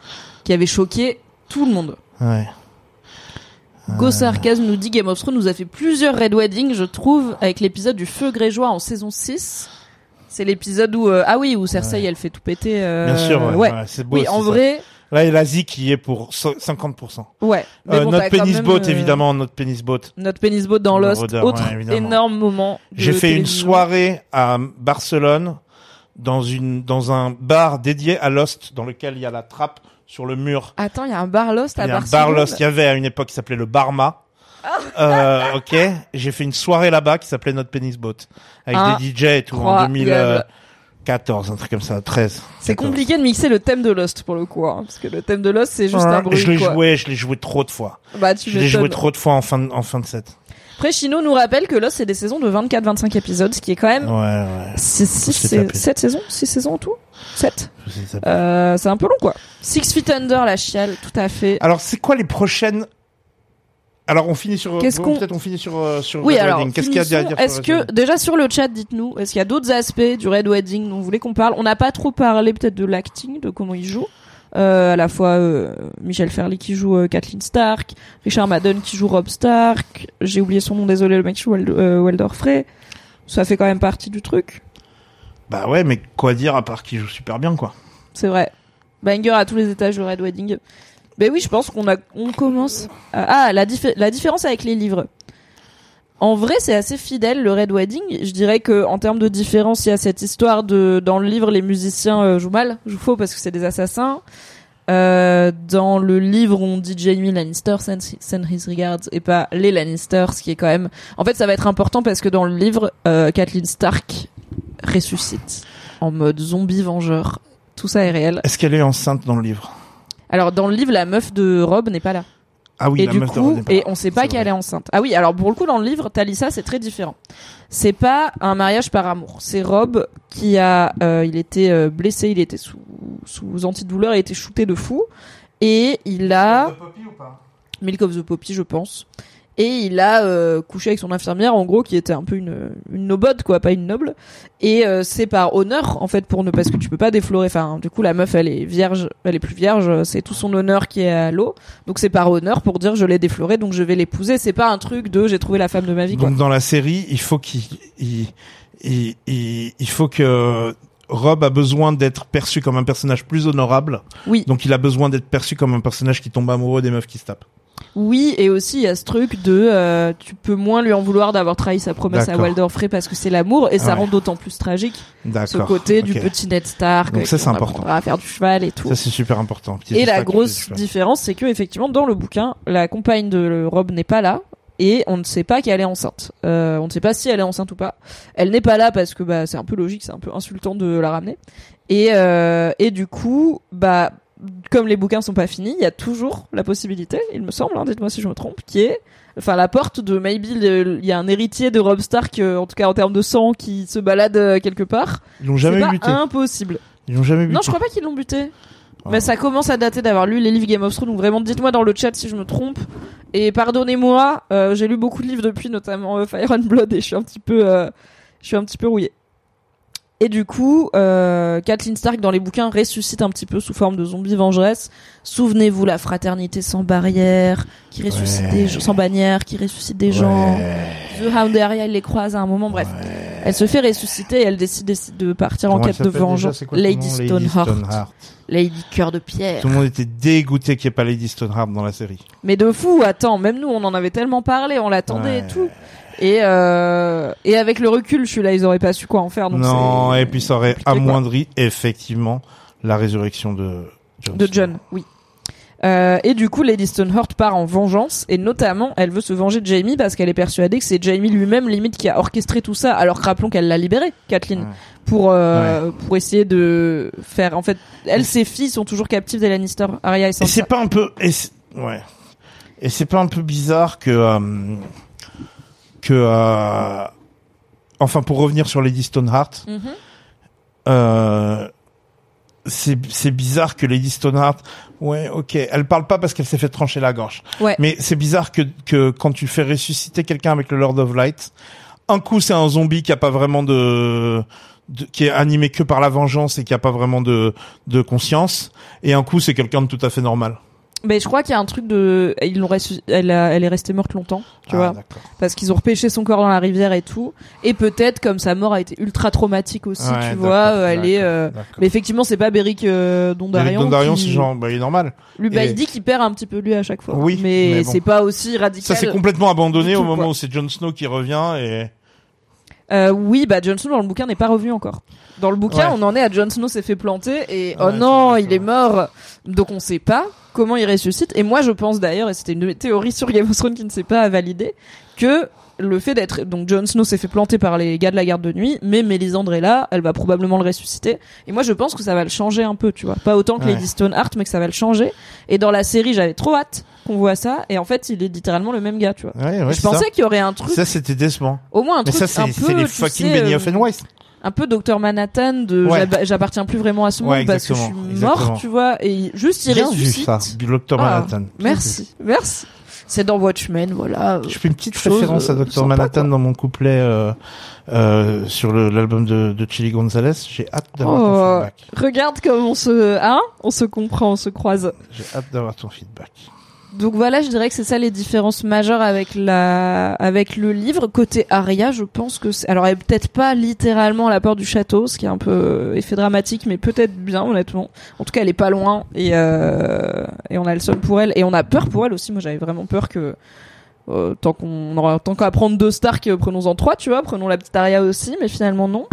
qui avait choqué tout le monde. Ouais. Go Sarcasm nous dit Game of Thrones nous a fait plusieurs Red Wedding, je trouve, avec l'épisode du feu grégeois en saison 6. C'est l'épisode où euh, ah oui où Cersei elle fait tout péter. euh, Bien sûr, ouais. c'est beau. oui, en ça. vrai, Là, il y a l'Asie qui est pour so- 50%. ouais. Mais Euh, bon, notre même, boat, évidemment, notre penis boat. Notre penis boat dans Lost, rodeur, autre énorme moment. J'ai fait une soirée à Barcelone dans une dans un bar dédié à Lost dans lequel il y a la trappe sur le mur. Attends, il y a un bar Lost à Il y a un Barcelone. bar Lost. Il y avait à une époque qui s'appelait le Barma. Euh, ok, j'ai fait une soirée là-bas qui s'appelait notre penis boat avec Ah, des DJ et tout en 2000, euh, 14, un truc comme ça, 13. C'est 14. compliqué de mixer le thème de Lost pour le coup, hein, parce que le thème de Lost c'est juste Ouais, un bruit. je l'ai quoi. joué, je l'ai joué trop de fois. Bah tu Je l'ai joué m'étonnes. trop de fois en fin de, en fin de set. Après Chino nous rappelle que Lost c'est des saisons de 24-25 épisodes, ce qui est quand même Ouais, ouais. c'est tapé. 7 saisons, 6 saisons en tout? 7 Je sais ça. euh, c'est un peu long quoi. Six Feet Under la chiale, tout à fait. Alors, c'est quoi les prochaines Alors, on finit sur. Qu'est-ce bon, qu'on- Peut-être on finit sur euh, sur Oui, Red alors, Wedding. Qu'est-ce qu'il y a à dire finissons. sur Est-ce que, déjà sur le chat, dites-nous, est-ce qu'il y a d'autres aspects du Red Wedding dont vous voulez qu'on parle? On n'a pas trop parlé peut-être de l'acting, de comment il joue. Euh, à la fois euh, Michel Ferly qui joue euh, Kathleen Stark, Richard Madden qui joue Rob Stark, j'ai oublié son nom, désolé, le mec qui joue euh, Frey. Ça fait quand même partie du truc, Bah ouais, mais quoi dire à part qu'il joue super bien, quoi. c'est vrai. Banger à tous les étages de Red Wedding. Ben oui, je pense qu'on a, on commence. Ah, la, diffé- la différence avec les livres. En vrai, c'est assez fidèle le Red Wedding. Je dirais que en termes de différence, il y a cette histoire de dans le livre les musiciens euh, jouent mal, jouent faux parce que c'est des assassins. Euh, dans le livre, on dit Jamie Lannister send, send his regards et pas les Lannister, ce qui est quand même. En fait, ça va être important parce que dans le livre, euh, Kathleen Stark ressuscite en mode zombie vengeur. Tout ça est réel. Est-ce qu'elle est enceinte dans le livre? Alors dans le livre, la meuf de Rob n'est pas là. Ah oui, et la du meuf coup, et on sait pas qu'elle est enceinte. Ah oui, alors pour le coup dans le livre, Talissa c'est très différent. C'est pas un mariage par amour. C'est Rob qui a, euh, il était euh, blessé, il était sous sous antidouleur, il était shooté de fou et il a Milk of the Poppy, je pense. Et il a euh, couché avec son infirmière, en gros, qui était un peu une, une nobode, quoi, pas une noble. Et euh, c'est par honneur, en fait, pour ne parce que tu peux pas déflorer. Enfin, du coup, la meuf, elle est vierge, elle est plus vierge. C'est tout son honneur qui est à l'eau. Donc c'est par honneur pour dire je l'ai déflorée, donc je vais l'épouser. C'est pas un truc de j'ai trouvé la femme de ma vie, quoi. Donc dans la série, il faut qu'il il, il, il, il faut que Rob a besoin d'être perçu comme un personnage plus honorable. Oui. Donc il a besoin d'être perçu comme un personnage qui tombe amoureux des meufs qui se tapent. Oui, et aussi il y a ce truc de euh, tu peux moins lui en vouloir d'avoir trahi sa promesse à. Walder Frey parce que c'est l'amour et ça Ouais. rend d'autant plus tragique D'accord. ce côté du petit Ned Stark Donc euh, ça, qui c'est important. à faire du cheval et tout. Ça c'est super important. Petit Et la grosse différence, c'est que effectivement, dans le bouquin, la compagne de Rob n'est pas là. Et on ne sait pas qu'elle est enceinte. Euh, on ne sait pas si elle est enceinte ou pas. Elle n'est pas là parce que bah c'est un peu logique, c'est un peu insultant de la ramener. Et euh, et du coup, bah comme les bouquins sont pas finis, il y a toujours la possibilité, il me semble, hein, dites-moi si je me trompe, qui est enfin la porte de maybe il y a un héritier de Rob Stark euh, en tout cas en termes de sang qui se balade euh, quelque part. Ils l'ont jamais buté. impossible. Ils l'ont jamais buté. Non, je crois pas qu'ils l'ont buté. Ah. Mais ça commence à dater d'avoir lu les livres Game of Thrones. Donc vraiment, dites-moi dans le chat si je me trompe. Et pardonnez-moi, euh, j'ai lu beaucoup de livres depuis, notamment Fire and Blood, et je suis un petit peu, je suis un petit peu rouillé. Et du coup, euh, Kathleen Stark dans les bouquins ressuscite un petit peu sous forme de zombie vengeresse. Souvenez-vous la fraternité sans barrière, qui ressuscite Ouais. des gens, sans bannière, qui ressuscite des gens. The Hound Area, il les croise à un moment. Bref, elle se fait ressusciter et elle décide, décide de partir en Comment quête de vengeance. Quoi Lady Stoneheart. Stoneheart. Lady Cœur de Pierre. Tout le monde était dégoûté qu'il n'y ait pas Lady Stoneheart dans la série. Mais de fou, attends, même nous, on en avait tellement parlé, on l'attendait Ouais. et tout. Et, euh, et avec le recul, je suis là, ils auraient pas su quoi en faire. Donc non, et puis ça aurait quoi. amoindri effectivement la résurrection de John. De. John, oui. Euh, et du coup, Lady Stoneheart part en vengeance, et notamment, elle veut se venger de Jamie parce qu'elle est persuadée que c'est Jamie lui-même, limite, qui a orchestré tout ça. Alors que rappelons qu'elle l'a libéré, Kathleen, Ouais. pour euh, pour essayer de faire. En fait, elle, ses filles sont toujours captives des Lannister, Arya et Et Sansa. c'est pas un peu, et ouais, et c'est pas un peu bizarre que euh, que euh, enfin pour revenir sur Lady Stoneheart, Mhm. euh, c'est c'est bizarre que Lady Stoneheart, ouais, ok, elle parle pas parce qu'elle s'est fait trancher la gorge. Ouais. Mais c'est bizarre que que quand tu fais ressusciter quelqu'un avec le Lord of Light, un coup c'est un zombie qui a pas vraiment de, de- qui est animé que par la vengeance et qui a pas vraiment de de conscience, et un coup c'est quelqu'un de tout à fait normal. Mais je crois qu'il y a un truc de, ils l'ont ressu- elle, a- elle est restée morte longtemps, tu Ah, vois, parce qu'ils ont repêché son corps dans la rivière et tout. Et peut-être comme sa mort a été ultra traumatique aussi, Ouais, tu vois, euh, elle est. euh. Mais effectivement, c'est pas Beric euh, Dondarrion. Eric Dondarrion, qui- c'est genre, bah, il est normal. Lui, bah, et- il dit qu'il perd un petit peu lui à chaque fois. Oui, mais, mais bon. c'est pas aussi radical. Ça s'est complètement abandonné au moment quoi. où c'est Jon Snow qui revient et Euh, oui, bah Jon Snow dans le bouquin n'est pas revenu encore. Dans le bouquin, Ouais. on en est à Jon Snow s'est fait planter et oh Ouais, non, il est mort. Donc on sait pas comment il ressuscite. Et moi, je pense d'ailleurs, et c'était une théories sur Game of Thrones qui ne s'est pas validée, que le fait d'être donc Jon Snow s'est fait planter par les gars de la garde de nuit, mais Mélisandre est là, elle va probablement le ressusciter. Et moi, je pense que ça va le changer un peu, tu vois. Pas autant que Ouais. Lady Stoneheart, mais que ça va le changer. Et dans la série, j'avais trop hâte qu'on voit ça. Et en fait, il est littéralement le même gars, tu vois. Ouais, ouais, je pensais ça. qu'il y aurait un truc, Ça, c'était décevant. au moins un Mais truc ça, un c'est les fucking sais, Benioff euh, and Weiss. un peu Docteur Manhattan de Ouais. j'appartiens plus vraiment à ce monde Ouais, parce que je suis mort, exactement. tu vois. Et juste il Bien vu ressuscite. ça, du Dr. Ah, Manhattan. Merci, merci. C'est dans Watchmen, voilà. Je fais une petite Chose, référence à euh, Dr. Manhattan dans mon couplet euh, euh, sur l'album de, de Chili Gonzalez. J'ai hâte d'avoir ton Oh, feedback. regarde comme on se, hein, on se comprend, on se croise. J'ai hâte d'avoir ton feedback. Donc voilà, je dirais que c'est ça les différences majeures avec la, avec le livre. Côté Aria, je pense que c'est, alors elle est peut-être pas littéralement à la porte du château, ce qui est un peu euh, effet dramatique, mais peut-être bien, honnêtement. En tout cas, elle est pas loin et euh, et on a le seul pour elle et on a peur pour elle aussi. Moi, j'avais vraiment peur que euh, tant qu'on aura tant qu'à prendre deux Stark, euh, prenons-en trois, tu vois, prenons la petite Aria aussi, mais finalement non.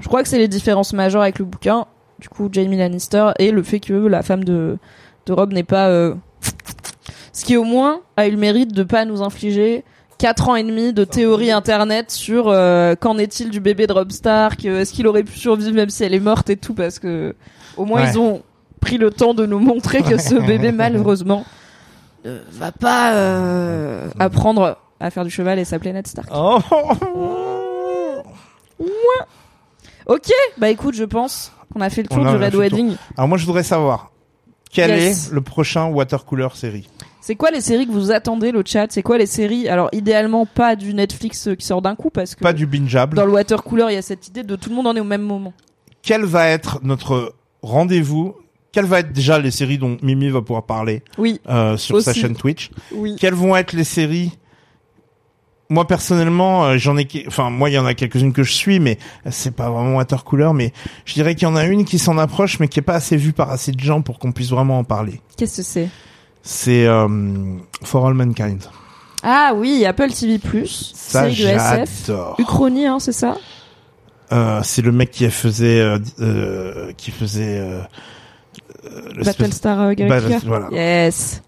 Je crois que c'est les différences majeures avec le bouquin. Du coup, Jamie Lannister et le fait que la femme de de Rob n'est pas euh, ce qui au moins a eu le mérite de pas nous infliger quatre ans et demi de théorie internet sur euh, qu'en est-il du bébé de Rob Stark, est-ce qu'il aurait pu survivre même si elle est morte et tout parce que au moins Ouais. ils ont pris le temps de nous montrer que ce bébé malheureusement ne va pas euh, apprendre à faire du cheval et s'appeler Ned Stark. Oh Ok, bah écoute, je pense qu'on a fait le tour du Red tour. Wedding. Alors moi, je voudrais savoir quel Yes. est le prochain watercooler série? C'est quoi les séries que vous attendez, le chat? C'est quoi les séries Alors idéalement pas du Netflix euh, qui sort d'un coup parce que Pas du bingeable. dans le water cooler il y a cette idée de tout le monde en est au même moment. Quel va être notre rendez-vous? Quelles va être déjà les séries dont Mimi va pouvoir parler Oui, euh, sur sa chaîne Twitch? Oui. Quelles vont être les séries? Moi personnellement, euh, j'en ai, enfin moi il y en a quelques-unes que je suis, mais c'est pas vraiment watercooler. Mais je dirais qu'il y en a une qui s'en approche, mais qui est pas assez vue par assez de gens pour qu'on puisse vraiment en parler. Qu'est-ce que c'est? C'est euh, For All Mankind. Ah oui, Apple TV+, Ça j'adore. Uchronie, hein, c'est ça? Euh, c'est le mec qui faisait, euh, euh, qui faisait euh, euh, l'espèce- Battlestar euh, Galactica. Voilà. Yes.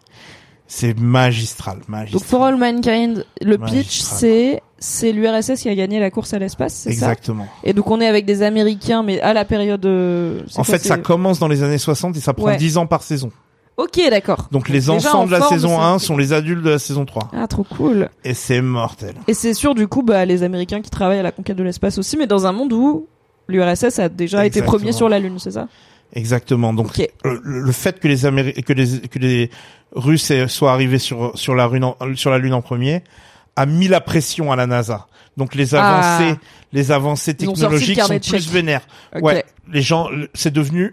C'est magistral, Donc magistral. For All Mankind, le pitch c'est c'est l'URSS qui a gagné la course à l'espace, c'est ça? Exactement. Et donc on est avec des Américains, mais à la période. En quoi, fait, ça commence dans les années 60 et ça prend Ouais. 10 ans par saison. Ok, d'accord. Donc les Déjà, enfants en de la forme, saison c'est- 1 sont les adultes de la saison 3. Ah, trop cool. Et c'est mortel. Et c'est sûr, du coup, bah, les Américains qui travaillent à la conquête de l'espace aussi, mais dans un monde où l'URSS a déjà été Exactement. premier sur la Lune, c'est ça? Exactement. Donc Ok. le, le fait que les Améri- que les que les Russes aient- soient arrivés sur sur la lune en, sur la lune en premier a mis la pression à la NASA. Donc les avancées Ah. les avancées Ils ont sorti le technologiques carnet sont de chèques. plus vénères. Ok. Ouais, les gens le- c'est devenu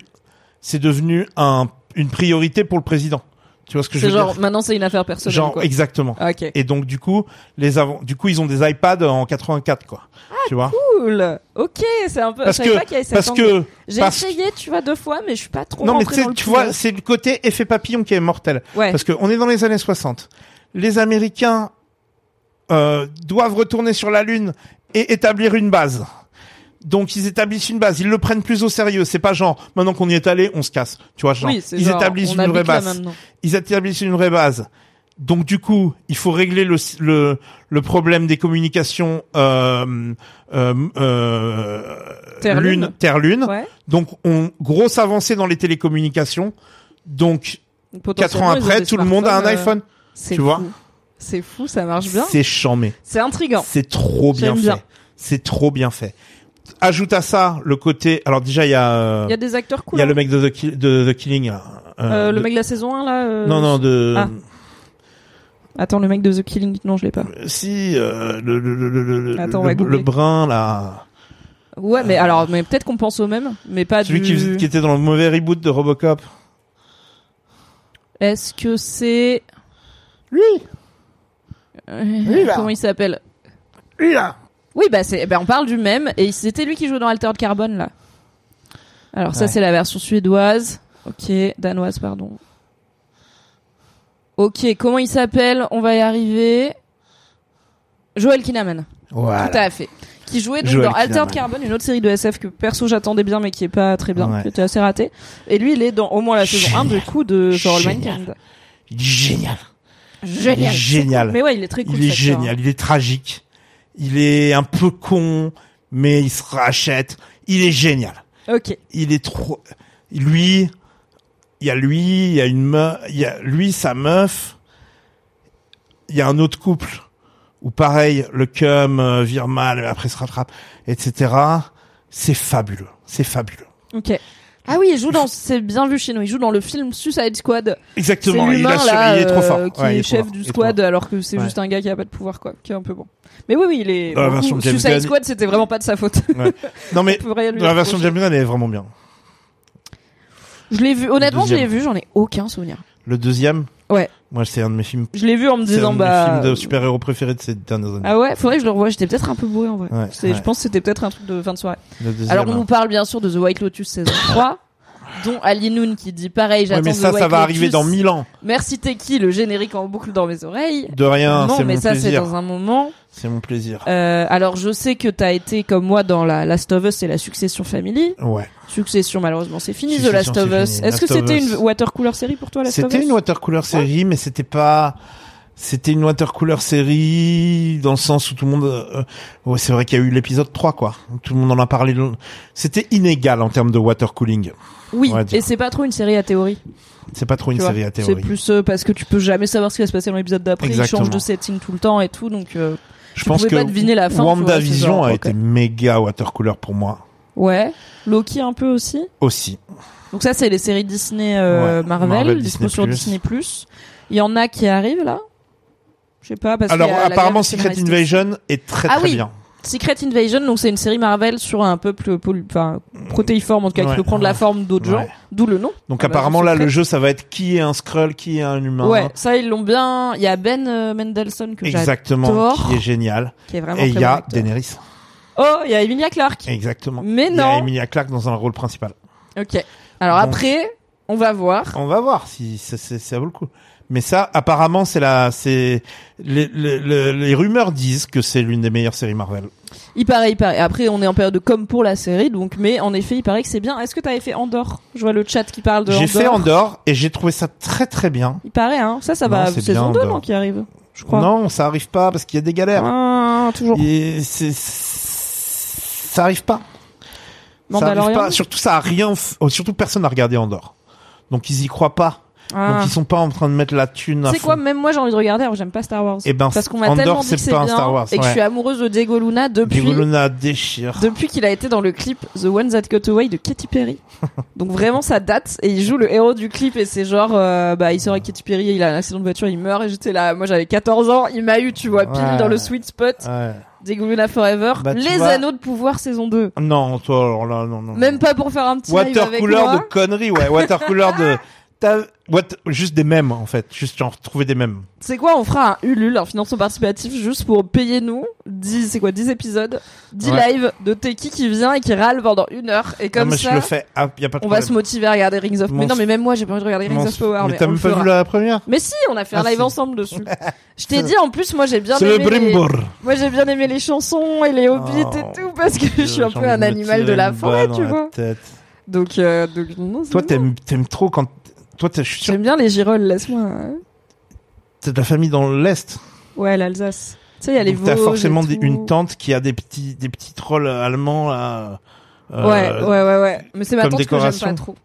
c'est devenu un une priorité pour le président. Tu vois ce que je C'est veux genre, dire maintenant c'est une affaire personnelle. Genre quoi. exactement. Ah, Ok. Et donc du coup, les avant du coup ils ont des iPads en 84 quoi. tu vois Cool. Ok, c'est un peu. Parce je que pas qu'il y avait cette parce que J'ai parce- essayé, tu vois, deux fois, mais je suis pas trop. non mais dans le tu vois, c'est le côté effet papillon qui est mortel. Ouais. Parce qu'on est dans les années 60. Les Américains euh, doivent retourner sur la Lune et établir une base. Donc ils établissent une base, ils le prennent plus au sérieux. C'est pas genre maintenant qu'on y est allé, on se casse. Tu vois, genre Oui, ils genre, établissent une vraie base. Ils établissent une vraie base. Donc du coup, il faut régler le le, le problème des communications euh, euh, euh, Terre-Lune. lune terre lune. Ouais. Donc on grosse avancée dans les télécommunications. Donc quatre ans après, tout le monde a un euh, iPhone. C'est tu fou. vois. C'est fou, ça marche bien. C'est chambé. C'est intriguant. C'est trop bien fait. C'est trop bien fait. Ajoute à ça le côté. Alors déjà il y a euh, Il y a des acteurs cool. il y a hein. le mec de The, Kill- de The Killing. euh, Euh, le de- mec de la saison 1 là. euh, Non non de Ah. Attends, le mec de The Killing, non, je l'ai pas. si euh, le le le le, le, Attends, le- brun là. Ouais, mais alors, mais peut-être qu'on pense au même, mais pas Celui du. qui, qui était dans le mauvais reboot de Robocop. Est-ce que c'est Lui. Euh, là. comment il s'appelle? Lui là. Oui, bah c'est, ben on parle du même, et c'était lui qui jouait dans Altered Carbone là. Alors ça Ouais. c'est la version suédoise, ok, danoise pardon. Ok, comment il s'appelle? On va y arriver. Joel Kinnaman. Voilà. Tout à fait. Qui jouait donc Joel dans Altered. Carbone, une autre série de SF que perso j'attendais bien mais qui est pas très bien, Ouais. qui était assez raté. Et lui il est dans au moins la saison 1 de coup de All Génial. Mankind. Il est génial. Génial. Il est génial. Mais ouais, il est très cool. il est acteur, génial. Il est tragique. Il est un peu con, mais il se rachète. Il est génial. Ok. Il est trop. Lui, il y a lui, il y a une meuf, il y a lui, sa meuf. Il y a un autre couple où pareil, le cum euh, vire mal, mais après se rattrape, etc. C'est fabuleux. C'est fabuleux. Ok. Ah oui, il joue dans, c'est bien vu chez nous, il joue dans le film Suicide Squad. Exactement. Il, a là, il est trop fort. euh, qui Ouais, est, chef fort. du squad alors que c'est Ouais. juste un gars qui a pas de pouvoir quoi, qui est un peu bon. Mais oui, oui, il est. La version de James Suicide Gunn- Squad, c'était vraiment pas de sa faute. Non mais la version de reprocher. James Gunn, elle est vraiment bien. Je l'ai vu, honnêtement, je l'ai vu, j'en ai aucun souvenir. Le deuxième? Ouais. Moi, c'est un de mes films. Je l'ai vu en me C'est un disant de mes bah. films de super-héros préférés de ces dernières années. Ah ouais, faudrait que je le revoie. J'étais peut-être un peu bourré en vrai. Ouais. Je pense que c'était peut-être un truc de fin de soirée. Alors on hein. nous parle bien sûr de The White Lotus saison 3, dont Ali Noon qui dit pareil, Ouais, j'attends mais ça, ça va arriver dans mille ans. Merci Teki, le générique en boucle dans mes oreilles. De rien, non, mais mon ça c'est dans un moment. C'est mon plaisir. Euh, alors je sais que t'as été comme moi dans la Last of Us et la Succession Family. Ouais. Succession malheureusement c'est fini The Last of Us. Est-ce que c'était une watercolor série pour toi Last of Us C'était une watercolor série, mais c'était pas. C'était une watercolor série dans le sens où tout le monde. euh, ouais, c'est vrai qu'il y a eu l'épisode 3, quoi. Tout le monde en a parlé. C'était inégal en termes de watercooling. Oui, et c'est pas trop une série à théorie. C'est pas trop une tu vois. série à C'est théorie. plus euh, parce que tu peux jamais savoir ce qui va se passer dans l'épisode d'après. Ils changent de setting tout le temps et tout, donc euh, Je tu pense pouvais que pas deviner la fin, WandaVision c'est a été méga watercolor pour moi ouais. Loki un peu aussi. aussi. Donc ça c'est les séries Disney euh, Ouais, Marvel, Marvel, Disney+. sur Disney+. Il y en a qui arrivent là. Je sais pas parce Alors qu'il y a la apparemment guerre Secret scénaristique. Invasion est très Ah très oui. bien. Secret Invasion, donc c'est une série Marvel sur un peuple poly- enfin protéiforme en tout cas qui peut prendre la ouais. forme d'autres gens, d'où le nom. Donc Ah bah, apparemment là le jeu ça va être qui est un Skrull, qui est un humain. Ouais, ça ils l'ont bien. Il y a Ben euh, Mendelsohn que Exactement, j'adore, qui est génial. qui est vraiment Et il très y bon a acteur. Daenerys. Oh, il y a Emilia Clarke. Exactement. Mais Il y a non. Emilia Clarke dans un rôle principal. Ok. Alors Donc- après, on va voir. On va voir si ça, ça, ça vaut le coup. Mais ça, apparemment, c'est la, c'est les, les, les, les rumeurs disent que c'est l'une des meilleures séries Marvel. Il paraît, il paraît. Après, on est en période de comme pour la série, donc. Mais en effet, il paraît que c'est bien. Est-ce que t'avais fait Andorre? Je vois le chat qui parle de J'ai fait Andorre et j'ai trouvé ça très très bien. Il paraît, hein. Ça, ça Non, va. c'est Saison bien, 2, Andorre. non, qui arrive. Je crois. Non, ça arrive pas parce qu'il y a des galères. Ah, toujours. Et c'est, ça arrive pas. Ça arrive pas. Surtout, ça a rien. f- oh, Surtout, personne n'a regardé Andorre. Donc ils y croient pas. Ah. Donc ils sont pas en train de mettre la thune. C'est quoi Même moi, j'ai envie de regarder. Alors, j'aime pas Star Wars. Eh ben, parce qu'on m'a tellement dit que c'est pas un bien Star Wars, et que je suis amoureuse de Diego Luna depuis. Diego Luna déchire. Depuis qu'il a été dans le clip The One That Got Away de Katy Perry. Donc vraiment ça date et il joue le héros du clip et c'est genre euh, bah il sort avec Katy Perry, il a un accident de voiture, il meurt et j'étais là, moi j'avais 14 ans, il m'a eu tu vois pile Ouais. dans le sweet spot. Ouais. Diego Luna Forever, Bah, les vois. anneaux de pouvoir saison 2. Non, toi, alors là, non, non. Même pas pour faire un petit avec Watercolor moi. de conneries, ouais. Watercolor de. T'as, what, juste des mèmes, en fait. Juste, genre, trouver des mèmes. C'est quoi, on fera un Ulule, un financement participatif juste pour payer nous 10, c'est quoi, 10 épisodes, 10 Ouais. lives de Teki qui vient et qui râle pendant une heure et Non, comme mais ça. je le fais. Ah, y a pas de On va se motiver à regarder Rings of Mon Mais non, mais même moi, j'ai pas envie de regarder Rings Mon- of Power. mais Mais, t'as même pas fera. vu la première? Mais si, on a fait un Ah, live si. ensemble dessus. Je t'ai dit, en plus, moi, j'ai bien C'est le aimé. les- Brimbor. Moi, j'ai bien aimé les chansons et les hobbits Oh, et tout parce que je suis un peu un animal de la forêt, tu vois. Donc, euh, donc, non, c'est Toi, t'aimes trop quand, toi, je suis sûr, J'aime bien les girolles, laisse-moi. hein. t'es de la famille dans l'Est. Ouais, l'Alsace. Tu sais, il y a les Donc, t'as Vosges forcément des- une tante qui a des petits, des petits trolls allemands, là. euh, Ouais, ouais, ouais, ouais. Mais c'est ma tante que j'aime pas trop.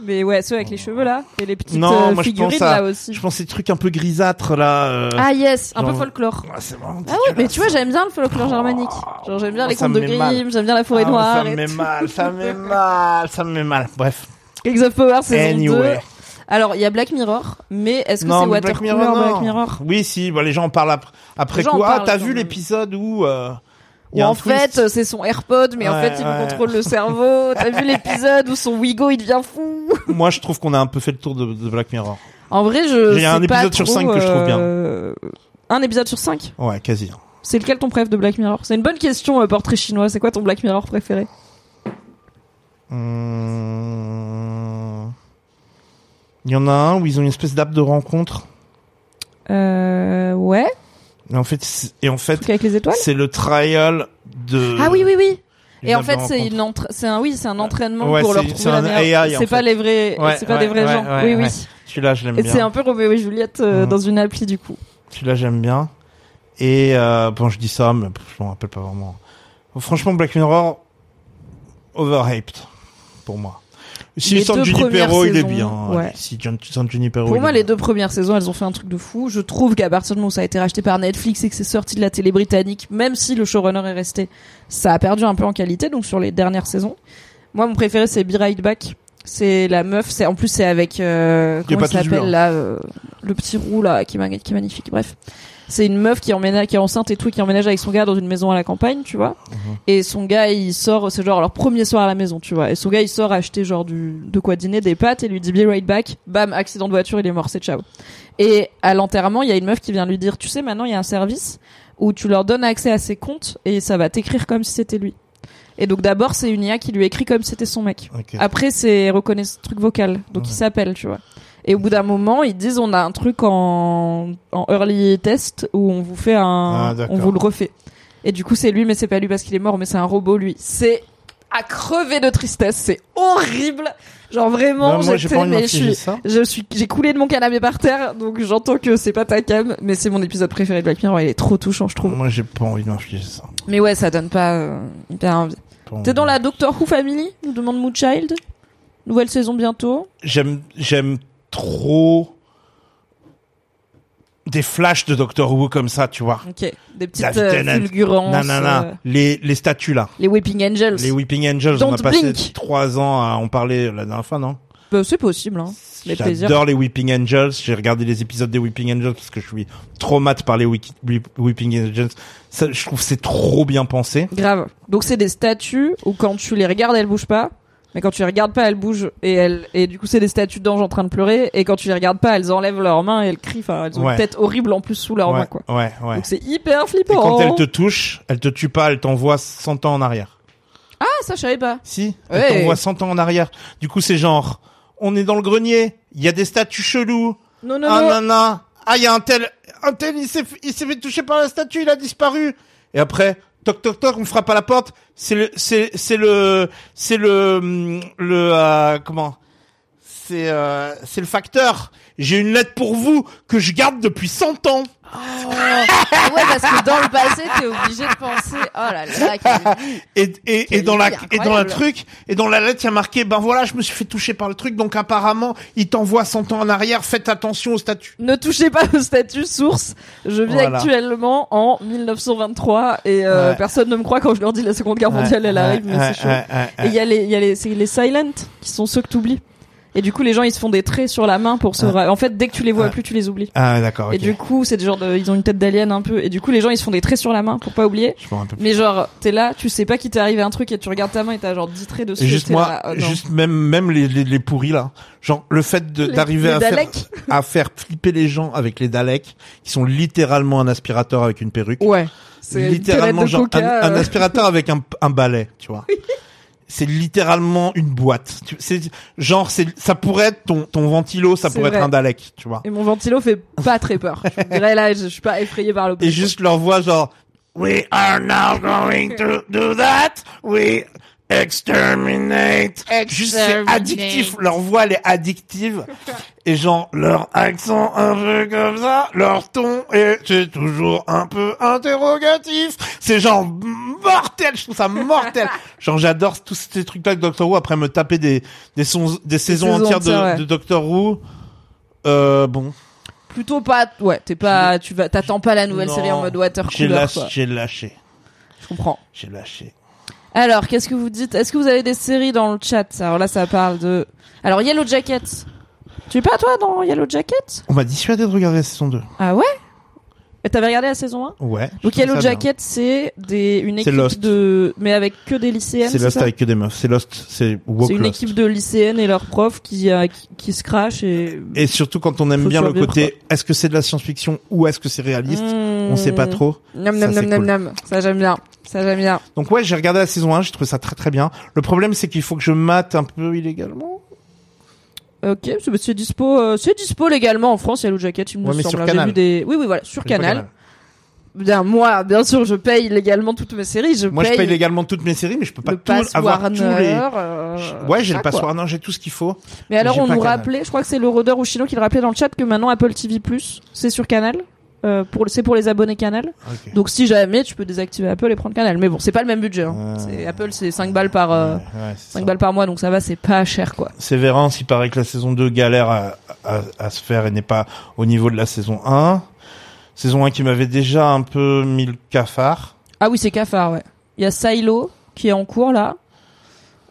Mais ouais, ceux avec les cheveux là et les petites Non, euh, moi, je figurines pense à- là aussi. Je pense ces trucs un peu grisâtres, là. euh, Ah yes, un peu folklore. ah, c'est vraiment Ah ouais, mais tu vois, j'aime bien le folklore germanique. Genre j'aime bien Oh, les contes de. Grimm, j'aime bien la forêt Ah, noire. Ça me et met mal, ça me met mal, ça me met mal. Bref. Of Power saison 2. Alors, il y a Black Mirror, mais est-ce que c'est mais Black Mirror, Black. Mirror? Oui, si, bah, les gens en parlent ap- après Les en Ah, t'as vu l'épisode où, euh, Ou en fait, euh, c'est son AirPod, mais en fait, il ouais. contrôle le cerveau. T'as vu l'épisode où son Wigo, il devient fou? Moi, je trouve qu'on a un peu fait le tour de, de Black Mirror. En vrai, je Il y a un épisode sur cinq que je trouve bien. euh, Un épisode sur 5 Ouais, quasi. C'est lequel ton préf de Black Mirror? C'est une bonne question, euh, portrait chinois. C'est quoi ton Black Mirror préféré? Hum, Il y en a un où ils ont une espèce d'app de rencontre. Euh... Ouais Et en fait, et en fait, Truc avec les étoiles c'est le trial de. Ah oui, oui, oui Et en fait, c'est une c'est un oui, c'est un entraînement Ouais, pour leur trouver c'est la un meilleure. C'est pas fait. les vrais, Ouais, c'est pas ouais, des vrais gens. oui, oui. Celui-là, je l'aime Et bien. c'est un peu Roméo et Juliette euh, Mhm. dans une appli du coup. Celui-là, j'aime bien. Et euh, bon, je dis ça, mais je m'en rappelle pas vraiment. Franchement, Black Mirror, overhyped pour moi. Si Les San Junipero, il est bien. ouais. Si San Junipero, Pour moi, les deux premières saisons, elles ont fait un truc de fou. Je trouve qu'à partir du moment où ça a été racheté par Netflix et que c'est sorti de la télé britannique, même si le showrunner est resté, ça a perdu un peu en qualité. Donc sur les dernières saisons, moi mon préféré c'est Be Right Back. C'est la meuf. C'est en plus c'est avec euh, comment il s'appelle là, euh, le petit roux là qui est magnifique. Bref. C'est une meuf qui emménage, qui est enceinte et tout, qui emménage avec son gars dans une maison à la campagne, tu vois. Mhm. Et son gars, il sort, c'est genre leur premier soir à la maison, tu vois. Et son gars, il sort acheter genre du, de quoi dîner, des pâtes, et lui dit be right back. Bam, accident de voiture, il est mort, c'est ciao. Et à l'enterrement, il y a une meuf qui vient lui dire, tu sais, maintenant, il y a un service où tu leur donnes accès à ses comptes et ça va t'écrire comme si c'était lui. Et donc d'abord, c'est une IA qui lui écrit comme si c'était son mec. Après, c'est reconnaître truc vocal. Donc Ouais. il s'appelle, tu vois. Et au bout d'un moment, ils disent on a un truc en, en early test où on vous fait Ah, un, d'accord. on vous le refait. Et du coup, c'est lui, mais c'est pas lui parce qu'il est mort, mais c'est un robot lui. C'est à crever de tristesse, c'est horrible. Genre vraiment, Non, moi, mais je suis, ça. je suis, j'ai coulé de mon canapé par terre, donc j'entends que c'est pas ta cam, mais c'est mon épisode préféré de Black Mirror. Il est trop touchant, je trouve. Moi, j'ai pas envie de m'infliger ça. Mais ouais, ça donne pas euh, hyper envie. T'es dans la Doctor Who Family? Nous demande Moonchild. Nouvelle saison bientôt. J'aime, j'aime trop des flashs de Doctor Who comme ça, tu vois. Ok. Des petites euh, fulgurances. Nanana. euh, Les, les statues là. les Weeping Angels. Les Weeping Angels, on a Don't passé trois ans à en parler la dernière fois, non? Bah, c'est possible, hein. Les. J'adore les Weeping Angels. J'ai regardé les épisodes des Weeping Angels parce que je suis trop mat par les Weep- Weeping Angels. Ça, je trouve que c'est trop bien pensé. Grave. Donc c'est des statues où quand tu les regardes, elles bougent pas? Mais quand tu les regardes pas, elles bougent et elles et du coup c'est des statues d'anges en train de pleurer. Et quand tu les regardes pas, elles enlèvent leurs mains et elles crient. Enfin, elles ont Ouais. une tête horrible en plus sous leurs mains, ouais, quoi. ouais, ouais. Donc c'est hyper Et flippant. quand elle te touche, elle te tue pas, elle t'envoie 100 ans en arrière. Ah, ça je savais pas. Si, elle Ouais. t'envoie 100 ans en arrière. Du coup, c'est genre, on est dans le grenier, il y a des statues chelous. Non, non, ah non. nana, ah il y a un tel, un tel, il s'est, il s'est fait toucher par la statue, il a disparu. Et après, toc toc toc, on frappe à la porte. C'est le, c'est, c'est le, c'est le, hum, le, euh, comment? C'est, euh, c'est le facteur. J'ai une lettre pour vous que je garde depuis 100 ans. Oh. Ouais, parce que dans le passé, t'es obligé de penser. Oh là là. quel- Et, et, et dans la et dans la truc et dans la lettre il y a marqué ben voilà je me suis fait toucher par le truc donc apparemment il t'envoie 100 ans en arrière faites attention au statut Ne touchez pas au statut source. Je vis Voilà. actuellement en 1923 et euh, Ouais. personne ne me croit quand je leur dis la Seconde Guerre mondiale elle arrive, mais c'est chaud. Et il y a les, il y a les, c'est les silent qui sont ceux que t'oublies. Et du coup, les gens ils se font des traits sur la main pour se. ra- En fait, dès que tu les vois Ouais. plus, tu les oublies. ah d'accord Et du coup, c'est des genres de, ils ont une tête d'alien un peu. Et du coup, les gens ils se font des traits sur la main pour pas oublier. je m'en rappelle Mais genre, t'es là, tu sais pas qu'il t'est arrivé un truc et tu regardes ta main et t'as genre 10 traits dessus. Et juste moi là, oh juste même même les, les, les pourris là genre le fait d'arriver à faire à faire flipper les gens avec les Daleks qui sont littéralement un aspirateur avec une perruque Ouais. C'est littéralement genre coca, un, un euh. aspirateur avec un, un balai, tu vois. C'est littéralement une boîte. C'est genre c'est ça pourrait être ton ton ventilo, ça pourrait vrai. être un Dalek, tu vois. Et mon ventilo fait pas très peur. Je dirais là, je, je suis pas effrayé par le Et juste leur voix genre We are now going to do that. We exterminate. Juste c'est Exterminate. addictif. Leur voix elle est addictive. Et genre leur accent un peu comme ça, leur ton est c'est toujours un peu interrogatif. C'est genre mortel. Je trouve ça mortel. genre j'adore tous ces trucs là de Doctor Who. Après me taper des des, sons, des saisons saisons entières entières, de, ouais. de Doctor Who. Euh, bon. Plutôt pas, ouais, t'es pas, tu vas, t'attends pas la nouvelle Non, série en mode water J'ai cooler, lâché, j'ai lâché. Je comprends. J'ai lâché. Alors, qu'est-ce que vous dites? Est-ce que vous avez des séries dans le chat? Alors là, ça parle de. Alors, Yellow Jacket. Tu es pas toi dans Yellow Jacket On m'a dissuadé de regarder la saison 2. Ah ouais? T'avais regardé la saison 1 Ouais. Donc Yellow. Jacket, c'est des une équipe Lost. de, mais avec que des lycéennes. C'est Lost ça? avec que des meufs. C'est Lost, c'est C'est une Lost. équipe de lycéennes et leurs profs qui, qui, qui se crachent et. Et surtout quand on aime Faut bien le côté, est-ce que c'est de la science-fiction ou est-ce que c'est réaliste? On sait pas trop. Nom Ça, nom c'est nom nom cool. nom. Ça j'aime bien. Ça j'aime bien. Donc ouais, j'ai regardé la saison 1, j'ai trouvé ça très très bien. Le problème c'est qu'il faut que je mate un peu illégalement. Ok, c'est dispo, euh, c'est dispo légalement en France. Yellow Jacket, il me Ouais, semble. sur Canal. vu des. Oui oui voilà sur pas Canal. Bien, moi, bien sûr, je paye légalement toutes mes séries. Je Moi paye, je paye légalement toutes mes séries, mais je peux pas le tout avoir Warner. tous les. euh, Ouais, j'ai le pass. Warner, j'ai tout ce qu'il faut. Mais alors, on nous Canal. rappelait, je crois que c'est le Rodeur ou Chino qui le rappelait dans le chat que maintenant Apple TV+, c'est sur Canal. Euh, pour c'est pour les abonnés Canal. Donc si jamais tu peux désactiver Apple et prendre Canal. Mais bon, c'est pas le même budget. Hein. C'est Apple, c'est 5 balles par euh, Ouais, ouais, c'est 5 ça. balles par mois, donc ça va, c'est pas cher quoi. Sévérance, il paraît que la saison 2 galère à, à, à se faire et n'est pas au niveau de la saison 1. Saison 1 qui m'avait déjà un peu mis le cafard. Ah oui, c'est cafard, ouais. Il y a Silo qui est en cours là.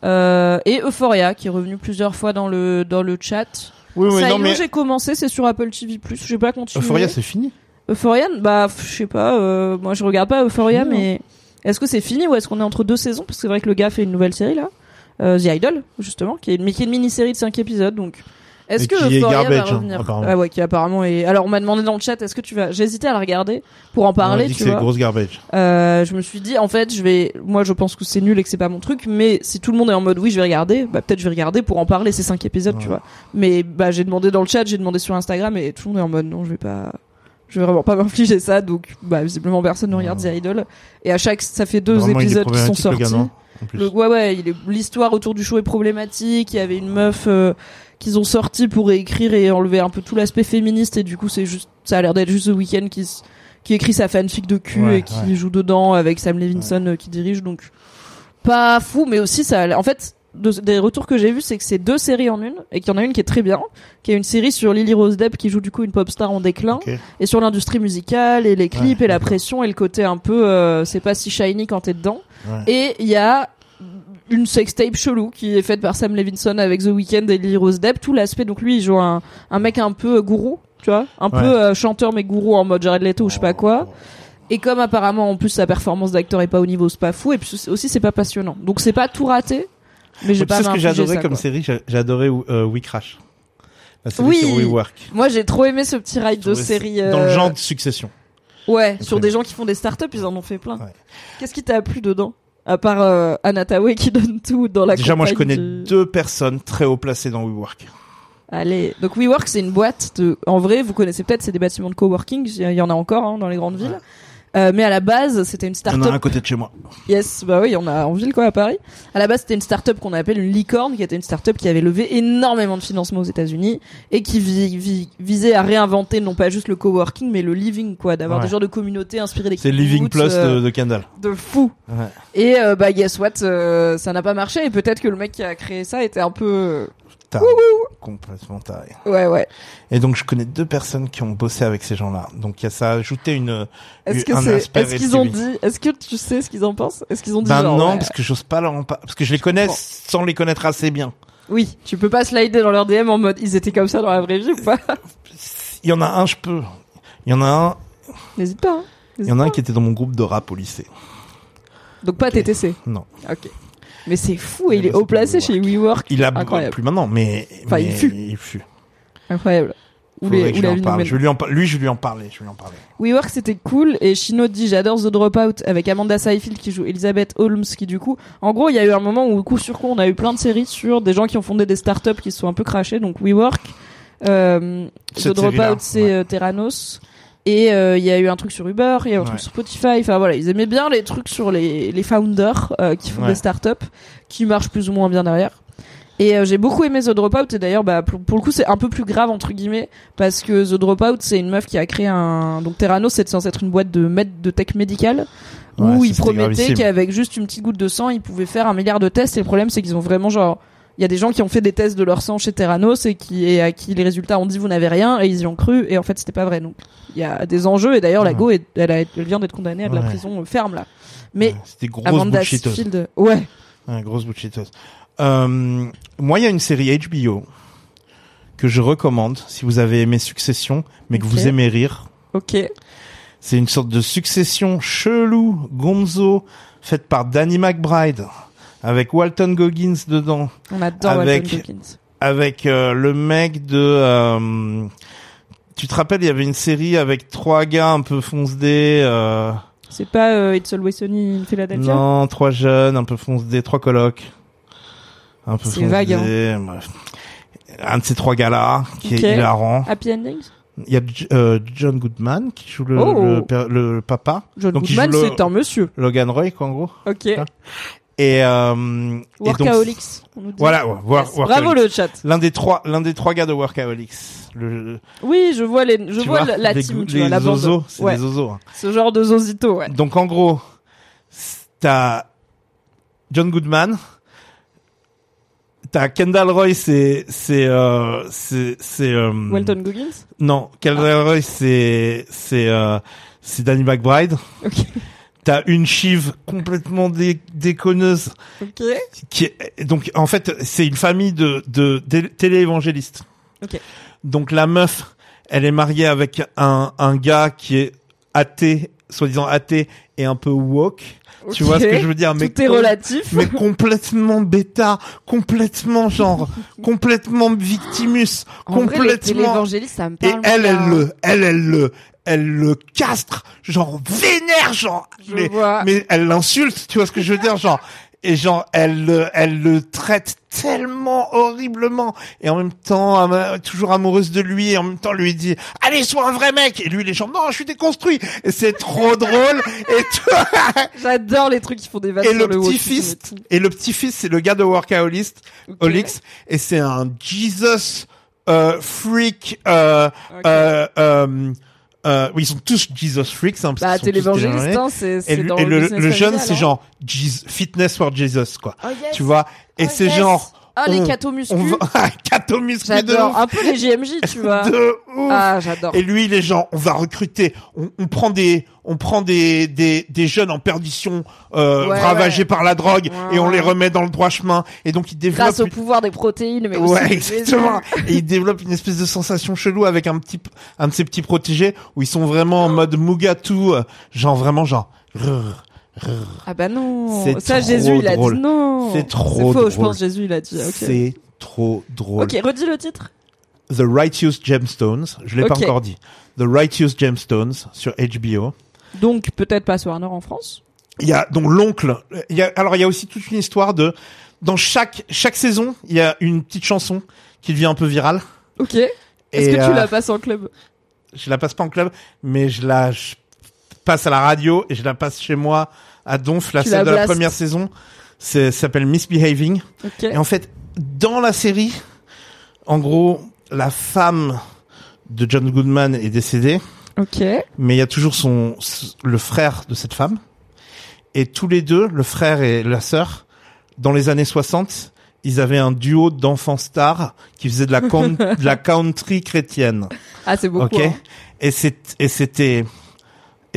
Euh, et Euphoria qui est revenu plusieurs fois dans le dans le chat. Oui, oui, Silo, mais j'ai commencé, c'est sur Apple TV+. J'ai pas continué. Euphoria, c'est fini. Euphoria, bah je sais pas. euh, moi, je regarde pas Euphoria, Fini, mais est-ce que c'est fini ou est-ce qu'on est entre deux saisons? Parce que c'est vrai que le gars fait une nouvelle série là, euh, The Idol justement, qui est mais qui est une mini-série de 5 épisodes. Donc, est-ce que qui est Euphoria va garbage, hein, revenir? apparemment. Ah ouais, qui apparemment est. Alors, on m'a demandé dans le chat, est-ce que tu vas J'hésitais à la regarder pour en On parler, dit que c'est grosse garbage. Euh, je me suis dit, en fait, je vais. Moi, je pense que c'est nul et que c'est pas mon truc, mais si tout le monde est en mode oui, je vais regarder, bah peut-être je vais regarder pour en parler ces cinq épisodes, tu vois. Mais bah j'ai demandé dans le chat, j'ai demandé sur Instagram et tout le monde est en mode non, je vais pas. Je vais vraiment pas m'infliger ça, donc bah visiblement personne ne regarde The Idol. Et à chaque, ça fait deux Vraiment, épisodes qui sont le sortis. plus. Le, ouais, ouais, l'histoire autour du show est problématique. Il y avait une meuf euh, qu'ils ont sorti pour écrire et enlever un peu tout l'aspect féministe et du coup c'est juste, ça a l'air d'être juste The Weeknd qui qui écrit sa fanfic de cul Ouais, et qui ouais. joue dedans avec Sam Levinson euh, qui dirige donc pas fou mais aussi ça a l'air- en fait de- des retours que j'ai vus c'est que c'est deux séries en une et qu'il y en a une qui est très bien qui est une série sur Lily Rose Depp qui joue du coup une pop star en déclin et sur l'industrie musicale et les clips Ouais, et la pression et le côté un peu euh, c'est pas si shiny quand t'es dedans. Ouais. et il y a une sextape chelou qui est faite par Sam Levinson avec The Weeknd et Lily Rose Depp. Tout l'aspect donc lui il joue un, un mec un peu euh, gourou tu vois un Ouais. peu euh, chanteur mais gourou en mode Jared Leto ou je sais pas quoi. Et comme apparemment en plus sa performance d'acteur est pas au niveau c'est pas fou. Et puis aussi c'est pas passionnant. Donc c'est pas tout raté mais j'ai pas ce que ça, comme quoi. série adoré euh, We Crash. La série Oui. sur WeWork. moi j'ai trop aimé ce petit ride de série Dans le euh, genre de succession. Ouais, sur des gens qui font des startups, ils en ont fait plein. Ouais. Qu'est-ce qui t'a plu dedans À part euh, Anatawe qui donne tout dans la Déjà, moi, je connais du- deux personnes très haut placées dans WeWork. Allez, donc WeWork, c'est une boîte de. En vrai, vous connaissez peut-être, c'est des bâtiments de coworking. Il y en a encore hein, dans les grandes villes. Euh, mais à la base, c'était une Il y en a un à startup. côté de chez moi. Yes, bah oui, en a en ville quoi à Paris. À la base, c'était une startup qu'on appelle une licorne, qui était une startup qui avait levé énormément de financement aux États-Unis et qui vi- vi- visait à réinventer non pas juste le coworking, mais le living quoi, d'avoir Ouais. des genres de communautés inspirées des C'est Living Plus euh, de, de Kendall. de fou. Ouais. Et euh, bah guess what, ça n'a pas marché et peut-être que le mec qui a créé ça était un peu Taré. Complètement taré. ouais ouais. Et donc, je connais deux personnes qui ont bossé avec ces gens-là. Donc, il y a ça a ajouté une, Est-ce que c'est est-ce qu'ils ont dit est-ce que tu sais ce qu'ils en pensent? Est-ce qu'ils ont dit Ben genre, non, ouais, parce que j'ose pas leur en par- parce que je les connais sans les connaître assez bien. Oui, tu peux pas slider dans leur DM en mode ils étaient comme ça dans la vraie vie ou pas? Il y en a un, je peux. Il y en a un, N'hésite pas. Hein. il y en a un qui était dans mon groupe de rap au lycée. Donc pas Ok. TTC. Non. OK. Mais c'est fou, et il est haut placé chez WeWork. Il a Incroyable. plus maintenant, mais, Enfin, mais il fut. Il fut. Incroyable. Où Faudrait les, que où je la lui en parle. Je lui en par- lui, je lui en parler. Je lui en parler. WeWork c'était cool et Chino dit j'adore The Dropout avec Amanda Seyfield qui joue Elizabeth Holmes qui du coup en gros il y a eu un moment où coup sur coup on a eu plein de séries sur des gens qui ont fondé des startups qui se sont un peu crachés donc WeWork euh, The Cette série-là, Dropout c'est ouais. euh, Theranos et euh, il y a eu un truc sur Uber il y a eu un truc sur Spotify. Enfin voilà ils aimaient bien les trucs sur les, les founders euh, qui font Ouais. des startups qui marchent plus ou moins bien derrière. Et euh, j'ai beaucoup aimé The Dropout. Et d'ailleurs bah pour, pour le coup c'est un peu plus grave entre guillemets parce que The Dropout c'est une meuf qui a créé un donc Terranos c'est censé être une boîte de de tech médicale Ouais, où ils promettaient qu'avec juste une petite goutte de sang ils pouvaient faire un milliard de tests. Et le problème c'est qu'ils ont vraiment genre il y a des gens qui ont fait des tests de leur sang chez Terranos et qui et à qui les résultats ont dit vous n'avez rien et ils y ont cru et en fait c'était pas vrai donc il y a des enjeux et d'ailleurs la Ouais. Go est- elle, a- elle vient d'être condamnée à de la prison euh, ferme là mais C'était grosse Amanda. Seyfield ouais Ouais, grosse bullshiteuse. Euh, moi, il y a une série HBO que je recommande si vous avez aimé Succession, mais que vous aimez rire. ok C'est une sorte de succession chelou, gonzo, faite par Danny McBride, avec Walton Goggins dedans, on adore Avec- Walton Goggins avec euh, le mec de... euh, tu te rappelles, il y avait une série avec trois gars un peu fonce-dés, euh, c'est pas euh, It's Always Sunny in Philadelphia? Non, trois jeunes, un peu fonce-dés, trois colocs. Un peu C'est vague, hein. bref. Un de ces trois gars-là, qui Ok. est hilarant. Happy Endings? Il y a euh, John Goodman, qui joue le, Oh. le, le papa. John Donc, Goodman c'est un monsieur Logan Roy, quoi, en gros. ok. Et, euh, et donc, Workaholics. on nous dit. voilà. Workaholics. Bravo le chat. L'un des trois, l'un des trois gars de Workaholics. Le, Oui, je vois les, je tu vois, vois, la les team, gou- tu les vois, la zozos, c'est Ouais. des zozos. hein. Ce genre de zozito, ouais. Donc en gros, t'as John Goodman, t'as Kendall Roy, c'est c'est euh, c'est c'est euh, Walton Goggins? non, Kendall Roy, c'est c'est euh, c'est Danny McBride. Ok. T'as une chive complètement dé- déconneuse Ok. qui est, donc en fait c'est une famille de de, de téléévangélistes. Donc la meuf, elle est mariée avec un un gars qui est athée, soi-disant athée et un peu woke. Tu vois ce que je veux dire? Mais Tout est relatif. mais complètement bêta, complètement genre, complètement victimus, En vrai, les complètement. télévangélistes, ça me Et parle. elle, elle bien. le, elle, elle le, elle le castre, genre vénère, genre. Je mais, vois. mais elle l'insulte, tu vois ce que je veux dire, genre. Et genre, elle, le- elle le traite tellement horriblement. Et en même temps, toujours amoureuse de lui. Et en même temps, lui dit, allez, sois un vrai mec. Et lui, les gens, non, je suis déconstruit. Et c'est trop drôle. Et tout. J'adore les trucs qui font des vannes Et sur le le petit-fils, wokisme et le petit-fils, c'est le gars de Workaholics, Ok. Olix, et c'est un Jesus euh, freak. Euh, Ok. euh, euh, oui, ils sont tous Jesus freaks. Hein, parce Bah, qu'ils sont tous télévangéliste, télévangélistes. hein, c'est, Et, c'est le, dans et le, business le jeune, c'est hein. genre Jesus, fitness for Jesus, quoi. Oh, yes. Tu vois? Et Oh, c'est yes. genre, Ah, les catomuscu. on va, J'adore. ouf, Un peu les JMJ, tu vois. de ouf. Ah, j'adore. Et lui, les gens, on va recruter, on, on prend des, on prend des, des, des jeunes en perdition, euh, Ouais, ravagés ouais. par la drogue, Ouais, et on les remet dans le droit chemin. Et donc, il développe. Grâce au pouvoir des protéines, mais aussi Ouais, exactement. Et il développe une espèce de sensation chelou avec un petit, un de ses petits protégés où ils sont vraiment en mode Mugatu, euh, genre vraiment genre. rrr. Ah bah non. C'est Ça, Jésus, il a dit non. C'est trop faux, je drôle. pense, Jésus, il a dit. C'est trop drôle. Ok, redis le titre. The Righteous Gemstones, je l'ai pas encore dit. The Righteous Gemstones sur HBO. Donc, peut-être pas sur Warner en France. Il y a donc l'oncle. Il y a alors il y a aussi toute une histoire de dans chaque chaque saison il y a une petite chanson qui devient un peu virale. Ok. Est-ce que tu euh, la passes en club? Je la passe pas en club, mais je la je passe à la radio et je la passe chez moi à Donf, la la de la première saison. Ça s'appelle Misbehaving. Ok. Et en fait, dans la série, en gros, la femme de John Goodman est décédée. Ok. mais il y a toujours son le frère de cette femme et tous les deux le frère et la sœur dans les années 60 ils avaient un duo d'enfants stars qui faisait de la de la country chrétienne Ah, c'est beaucoup. ok hein. et c'était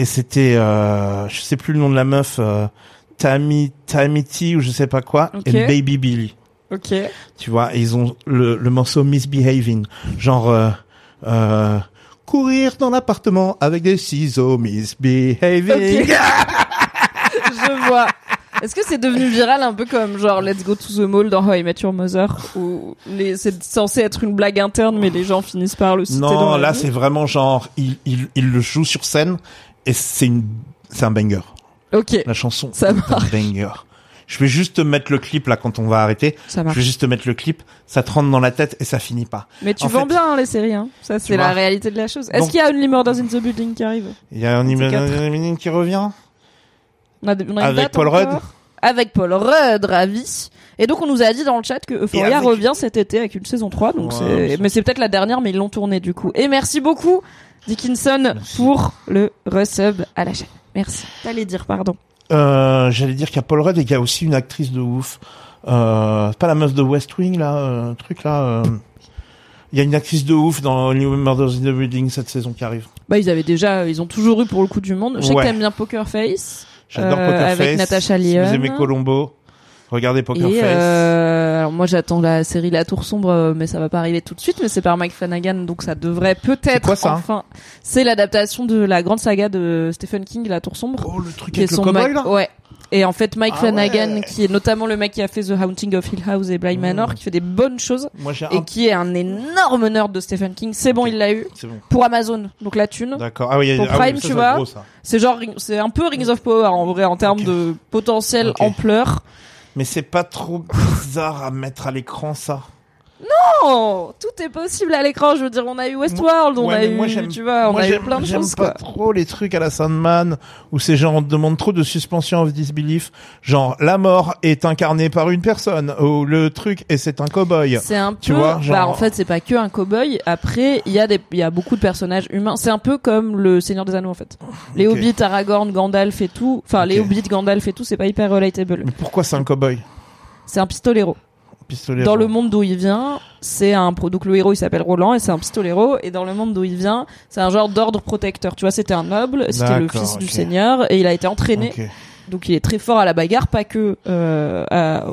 et c'était euh, je sais plus le nom de la meuf euh, Tammy Tammy T ou je sais pas quoi Ok. et Baby Billy Ok. tu vois, et ils ont le, le morceau Misbehaving, genre euh, euh, courir dans l'appartement avec des ciseaux, Misbehaving. Ok. Je vois. Est-ce que c'est devenu viral un peu comme genre Let's Go to the Mall dans How I Met Your Mother où les c'est censé être une blague interne mais les gens finissent par le citer dans non, la là c'est vraiment genre il, il, il le joue sur scène et c'est une c'est un banger. Ok, La chanson Ça est un marche. banger. Je vais juste te mettre le clip là quand on va arrêter. ça Je marche. vais juste te mettre le clip, ça te rentre dans la tête et ça finit pas. Mais tu en vends fait- bien hein, les séries hein. Ça c'est la réalité de la chose. Est-ce qu'il y a Only Murders in the Building qui arrive Il y a un C'est Eminem quatre. qui revient. On a, on a une Avec Paul Rudd Avec Paul Rudd, ravi. Et donc on nous a dit dans le chat que Euphoria avec- revient cet été avec une saison 3 donc Ouais, mais c'est peut-être la dernière mais ils l'ont tournée du coup. Et merci beaucoup Dickinson pour le resub à la chaîne. Merci. T'allais dire pardon. Euh, j'allais dire qu'il y a Paul Rudd et qu'il y a aussi une actrice de ouf. Euh, c'est pas la meuf de West Wing là, euh, truc là. euh. Il y a une actrice de ouf dans New Murders in the Building cette saison qui arrive. Bah ils avaient déjà ils ont toujours eu pour le coup du monde. Je sais Ouais. que t'aimes bien Poker Face. J'adore Euh, Poker avec Face. Natasha Si Lyonne. vous aimez Colombo, regardez Poker Et Face. Alors moi j'attends la série La Tour Sombre, euh, mais ça va pas arriver tout de suite. Mais c'est par Mike Flanagan, donc ça devrait peut-être quoi, ça enfin. C'est l'adaptation de la grande saga de Stephen King, La Tour Sombre, Oh le truc qui est le cowboy Mike- là. ouais. Et en fait Mike Ah Flanagan, ouais. qui est notamment le mec qui a fait The Haunting of Hill House et Bly Mmh. Manor, qui fait des bonnes choses Moi et un. qui est un énorme nerd de Stephen King. C'est bon, il l'a eu bon. pour Amazon, donc la thune. D'accord. Ah oui, il y a Pour ah oui, Prime, ça, tu vois. C'est genre, c'est un peu Rings of Power en vrai en termes de potentiel ampleur. Mais c'est pas trop bizarre à mettre à l'écran ça. Non, tout est possible à l'écran. Je veux dire, on a eu Westworld, on Ouais, a eu, j'aime- tu vois, on a eu j'aime- plein de j'aime choses, pas quoi. trop les trucs à la Sandman où ces gens on te demande trop de suspension of disbelief. Genre, la mort est incarnée par une personne ou le truc et c'est un cowboy. C'est un Tu peu, vois, genre- bah en fait c'est pas que un cowboy. Après il y a des, il y a beaucoup de personnages humains. C'est un peu comme le Seigneur des Anneaux en fait. Les Ok. hobbits, Aragorn, Gandalf et tout. Enfin les Ok. hobbits, Gandalf et tout, c'est pas hyper relatable. Mais pourquoi c'est un cowboy? C'est un pistolero. Dans le monde d'où il vient, c'est un pro- donc le héros il s'appelle Roland et c'est un pistolero et dans le monde d'où il vient, c'est un genre d'ordre protecteur. Tu vois, c'était un noble, c'était le fils du seigneur et il a été entraîné. Donc il est très fort à la bagarre, pas que euh, à-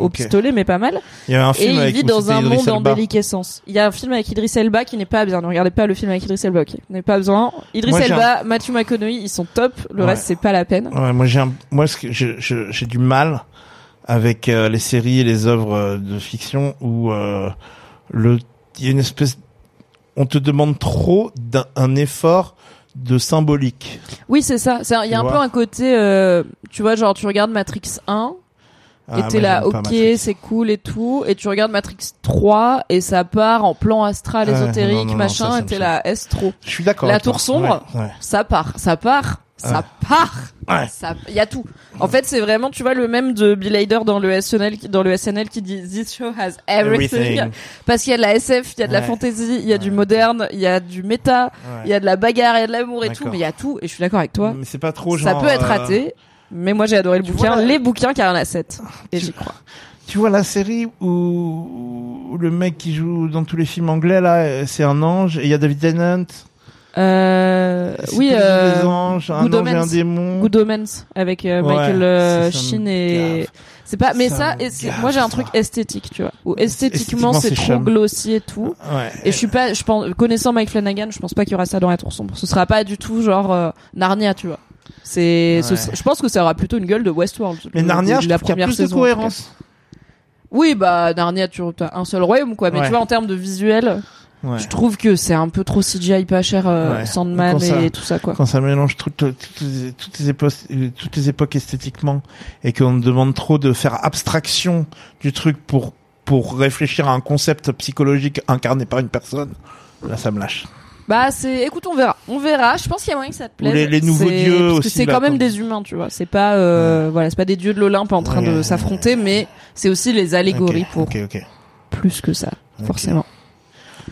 au, pistolet, mais pas mal. Il y avait un Et film il avec vit dans un Idris monde en déliquescence. Il y a un film avec Idris Elba qui n'est pas bien. Ne regardez pas le film avec Idris Elba. ok. N'avez pas besoin. Idris Moi, Elba, Matthew McConaughey, ils sont top. Le Ouais. reste c'est pas la peine. Ouais, moi j'ai un, moi j'ai du mal avec euh, les séries et les œuvres euh, de fiction où euh, le il y a une espèce on te demande trop d'un un effort de symbolique. Oui, c'est ça. Il y a un vois peu un côté, euh, tu vois, genre tu regardes Matrix 1 Ah, et t'es là, ok, c'est cool et tout, et tu regardes Matrix 3 et ça part en plan astral Ouais, ésotérique, non, non, non, machin, ça, ça et t'es là, est trop? Je suis d'accord. La tour sombre Ouais, ouais. Ça part, ça part, ça Ouais. part. Ouais. Ça, il y a tout. En fait, c'est vraiment, tu vois, le même de Bill Hader dans le SNL, qui- dans le SNL qui dit This show has everything. Everything. Parce qu'il y a de la SF, il y a de la fantasy, il y a du moderne, il y a du méta, il y a de la bagarre, il y a de l'amour et tout, mais il y a tout. Et je suis d'accord avec toi. Mais c'est pas trop ça genre. peut être euh, raté. Mais moi j'ai adoré le tu bouquin, les bouquins car il y en a 7. Et Tu- j'y crois. Tu vois la série où, où le mec qui joue dans tous les films anglais là, euh, c'est un ange et il y a David Tennant. Euh, oui, euh, des anges, un Good ange et un démon. Good Omens avec euh, Ouais, Michael euh, Sheen et c'est pas mais Ça moi j'ai un truc esthétique tu vois où esthétiquement c'est trop glossy et tout Ouais. et je suis pas je pense connaissant Mike Flanagan je pense pas qu'il y aura ça dans la tour sombre ce sera pas du tout genre euh, Narnia tu vois c'est Ouais. je pense que ça aura plutôt une gueule de Westworld Mais le- Narnia, de je la qu'il y a première plus de saison cas. cohérence. oui bah Narnia tu as un seul royaume quoi mais tu vois en termes de visuel Ouais. je trouve que c'est un peu trop CGI pas cher euh, Ouais. Sandman ça- et tout ça quoi Quand ça mélange toutes, toutes, les, toutes, les époques, toutes les époques esthétiquement et qu'on demande trop de faire abstraction du truc pour pour réfléchir à un concept psychologique incarné par une personne, là ça me lâche. Bah c'est, écoute, on verra, on verra. Je pense qu'il y a moyen que ça te plaise. les- les nouveaux dieux parce que aussi, C'est quand même des humains, tu vois. C'est pas, euh, voilà, c'est pas des dieux de l'Olympe en train de Ouais. s'affronter, mais c'est aussi les allégories pour plus que ça, forcément.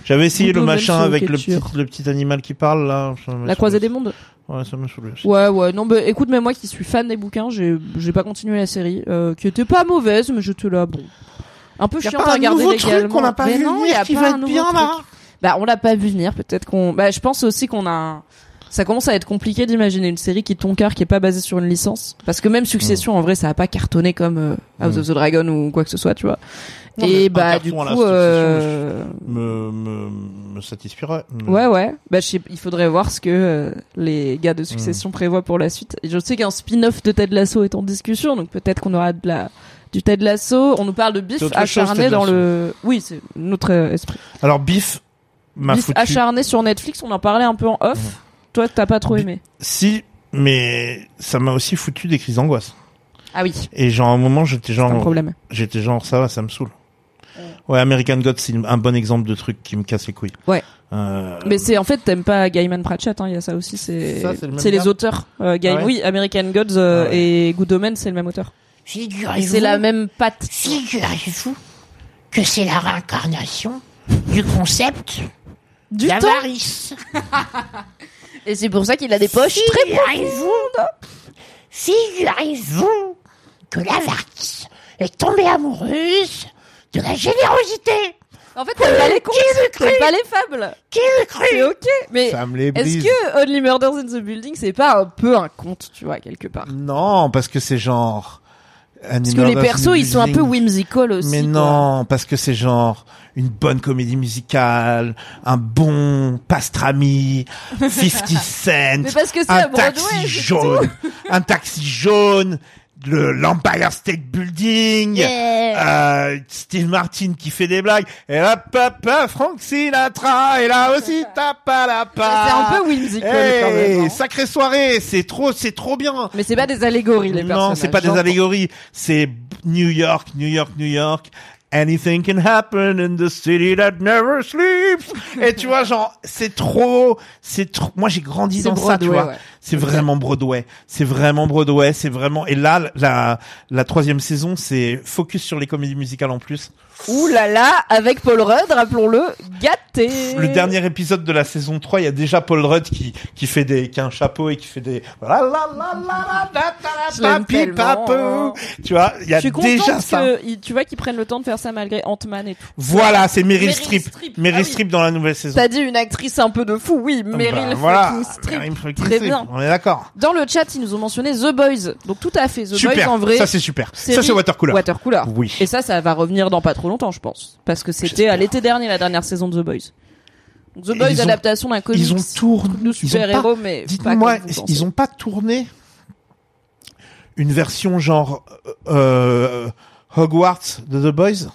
J'avais essayé le machin avec le petit, le petit animal qui parle là. La croisée des mondes. Ouais, ça m'a saoulé aussi. Ouais, ouais. Non, bah écoute, mais moi qui suis fan des bouquins, j'ai, j'ai pas continué la série, euh, qui était pas mauvaise, mais j'étais là, bon, un peu Y a chiant pas à un regarder nouveau truc légalement. qu'on n'a pas mais vu non, venir y a qui pas va un être bien, truc. là Bah, on l'a pas vu venir. Peut-être qu'on. Bah, je pense aussi qu'on a. un- Ça commence à être compliqué d'imaginer une série qui ton cœur qui est pas basée sur une licence. Parce que même Succession, en vrai, ça a pas cartonné comme euh, House Mm. of the Dragon ou quoi que ce soit, tu vois. Non, Et bah, du coup, euh... Me, me, me satisferait. Mais- ouais, ouais. Bah, je sais, il faudrait voir ce que euh, les gars de Succession Mm. prévoient pour la suite. Et je sais qu'un spin-off de Ted Lasso est en discussion, donc peut-être qu'on aura de la du Ted Lasso. On nous parle de Biff chose, acharné dans le. Oui, c'est notre euh, esprit. Alors Biff m'a Biff foutu. acharné sur Netflix, on en parlait un peu en off. Toi, t'as pas trop aimé. Si, mais ça m'a aussi foutu des crises d'angoisse. Ah oui, Et genre à un moment j'étais c'est un genre, problème. j'étais genre ça va, ça me saoule. Ouais, American God c'est un bon exemple de truc qui me casse les couilles. Ouais. Euh, Mais c'est en fait t'aimes pas Gaiman Pratchett, hein, il y a ça aussi. C'est Ça, c'est le les auteurs. Euh, Gaiman, Ah ouais oui, American Gods euh, Ah ouais. et Good Omens, c'est le même auteur. Figurez-vous, c'est la même patte. figurez-vous que c'est la réincarnation du concept Du temps. d'avarice. Et c'est pour ça qu'il a des poches très Figurez-vous, figurez-vous que l'avarice est tombée amoureuse de la générosité. En fait, t'aimes pas les cru t'aimes pas les fables. Qui le crut C'est ok. Mais ça me les est-ce brise. que Only Murders in the Building, c'est pas un peu un conte, tu vois, quelque part? Non, parce que c'est genre. Parce que les persos, ils sont un peu whimsical aussi. Mais quoi. non, parce que c'est genre une bonne comédie musicale, un bon pastrami, 50 cents, Mais parce que c'est un à Broadway. taxi c'est jaune, un taxi jaune, le l'Empire State Building, Yeah. euh, Steve Martin qui fait des blagues, et là, papa, Frank Sinatra, et là aussi, tapa la C'est un peu whimsical quand même. hein. sacrée soirée, c'est trop, c'est trop bien. Mais c'est pas des allégories, les personnages. Non, c'est pas des allégories. C'est New York, New York, New York. Anything can happen in the city that never sleeps. Et tu vois, genre, c'est trop, c'est trop, moi j'ai grandi dans ça, tu vois. ouais. C'est vraiment Broadway. C'est vraiment Broadway. C'est vraiment, et là, la, la troisième saison, c'est focus sur les comédies musicales en plus. Ouh là là, avec Paul Rudd, rappelons-le, gâté. Le dernier épisode de la saison 3, il y a déjà Paul Rudd qui, qui fait des, qui a un chapeau et qui fait des, la la la la la la Je la l'aime papi tellement. papou. Tu vois, il y Je a suis déjà ça. que, tu vois, qu'ils prennent le temps de faire ça malgré Ant-Man et tout. Voilà, c'est Meryl Meryl Streep. Streep. Meryl Ah oui. Streep dans la nouvelle saison. T'as dit une actrice un peu de fou, oui, Meryl Bah, voilà. Streep. Très bien. On est d'accord. Dans le chat, ils nous ont mentionné The Boys. Donc tout à fait, The Super. Boys en vrai. ça c'est super. Ça c'est Watercooler. Watercooler. Oui. Et ça, ça va revenir dans pas trop longtemps, je pense. Parce que c'était à l'été dernier, la dernière saison de The Boys. Donc, The Boys, adaptation d'un comics. Ils ont tourné. de super-héros, mais Dites-moi, ils ont pas tourné une version genre euh, Hogwarts de The Boys?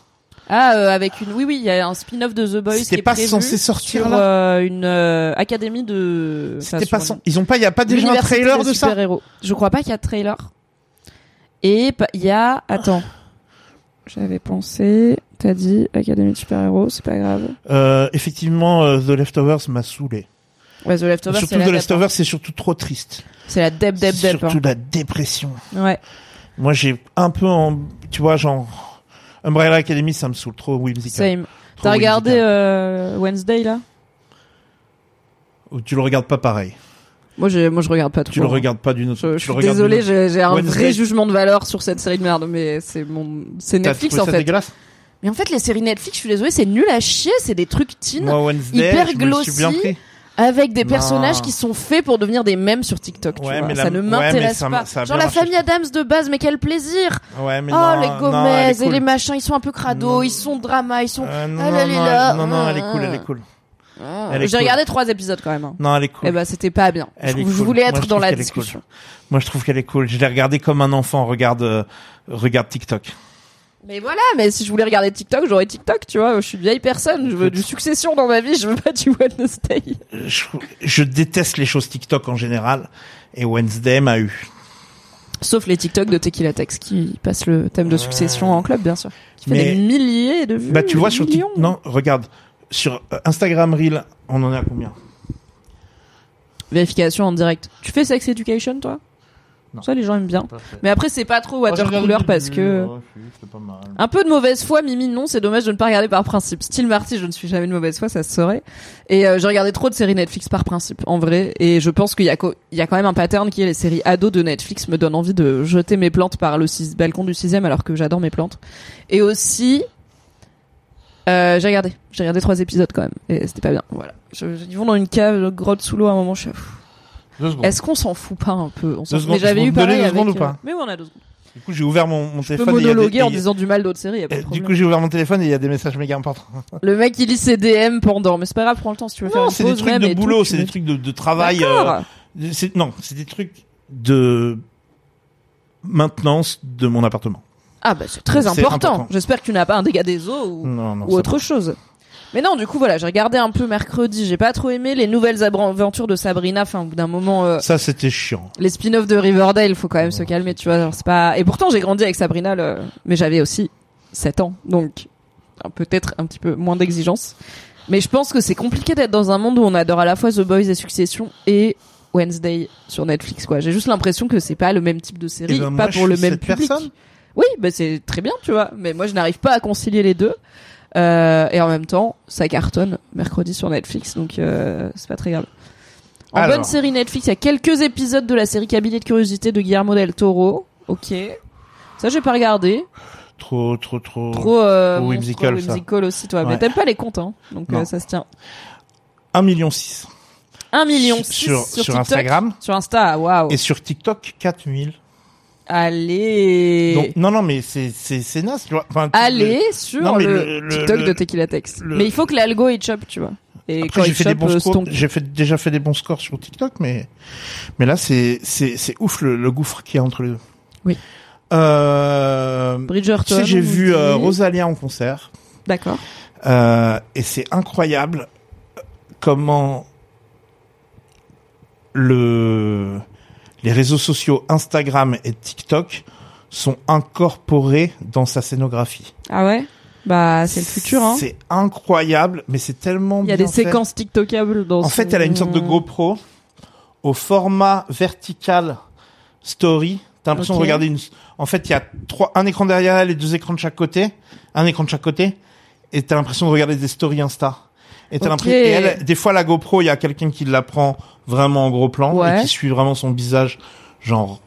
Ah, euh, avec une... Oui, oui, il y a un spin-off de The Boys C'était pas prévu censé sortir, sur là euh, une euh, académie de... C'était pas sans- Ils ont pas, il y a pas déjà un trailer de ça? super-héros. Je crois pas qu'il y a de trailer. Et il y a... Attends. J'avais pensé... T'as dit Académie de super-héros, c'est pas grave. euh, Effectivement, euh, The Leftovers m'a saoulé. Ouais, The Leftovers, surtout The dep, hein. Leftovers, c'est surtout trop triste. C'est la dep, dep, dep. surtout la dépression. hein. Ouais. Moi, j'ai un peu, en, tu vois, genre Umbrella Academy, ça me saoule trop whimsical. Same. T'as regardé euh, Wednesday là? Ou tu le regardes pas pareil? Moi, je, moi, je regarde pas trop. Tu le hein. regardes pas d'une autre. Je, je suis désolé, j'ai un Wednesday. vrai jugement de valeur sur cette série de merde, mais c'est mon, c'est Netflix en ça fait. dégueulasse? Mais en fait, les séries Netflix, je suis désolée, c'est nul à chier, c'est des trucs teen Moi, Wednesday, hyper glossy. avec des Non. personnages qui sont faits pour devenir des mèmes sur TikTok. tu Ouais, vois. mais ça la- ne m'intéresse pas. ça Genre la marché. famille Adams de base, mais quel plaisir. Ouais, mais oh non, les Gomez elle est et cool. les machins, ils sont un peu crado, Non. ils sont drama, ils sont. Euh, non, Ah, non, là, non, là, elle- non, non, elle est cool, elle est cool. Elle est J'ai cool. regardé trois épisodes quand même. hein. Non, elle est cool. Eh ben, c'était pas bien. Elle je est je cool. voulais Moi, être je dans la est cool. discussion. Moi, je trouve qu'elle est cool. Je l'ai regardée comme un enfant regarde, euh, regarde TikTok. Mais voilà, mais si je voulais regarder TikTok, j'aurais TikTok, tu vois. Je suis une vieille personne, je veux du succession dans ma vie, je veux pas du Wednesday. Je, je déteste les choses TikTok en général. Et Wednesday m'a eu. Sauf les TikTok de Tequila Tex qui passent le thème de succession en club, bien sûr. Qui fait Mais- des milliers de vues. Bah, tu vois, sur millions. TikTok. Non, regarde. Sur euh, Instagram Reel, on en est à combien? Vérification en direct. Tu fais Sex Education, toi? Non. Ça, les gens aiment bien. Mais après, c'est pas trop watercooler parce que... Un peu de mauvaise foi, Mimi, non, c'est dommage de ne pas regarder par principe. Style Marty, je ne suis jamais de mauvaise foi, ça se saurait. Et euh, j'ai regardé trop de séries Netflix par principe, en vrai. Et je pense qu'il y, a il y a quand même un pattern qui est les séries ados de Netflix me donnent envie de jeter mes plantes par le six- balcon du sixième alors que j'adore mes plantes. Et aussi, euh, j'ai regardé, j'ai regardé trois épisodes quand même. Et c'était pas bien, voilà. Je, ils vont dans une cave, une grotte sous l'eau à un moment, je suis... Est-ce qu'on s'en fout pas un peu? On s'en fout. J'avais eu pareil deux avec... ou euh, pas Mais oui, on a deux secondes. Du coup, j'ai ouvert mon, mon Je peux téléphone. et il y a des- monologuer et en disant du mal d'autres séries, y a pas de problème. Du coup, j'ai ouvert mon téléphone et il y a des messages méga importants. Le mec il lit ses DM pendant, mais c'est pas grave, prends le temps si tu veux faire Non, une c'est des trucs de boulot, c'est des trucs de, de travail. Euh, non, c'est des trucs de maintenance de mon appartement. Ah bah c'est très important. important. J'espère que tu n'as pas un dégât des eaux ou, Non, non. ou ça autre chose. Mais non, du coup voilà, j'ai regardé un peu mercredi, j'ai pas trop aimé les nouvelles aventures de Sabrina. Enfin, au bout d'un moment, euh. Ça, c'était chiant. les spin-offs de Riverdale, faut quand même se calmer, tu vois. C'est pas. Et pourtant, j'ai grandi avec Sabrina, le- mais j'avais aussi 7 ans, donc peut-être un petit peu moins d'exigence. Mais je pense que c'est compliqué d'être dans un monde où on adore à la fois The Boys et Succession et Wednesday sur Netflix, quoi. J'ai juste l'impression que c'est pas le même type de série, Eh ben, pas moi, je pour le suis même cette public. personne. Oui, bah c'est très bien, tu vois. Mais moi, je n'arrive pas à concilier les deux. Euh, et en même temps, ça cartonne mercredi sur Netflix, donc euh, c'est pas très grave. En Alors. bonne série Netflix, il y a quelques épisodes de la série Cabinet de curiosité de Guillermo del Toro. Ok. Ça, j'ai pas regardé. Trop, trop, trop. Trop euh, trop monstre, whimsical, ça. whimsical aussi, toi. Mais Ouais. t'aimes pas les contes, hein. Donc euh, ça se tient. 1 million 6. 1 million Sur- sur- sur, sur TikTok. Instagram. Sur Insta, waouh. Et sur TikTok, 4000. Allez. Donc, non, non, mais c'est, c'est, c'est naze, tu vois. Enfin, Allez sur Non, le, TikTok de Tequila Tex. Mais il faut que l'algo il chope, tu vois. Et Après, j'ai fait des bons euh, scores. J'ai fait, déjà fait des bons scores sur TikTok, mais, mais là, c'est, c'est, c'est ouf le, gouffre qu'il y a entre les deux. Oui. Euh, Bridgerton. tu sais, j'ai vu euh. Rosalia en concert. D'accord. Euh, et c'est incroyable comment le les réseaux sociaux Instagram et TikTok sont incorporés dans sa scénographie. Ah ouais? Bah, c'est le futur, hein. C'est incroyable, mais c'est tellement Il y a bien des fait. séquences TikTokables dans En fait, elle a une sorte de GoPro au format vertical story. T'as l'impression de regarder une. En fait, il y a trois, un écran derrière elle et deux écrans de chaque côté, un écran de chaque côté, et t'as l'impression de regarder des stories Insta. Et t'as Ok. l'impression. Et elle, des fois, la GoPro, il y a quelqu'un qui la prend vraiment en gros plan Ouais. et qui suit vraiment son visage, genre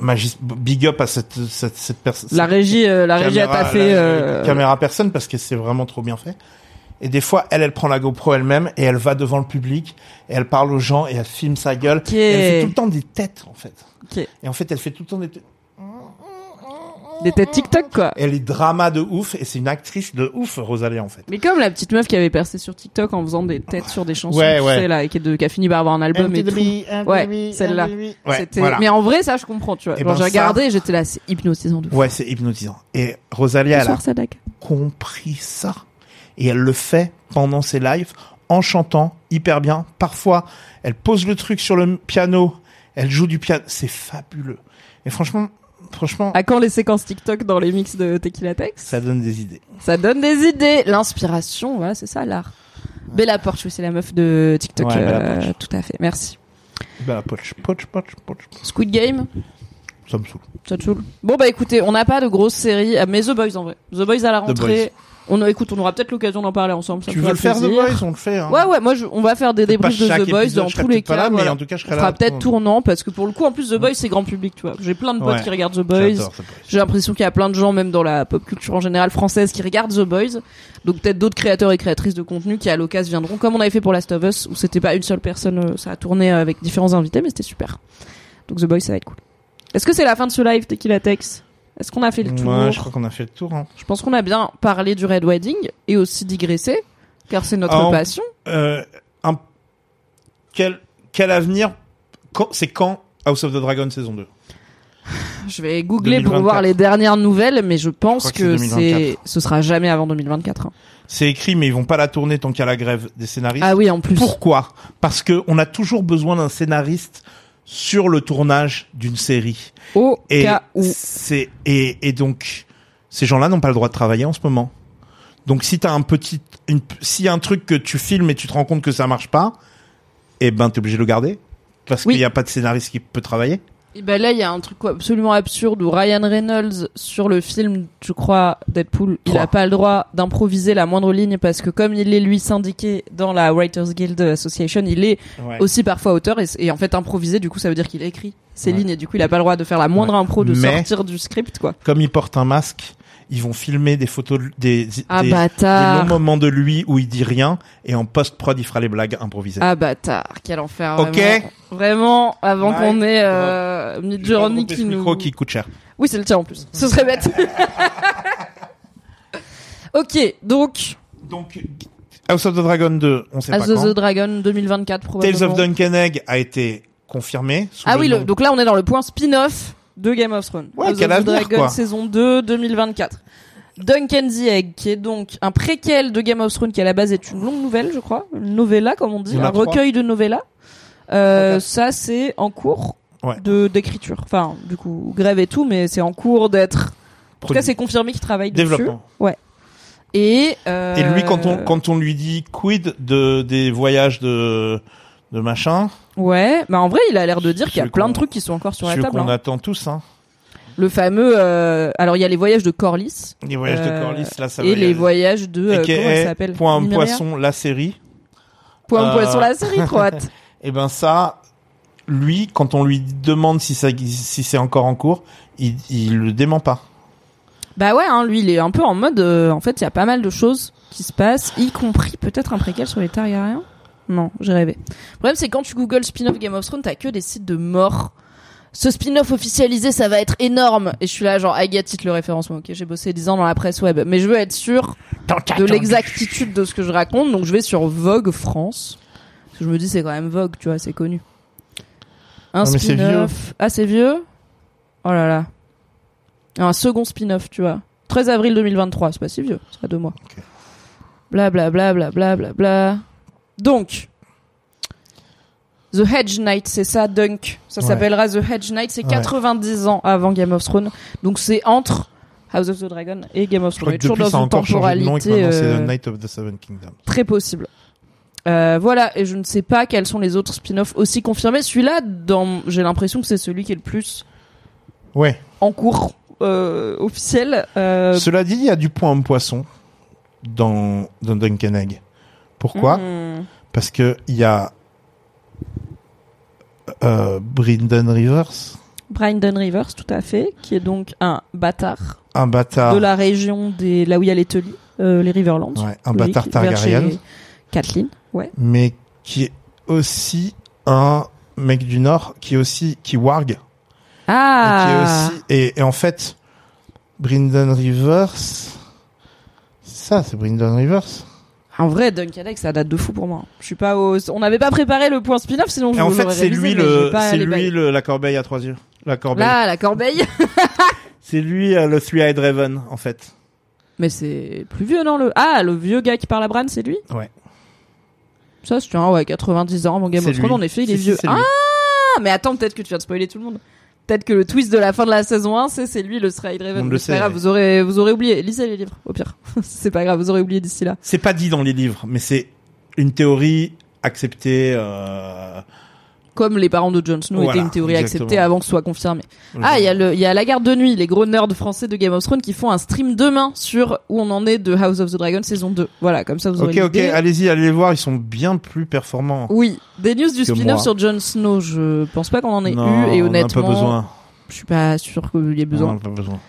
magis- big up à cette cette, cette personne. La régie, euh, la régie a taffé. euh, caméra personne parce que c'est vraiment trop bien fait. Et des fois, elle, elle prend la GoPro elle-même et elle va devant le public et elle parle aux gens et elle filme sa gueule. Et elle fait tout le temps des têtes, en fait. Et en fait, elle fait tout le temps des têtes. Des têtes TikTok, quoi. Elle est drama de ouf et c'est une actrice de ouf, Rosalie, en fait. Mais comme la petite meuf qui avait percé sur TikTok en faisant des têtes sur des chansons, Ouais, tu ouais. sais, là, et qui, est de- qui a fini par avoir un album et tout. Ouais, celle-là. Ouais, C'était- voilà. Mais en vrai, ça, je comprends, tu vois. Eh Genre, ben, j'ai ça- regardé et j'étais là, c'est hypnotisant de fou. Ouais, c'est hypnotisant. Et Rosalie, elle a Sadak. compris ça. Et elle le fait pendant ses lives en chantant hyper bien. Parfois, elle pose le truc sur le piano, elle joue du piano. C'est fabuleux. Et franchement, franchement, À quand les séquences TikTok dans les mix de Tequila Tex ça donne des idées. Ça donne des idées. L'inspiration, voilà, c'est ça l'art. Bella Porch, oui, c'est la meuf de TikTok. Ouais, Bella euh, Porch. tout à fait, merci. Bah, poch, poch, poch, poch. Squid Game, Ça me saoule. ça te saoule Bon bah écoutez, on n'a pas de grosses séries, ah, mais The Boys en vrai. The Boys à la rentrée. On écoute, on aura peut-être l'occasion d'en parler ensemble. ça Tu veux le faire The. Boys On le fait. Hein. Ouais ouais, moi je, on va faire des débriefs de The Boys dans tous les cas. là, mais voilà. en tout cas, je On serai là. fera peut-être tournant parce que pour le coup en plus The Boys c'est grand public, tu vois. J'ai plein de potes Ouais. qui regardent The Boys. J'ai l'impression qu'il y a plein de gens, même dans la pop culture en général française, qui regardent The Boys. Donc peut-être d'autres créateurs et créatrices de contenu qui à l'occasion viendront, comme on avait fait pour Last of Us, où c'était pas une seule personne, euh, ça a tourné avec différents invités, mais c'était super. Donc The Boys, ça va être cool. Est-ce que c'est la fin de ce live, Tequila Tex? Est-ce qu'on a fait le tour Ouais, je crois qu'on a fait le tour. Hein. Je pense qu'on a bien parlé du Red Wedding et aussi digressé, car c'est notre Ah, on- passion. Euh, un... quel, quel avenir. C'est quand House of the Dragon saison 2 Je vais googler pour 2024. voir les dernières nouvelles, mais je pense que que c'est c'est, 2024. ce sera jamais avant 2024. hein. C'est écrit, mais ils vont pas la tourner tant qu'il y a la grève des scénaristes. Ah oui, en plus. Pourquoi? Parce que on a toujours besoin d'un scénariste sur le tournage d'une série. Au Et cas où. c'est et, et donc ces gens-là n'ont pas le droit de travailler en ce moment. Donc si t'as un petit, une, s'il y a un truc que tu filmes et tu te rends compte que ça marche pas, eh ben t'es obligé de le garder parce Oui. qu'il n'y a pas de scénariste qui peut travailler. Et ben là, il y a un truc absolument absurde où Ryan Reynolds, sur le film, je crois, Deadpool, il Trois. a pas le droit d'improviser la moindre ligne parce que comme il est lui syndiqué dans la Writers Guild Association, il est Ouais. aussi parfois auteur et, et en fait improviser, du coup, ça veut dire qu'il écrit ses Ouais. lignes et du coup, il a pas le droit de faire la moindre Ouais. impro, de Mais- sortir du script, quoi. Comme il porte un masque, ils vont filmer des photos, de- des, Ah des, des longs moments de lui où il dit rien et en post prod il fera les blagues improvisées. Ah bâtard, quel enfer. Ok. Vraiment, vraiment avant Ouais. qu'on ait euh, Midjourney qui nous. micro qui coûte cher. Oui, c'est le tien en plus. Ce serait bête. ok, donc Donc House of the Dragon 2, on sait As pas of quand. the Dragon 2024 probablement. Tales of Duncan Egg a été confirmé. sous Ah oui, le- donc là on est dans le point spin-off de Game of Thrones. Ouais, House of the Dragon quoi. saison 2 2024. Duncan the Egg, qui est donc un préquel de Game of Thrones, qui à la base est une longue nouvelle, je crois, une novella comme on dit, un recueil de novella. Euh, ça c'est en cours Ouais. de d'écriture. Enfin, du coup, grève et tout, mais c'est en cours d'être. En tout cas, c'est confirmé qu'il travaille dessus. développement. Et euh... Et lui, quand on quand on lui dit quid de des voyages de de machin, Ouais, bah en vrai, il a l'air de dire qu'il y a plein de trucs qui sont encore sur la celui table. qu'on hein. attend tous, hein. Le fameux, euh, alors il y a les voyages de Corlys Les voyages Euh, de Corlys, là, ça et va. y les aller. voyages de euh, AKA comment elle s'appelle? Point Nymeria poisson, la série. Point Euh, poisson la série trop hâte. Et ben ça, lui, quand on lui demande si ça si c'est encore en cours, il il le dément pas. Bah ouais, hein, lui il est un peu en mode, euh, en fait il y a pas mal de choses qui se passent, y compris peut-être un préquel sur les Targaryens. Non, j'ai rêvé. Le problème c'est quand tu googles spin-off Game of Thrones, t'as que des sites de morts. Ce spin-off officialisé, ça va être énorme. Et je suis là genre, I get it le référencement. Ok, j'ai bossé 10 ans dans la presse web, mais je veux être sûr de l'exactitude de ce que je raconte, donc je vais sur Vogue France. Parce que je me dis, c'est quand même Vogue, tu vois, c'est connu. Un spin-off. Ah, c'est vieux? Oh là là. Un second spin-off, tu vois. 13 avril 2023, c'est pas si vieux, c'est à deux mois. Bla bla bla bla bla bla bla. Donc, The Hedge Knight, c'est ça, Dunk. Ça Ouais. s'appellera The Hedge Knight, c'est Ouais. 90 ans avant Game of Thrones. Donc c'est entre House of the Dragon et Game of Je Thrones. crois que depuis, ça a encore changé de nom et que temporalité maintenant c'est euh, The Night of the Seven Kingdoms. très possible. Euh, voilà, et je ne sais pas quels sont les autres spin-offs aussi confirmés. Celui-là, dans... j'ai l'impression que c'est celui qui est le plus Ouais. en cours euh, officiel. Euh, Cela dit, il y a du point homme poisson dans, dans Duncan Egg. Pourquoi? Hmm. Parce que il y a euh, Brynden Rivers, Brandon Rivers, tout à fait, qui est donc un bâtard un bâtard, de la région des là où il y a les Tully, euh, les Riverlands. ouais, un Logique, bâtard Targaryen, Kathleen, ouais. mais qui est aussi un mec du Nord, qui est aussi qui warg, Ah. et qui est aussi et, et en fait, Brynden Rivers, ça c'est Brynden Rivers. En vrai, Duncan Egg, ça date de fou pour moi. Je suis pas au... On n'avait pas préparé le point spin-off, sinon je en vous fait, c'est lui le, c'est lui le, la corbeille à trois yeux, la corbeille. Là, la corbeille. C'est lui euh, le Three-Eyed Raven en fait. mais c'est plus vieux, non le Ah, le vieux gars qui parle à Bran, c'est lui? Ouais. Ça, c'est un, ouais, 90 ans avant Game of Thrones, en effet, il est vieux. Ah, mais attends, peut-être que tu viens de spoiler tout le monde. Peut-être que le twist de la fin de la saison 1, c'est c'est lui le Stride Raven. On le pas grave, vous aurez, vous aurez oublié. Lisez les livres, au pire. c'est pas grave, vous aurez oublié d'ici là. C'est pas dit dans les livres, mais c'est une théorie acceptée. Euh... Comme les parents de Jon Snow Voilà, étaient une théorie exactement. acceptée avant que ce soit confirmé. Ah, il y a le, il y a la garde de nuit, les gros nerds français de Game of Thrones qui font un stream demain sur où on en est de House of the Dragon saison 2. Voilà, comme ça vous aurez Ok, ok, allez-y, allez les voir, ils sont bien plus performants. Oui, des news du spin-off sur Jon Snow, je pense pas qu'on en ait non, eu et on n'a honnêtement, pas besoin. je suis pas sûr qu'il y ait On besoin. n'a pas besoin.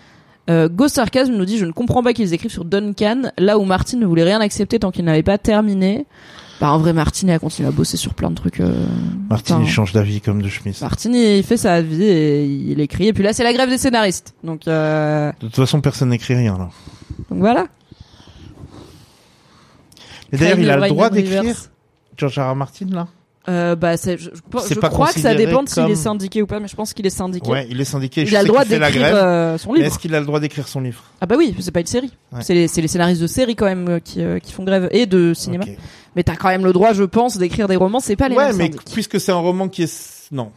Euh, Ghost Sarcasm nous dit je ne comprends pas qu'ils écrivent sur Duncan là où Martin ne voulait rien accepter tant qu'il n'avait pas terminé. Bah en vrai Martin a continué à bosser sur plein de trucs. euh, Martin, enfin, il change d'avis comme de chemise. Martin il fait sa vie et il écrit et puis là c'est la grève des scénaristes donc euh, De toute façon, personne n'écrit rien là. donc voilà. Et d'ailleurs, il a le droit d'écrire George R. R. Martin là? Euh, bah c'est je, je- je pas crois que ça dépend s'il comme- est syndiqué ou pas mais je pense qu'il est syndiqué. Ouais, il est syndiqué. il je a le droit d'écrire grève. euh, son livre. Est-ce qu'il a le droit d'écrire son livre? Ah bah oui, c'est pas une série. Ouais. C'est les, c'est les scénaristes de séries quand même euh, qui, euh, qui font grève et de cinéma. Ok. Mais t'as quand même le droit, je pense, d'écrire des romans. C'est pas les Ouais, mais puisque c'est un roman qui est non,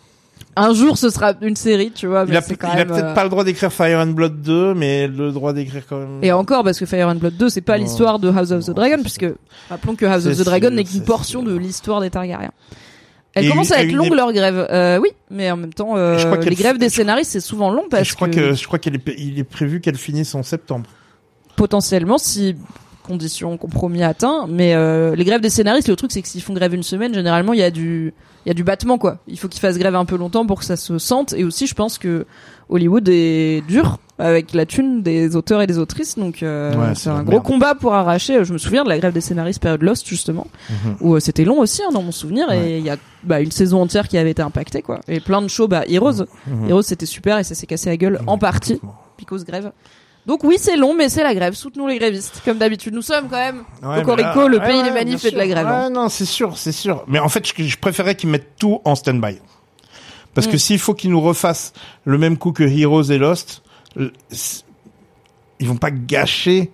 Un jour, ce sera une série, tu vois. il Mais a, il a peut-être euh, pas le droit d'écrire Fire and Blood 2, mais le droit d'écrire quand même. Et encore, parce que Fire and Blood 2, c'est pas l'histoire de House of the Dragon, puisque rappelons que House of the Dragon n'est qu'une portion sûr. de l'histoire des Targaryens. Elle commence à être longue leur grève. Euh, oui, mais en même temps, euh, Je crois qu'elle les grèves des scénaristes c'est souvent long parce je crois que, je crois qu'il est, il est prévu qu'elle finisse en septembre. potentiellement si conditions compromis atteints mais euh, les grèves des scénaristes le truc c'est que s'ils font grève une semaine généralement il y a du il y a du battement quoi il faut qu'ils fassent grève un peu longtemps pour que ça se sente et aussi je pense que Hollywood est dur avec la thune des auteurs et des autrices donc euh, Ouais, c'est un gros merde. combat pour arracher je me souviens de la grève des scénaristes période Lost justement Mhm. où euh, c'était long aussi hein, dans mon souvenir et il y a bah, une saison entière qui avait été impactée quoi et plein de shows bah Heroes Mhm. Heroes c'était super et ça s'est cassé la gueule en partie complètement. Picos grève. Donc oui, c'est long, mais c'est la grève. Soutenons les grévistes, comme d'habitude. Nous sommes quand même. Ouais, mais là- le ouais, pays ouais, des manifs et de la grève, hein. Non, c'est sûr, c'est sûr. Mais en fait, je, je préférais qu'ils mettent tout en stand-by. Parce que Mm. s'il faut qu'ils nous refassent le même coup que Heroes et Lost, ils vont pas gâcher.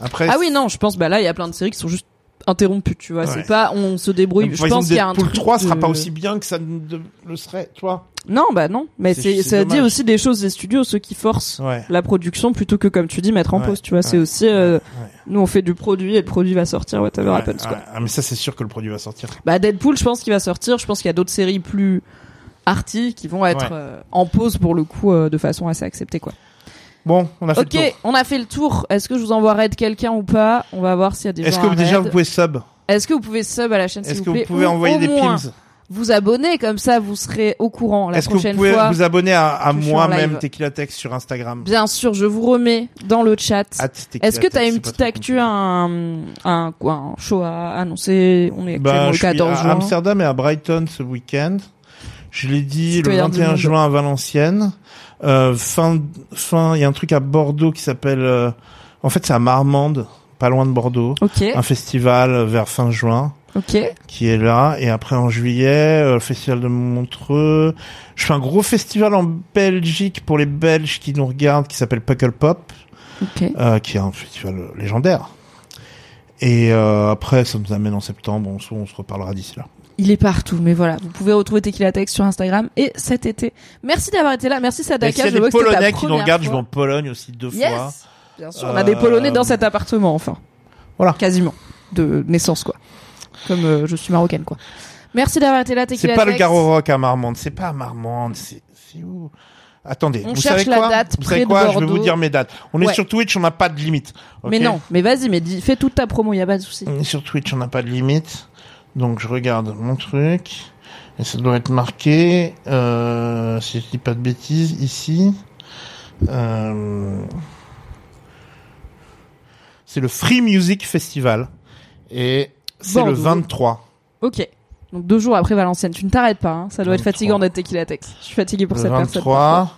Après. Ah oui, non, je pense, bah là, il y a plein de séries qui sont juste interrompues, tu vois. Ouais. C'est pas, on se débrouille. Je pense qu'il y a un Deadpool truc 3 sera de- pas aussi bien que ça ne de- le serait, tu vois. Non, bah non. Mais C'est- ça dit aussi des choses des studios, ceux qui forcent Ouais. la production plutôt que, comme tu dis, mettre en Ouais, pause, tu vois. C'est aussi, euh, nous, on fait du produit et le produit va sortir, whatever happens, quoi. Ah, mais ça, c'est sûr que le produit va sortir. Bah Deadpool, je pense qu'il va sortir. Je pense qu'il y a d'autres séries plus arty qui vont être euh, en pause pour le coup euh, de façon assez acceptée, quoi. Bon, on a fait Ok, le tour. on a fait le tour. Est-ce que je vous envoie raid quelqu'un ou pas On va voir s'il y a des Est-ce gens que à déjà raid. vous pouvez sub Est-ce que vous pouvez sub à la chaîne s'il Est-ce que vous plaît pouvez Ou envoyer au des moins pins Vous abonner comme ça, vous serez au courant la Est-ce que vous prochaine pouvez fois. vous abonner à, à que je suis en moi-même. Tequila Tex sur Instagram Bien sûr, je vous remets dans le chat. At Tequila Est-ce que t'as Tex, une c'est pas petite trop actu, un, un quoi, un show à annoncer On est actuellement Bah, le je suis 14 à juin. Amsterdam et à Brighton ce week-end. Je l'ai dit Citoyen le du 21 monde. juin à Valenciennes. Euh, fin, fin, il y a un truc à Bordeaux qui s'appelle, euh, en fait, c'est à Marmande, pas loin de Bordeaux. Ok, Un festival vers fin juin ok. qui est là. Et après en juillet, euh, le festival de Montreux. Je fais un gros festival en Belgique pour les Belges qui nous regardent, qui s'appelle Puckle Pop, Ok. euh, qui est un festival légendaire. Et euh, après, ça nous amène en septembre. On, se- on se reparlera d'ici là. Il est partout, mais voilà, vous pouvez retrouver Tequila Tex sur Instagram et cet été. Merci d'avoir été là, merci Sadaka. s'il y a des Polonais qui nous regardent, je vais fois. en Pologne aussi deux fois. Yes, bien sûr, on a des Euh, Polonais dans cet appartement, enfin. Voilà. Quasiment de naissance quoi. Comme euh, je suis marocaine quoi. Merci d'avoir été là, C'est Tequila pas le. Garo Rock à Marmande, c'est pas à Marmande, c'est c'est où? Attendez, On vous cherche savez la quoi? date Vous savez quoi? Je vais vous dire mes dates. On est sur Twitch, on n'a pas de limite. Mais non, mais vas-y, mais dis, fais toute ta promo, y a pas de souci. On est sur Twitch, on n'a pas de limite. Donc je regarde mon truc. Et ça doit être marqué, euh, si je dis pas de bêtises, ici. Euh, c'est le Free Music Festival. Et c'est le Bordeaux. 23. Ok. Donc deux jours après Valenciennes, tu ne t'arrêtes pas, hein. ça doit être 23. fatigant d'être Tequila Tex. Je suis fatiguée pour le cette personne. 23.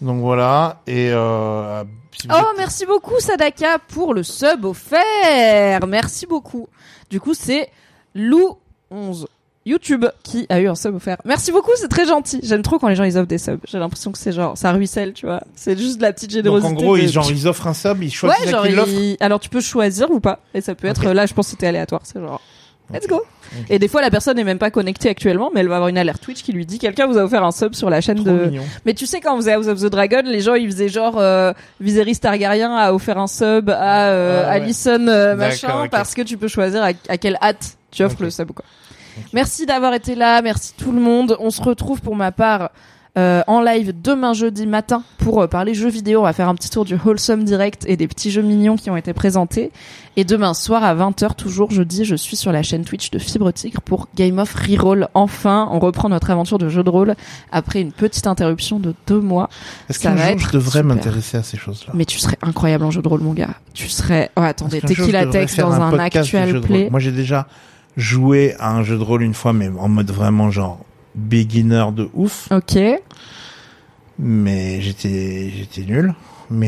Donc voilà. Et euh, si Oh, êtes- merci beaucoup Sadaka pour le sub offert. Merci beaucoup. Du coup, c'est Lou11 YouTube qui a eu un sub offert. Merci beaucoup, c'est très gentil. J'aime trop quand les gens ils offrent des subs. J'ai l'impression que c'est genre ça ruisselle, tu vois. C'est juste de la petite Donc générosité. en gros, de- ils, genre, ils offrent un sub, ils choisissent Ouais, genre qui il- alors tu peux choisir ou pas et ça peut être là, je pense que c'était aléatoire, c'est genre Let's go. Et des fois la personne n'est même pas connectée actuellement, mais elle va avoir une alerte Twitch qui lui dit quelqu'un vous a offert un sub sur la chaîne Trop de mignon. mais tu sais quand vous faisait House of the Dragon, les gens ils faisaient genre euh, Viserys Targaryen a offert un sub à euh, Ah ouais. Euh, machin parce que tu peux choisir à, à quelle hâte tu offres le sub quoi. Merci d'avoir été là, merci tout le monde. On se retrouve pour ma part euh, en live demain jeudi matin pour euh, parler jeux vidéo. On va faire un petit tour du Wholesome Direct et des petits jeux mignons qui ont été présentés. Et demain soir à 20h, toujours jeudi, je suis sur la chaîne Twitch de Fibre Tigre pour Game of Reroll. Enfin, on reprend notre aventure de jeu de rôle après une petite interruption de deux mois. Est-ce qu'un jour je devrais m'intéresser à ces choses-là Mais tu serais incroyable en jeu de rôle, mon gars. Tu serais... Oh, attendez, Tequila Tex dans un, de actual play. Moi, j'ai déjà joué à un jeu de rôle une fois, mais en mode vraiment genre beginner de ouf. Ok. Mais j'étais, j'étais nul. Mais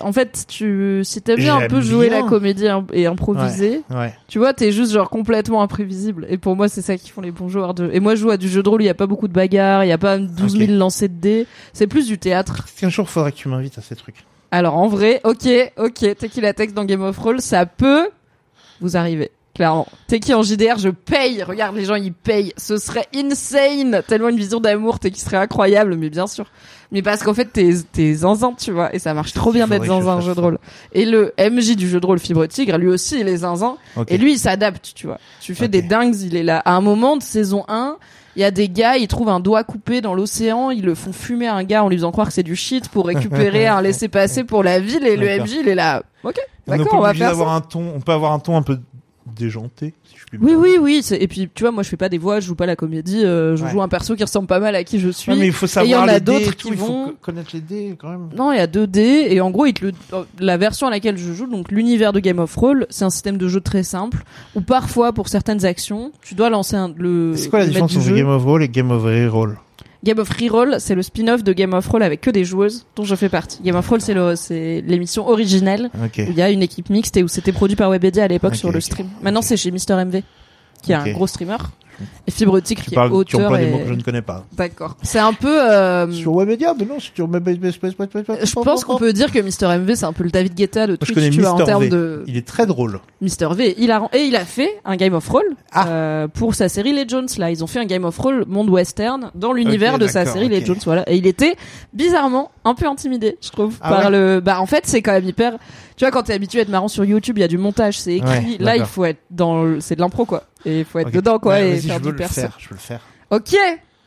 En fait, tu, si t'aimes bien un peu jouer bien. la comédie et improviser, ouais. tu vois, t'es juste genre complètement imprévisible. Et pour moi, c'est ça qui font les bons joueurs de. Et moi, je joue à du jeu de rôle, il y a pas beaucoup de bagarres, il y a pas 12 000 Ok. lancers de dés. C'est plus du théâtre. Qu'un jour faudrait que tu m'invites à ces trucs Alors en vrai, ok, ok, Tequila Tex dans Game of Roll, ça peut vous arriver. Clairement. Teki en JDR, je paye. Regarde, les gens, ils payent. Ce serait insane. Tellement une vision d'amour, Teki serait incroyable, mais bien sûr. Mais parce qu'en fait, t'es, t'es zinzin, tu vois. Et ça marche trop bien d'être zinzin jeu de rôle. Et le MJ du jeu de rôle Fibre Tigre, lui aussi, il est zinzin. Et lui, il s'adapte, tu vois. Tu fais des dingues, il est là. À un moment de saison 1, il y a des gars, ils trouvent un doigt coupé dans l'océan, ils le font fumer à un gars en lui faisant croire que c'est du shit pour récupérer un laisser-passer pour la ville et le. MJ, il est là. Ok, d'accord, on va faire d'avoir ça. un ton. On peut avoir un ton un peu déjanté, si je puis Oui, dire. oui, oui. c'est- Et puis, tu vois, moi, je fais pas des voix, je joue pas la comédie, euh, je Ouais. joue un perso qui ressemble pas mal à qui je suis. Ouais, mais il faut il y en savoir a et d'autres tout, qui il faut vont- connaître les dés quand même. Non, il y a 2 dés et en gros, il te le... la version à laquelle je joue, donc l'univers de Game of Roll, c'est un système de jeu très simple où parfois, pour certaines actions, tu dois lancer un... le. C'est quoi la le différence entre jeu. Game of Roll et Game of Reroll Game of Reroll, c'est le spin-off de Game of Roll avec que des joueuses dont je fais partie. Game of Roll, c'est le, c'est l'émission originelle où il y a une équipe mixte et où c'était produit par Webedia à l'époque sur le stream. Maintenant, c'est chez Mister MV, qui est un gros streamer. Et Fibre Tigre, Tu qui est tu des mots que je ne connais pas. D'accord. C'est un peu, euh, Sur Webedia, mais non, sur je pense qu'on peut dire que Mister MV, c'est un peu le David Guetta de je Twitch, connais tu vois, en Mr. termes V. de Il est très drôle. Mister V. Il a, et il a fait un Game of Roll, Ah. euh, pour sa série Les Jones, là. Ils ont fait un Game of Roll monde western dans l'univers de sa série Les ok. Jones, voilà. Et il était, bizarrement, un peu intimidé, je trouve, Ah par ouais le, bah, en fait, c'est quand même hyper, tu vois, quand t'es habitué à être marrant sur YouTube, il y a du montage, c'est écrit. Ouais, là, il faut être dans le, c'est de l'impro, quoi. Et il faut être dedans, quoi, Ouais, et faire je veux du le perso. faire. Je veux le faire. Ok,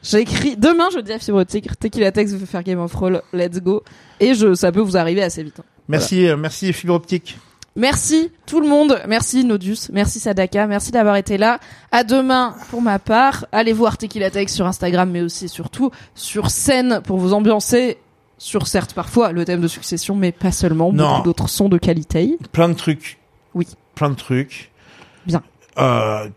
j'ai écrit demain je dis à Fibre Tequila Tex veut faire Game of Roll, let's go. Et je, ça peut vous arriver assez vite. hein. Merci, euh, merci Fibre Optique. Merci tout le monde, merci Nodus, merci Sadaka, merci d'avoir été là. À demain pour ma part. Allez voir Tequila sur Instagram, mais aussi surtout sur scène pour vous ambiancer. Sur certes parfois le thème de succession, mais pas seulement. Non. Beaucoup d'autres sons de qualité. Plein de trucs. Oui. Plein de trucs. Bien. Euh,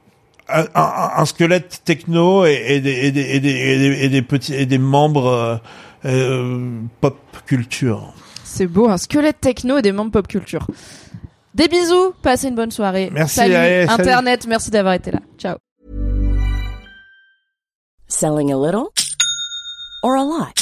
un, un- un squelette techno et, et des, et, des, et, des, et, des, et des petits et des membres euh, euh, pop culture. C'est beau, un squelette techno et des membres pop culture. Des bisous, passez une bonne soirée. Merci, Salut, allez, salut. Internet, merci d'avoir été là. Ciao. Selling a little or a lot?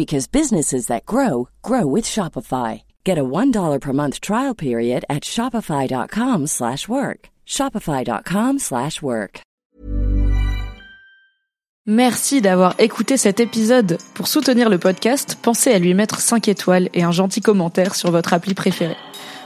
because businesses that grow grow with Shopify. Get a $1 per month trial period at shopify.com/work. shopify.com/work. Merci d'avoir écouté cet épisode. Pour soutenir le podcast, pensez à lui mettre 5 étoiles et un gentil commentaire sur votre appli préférée.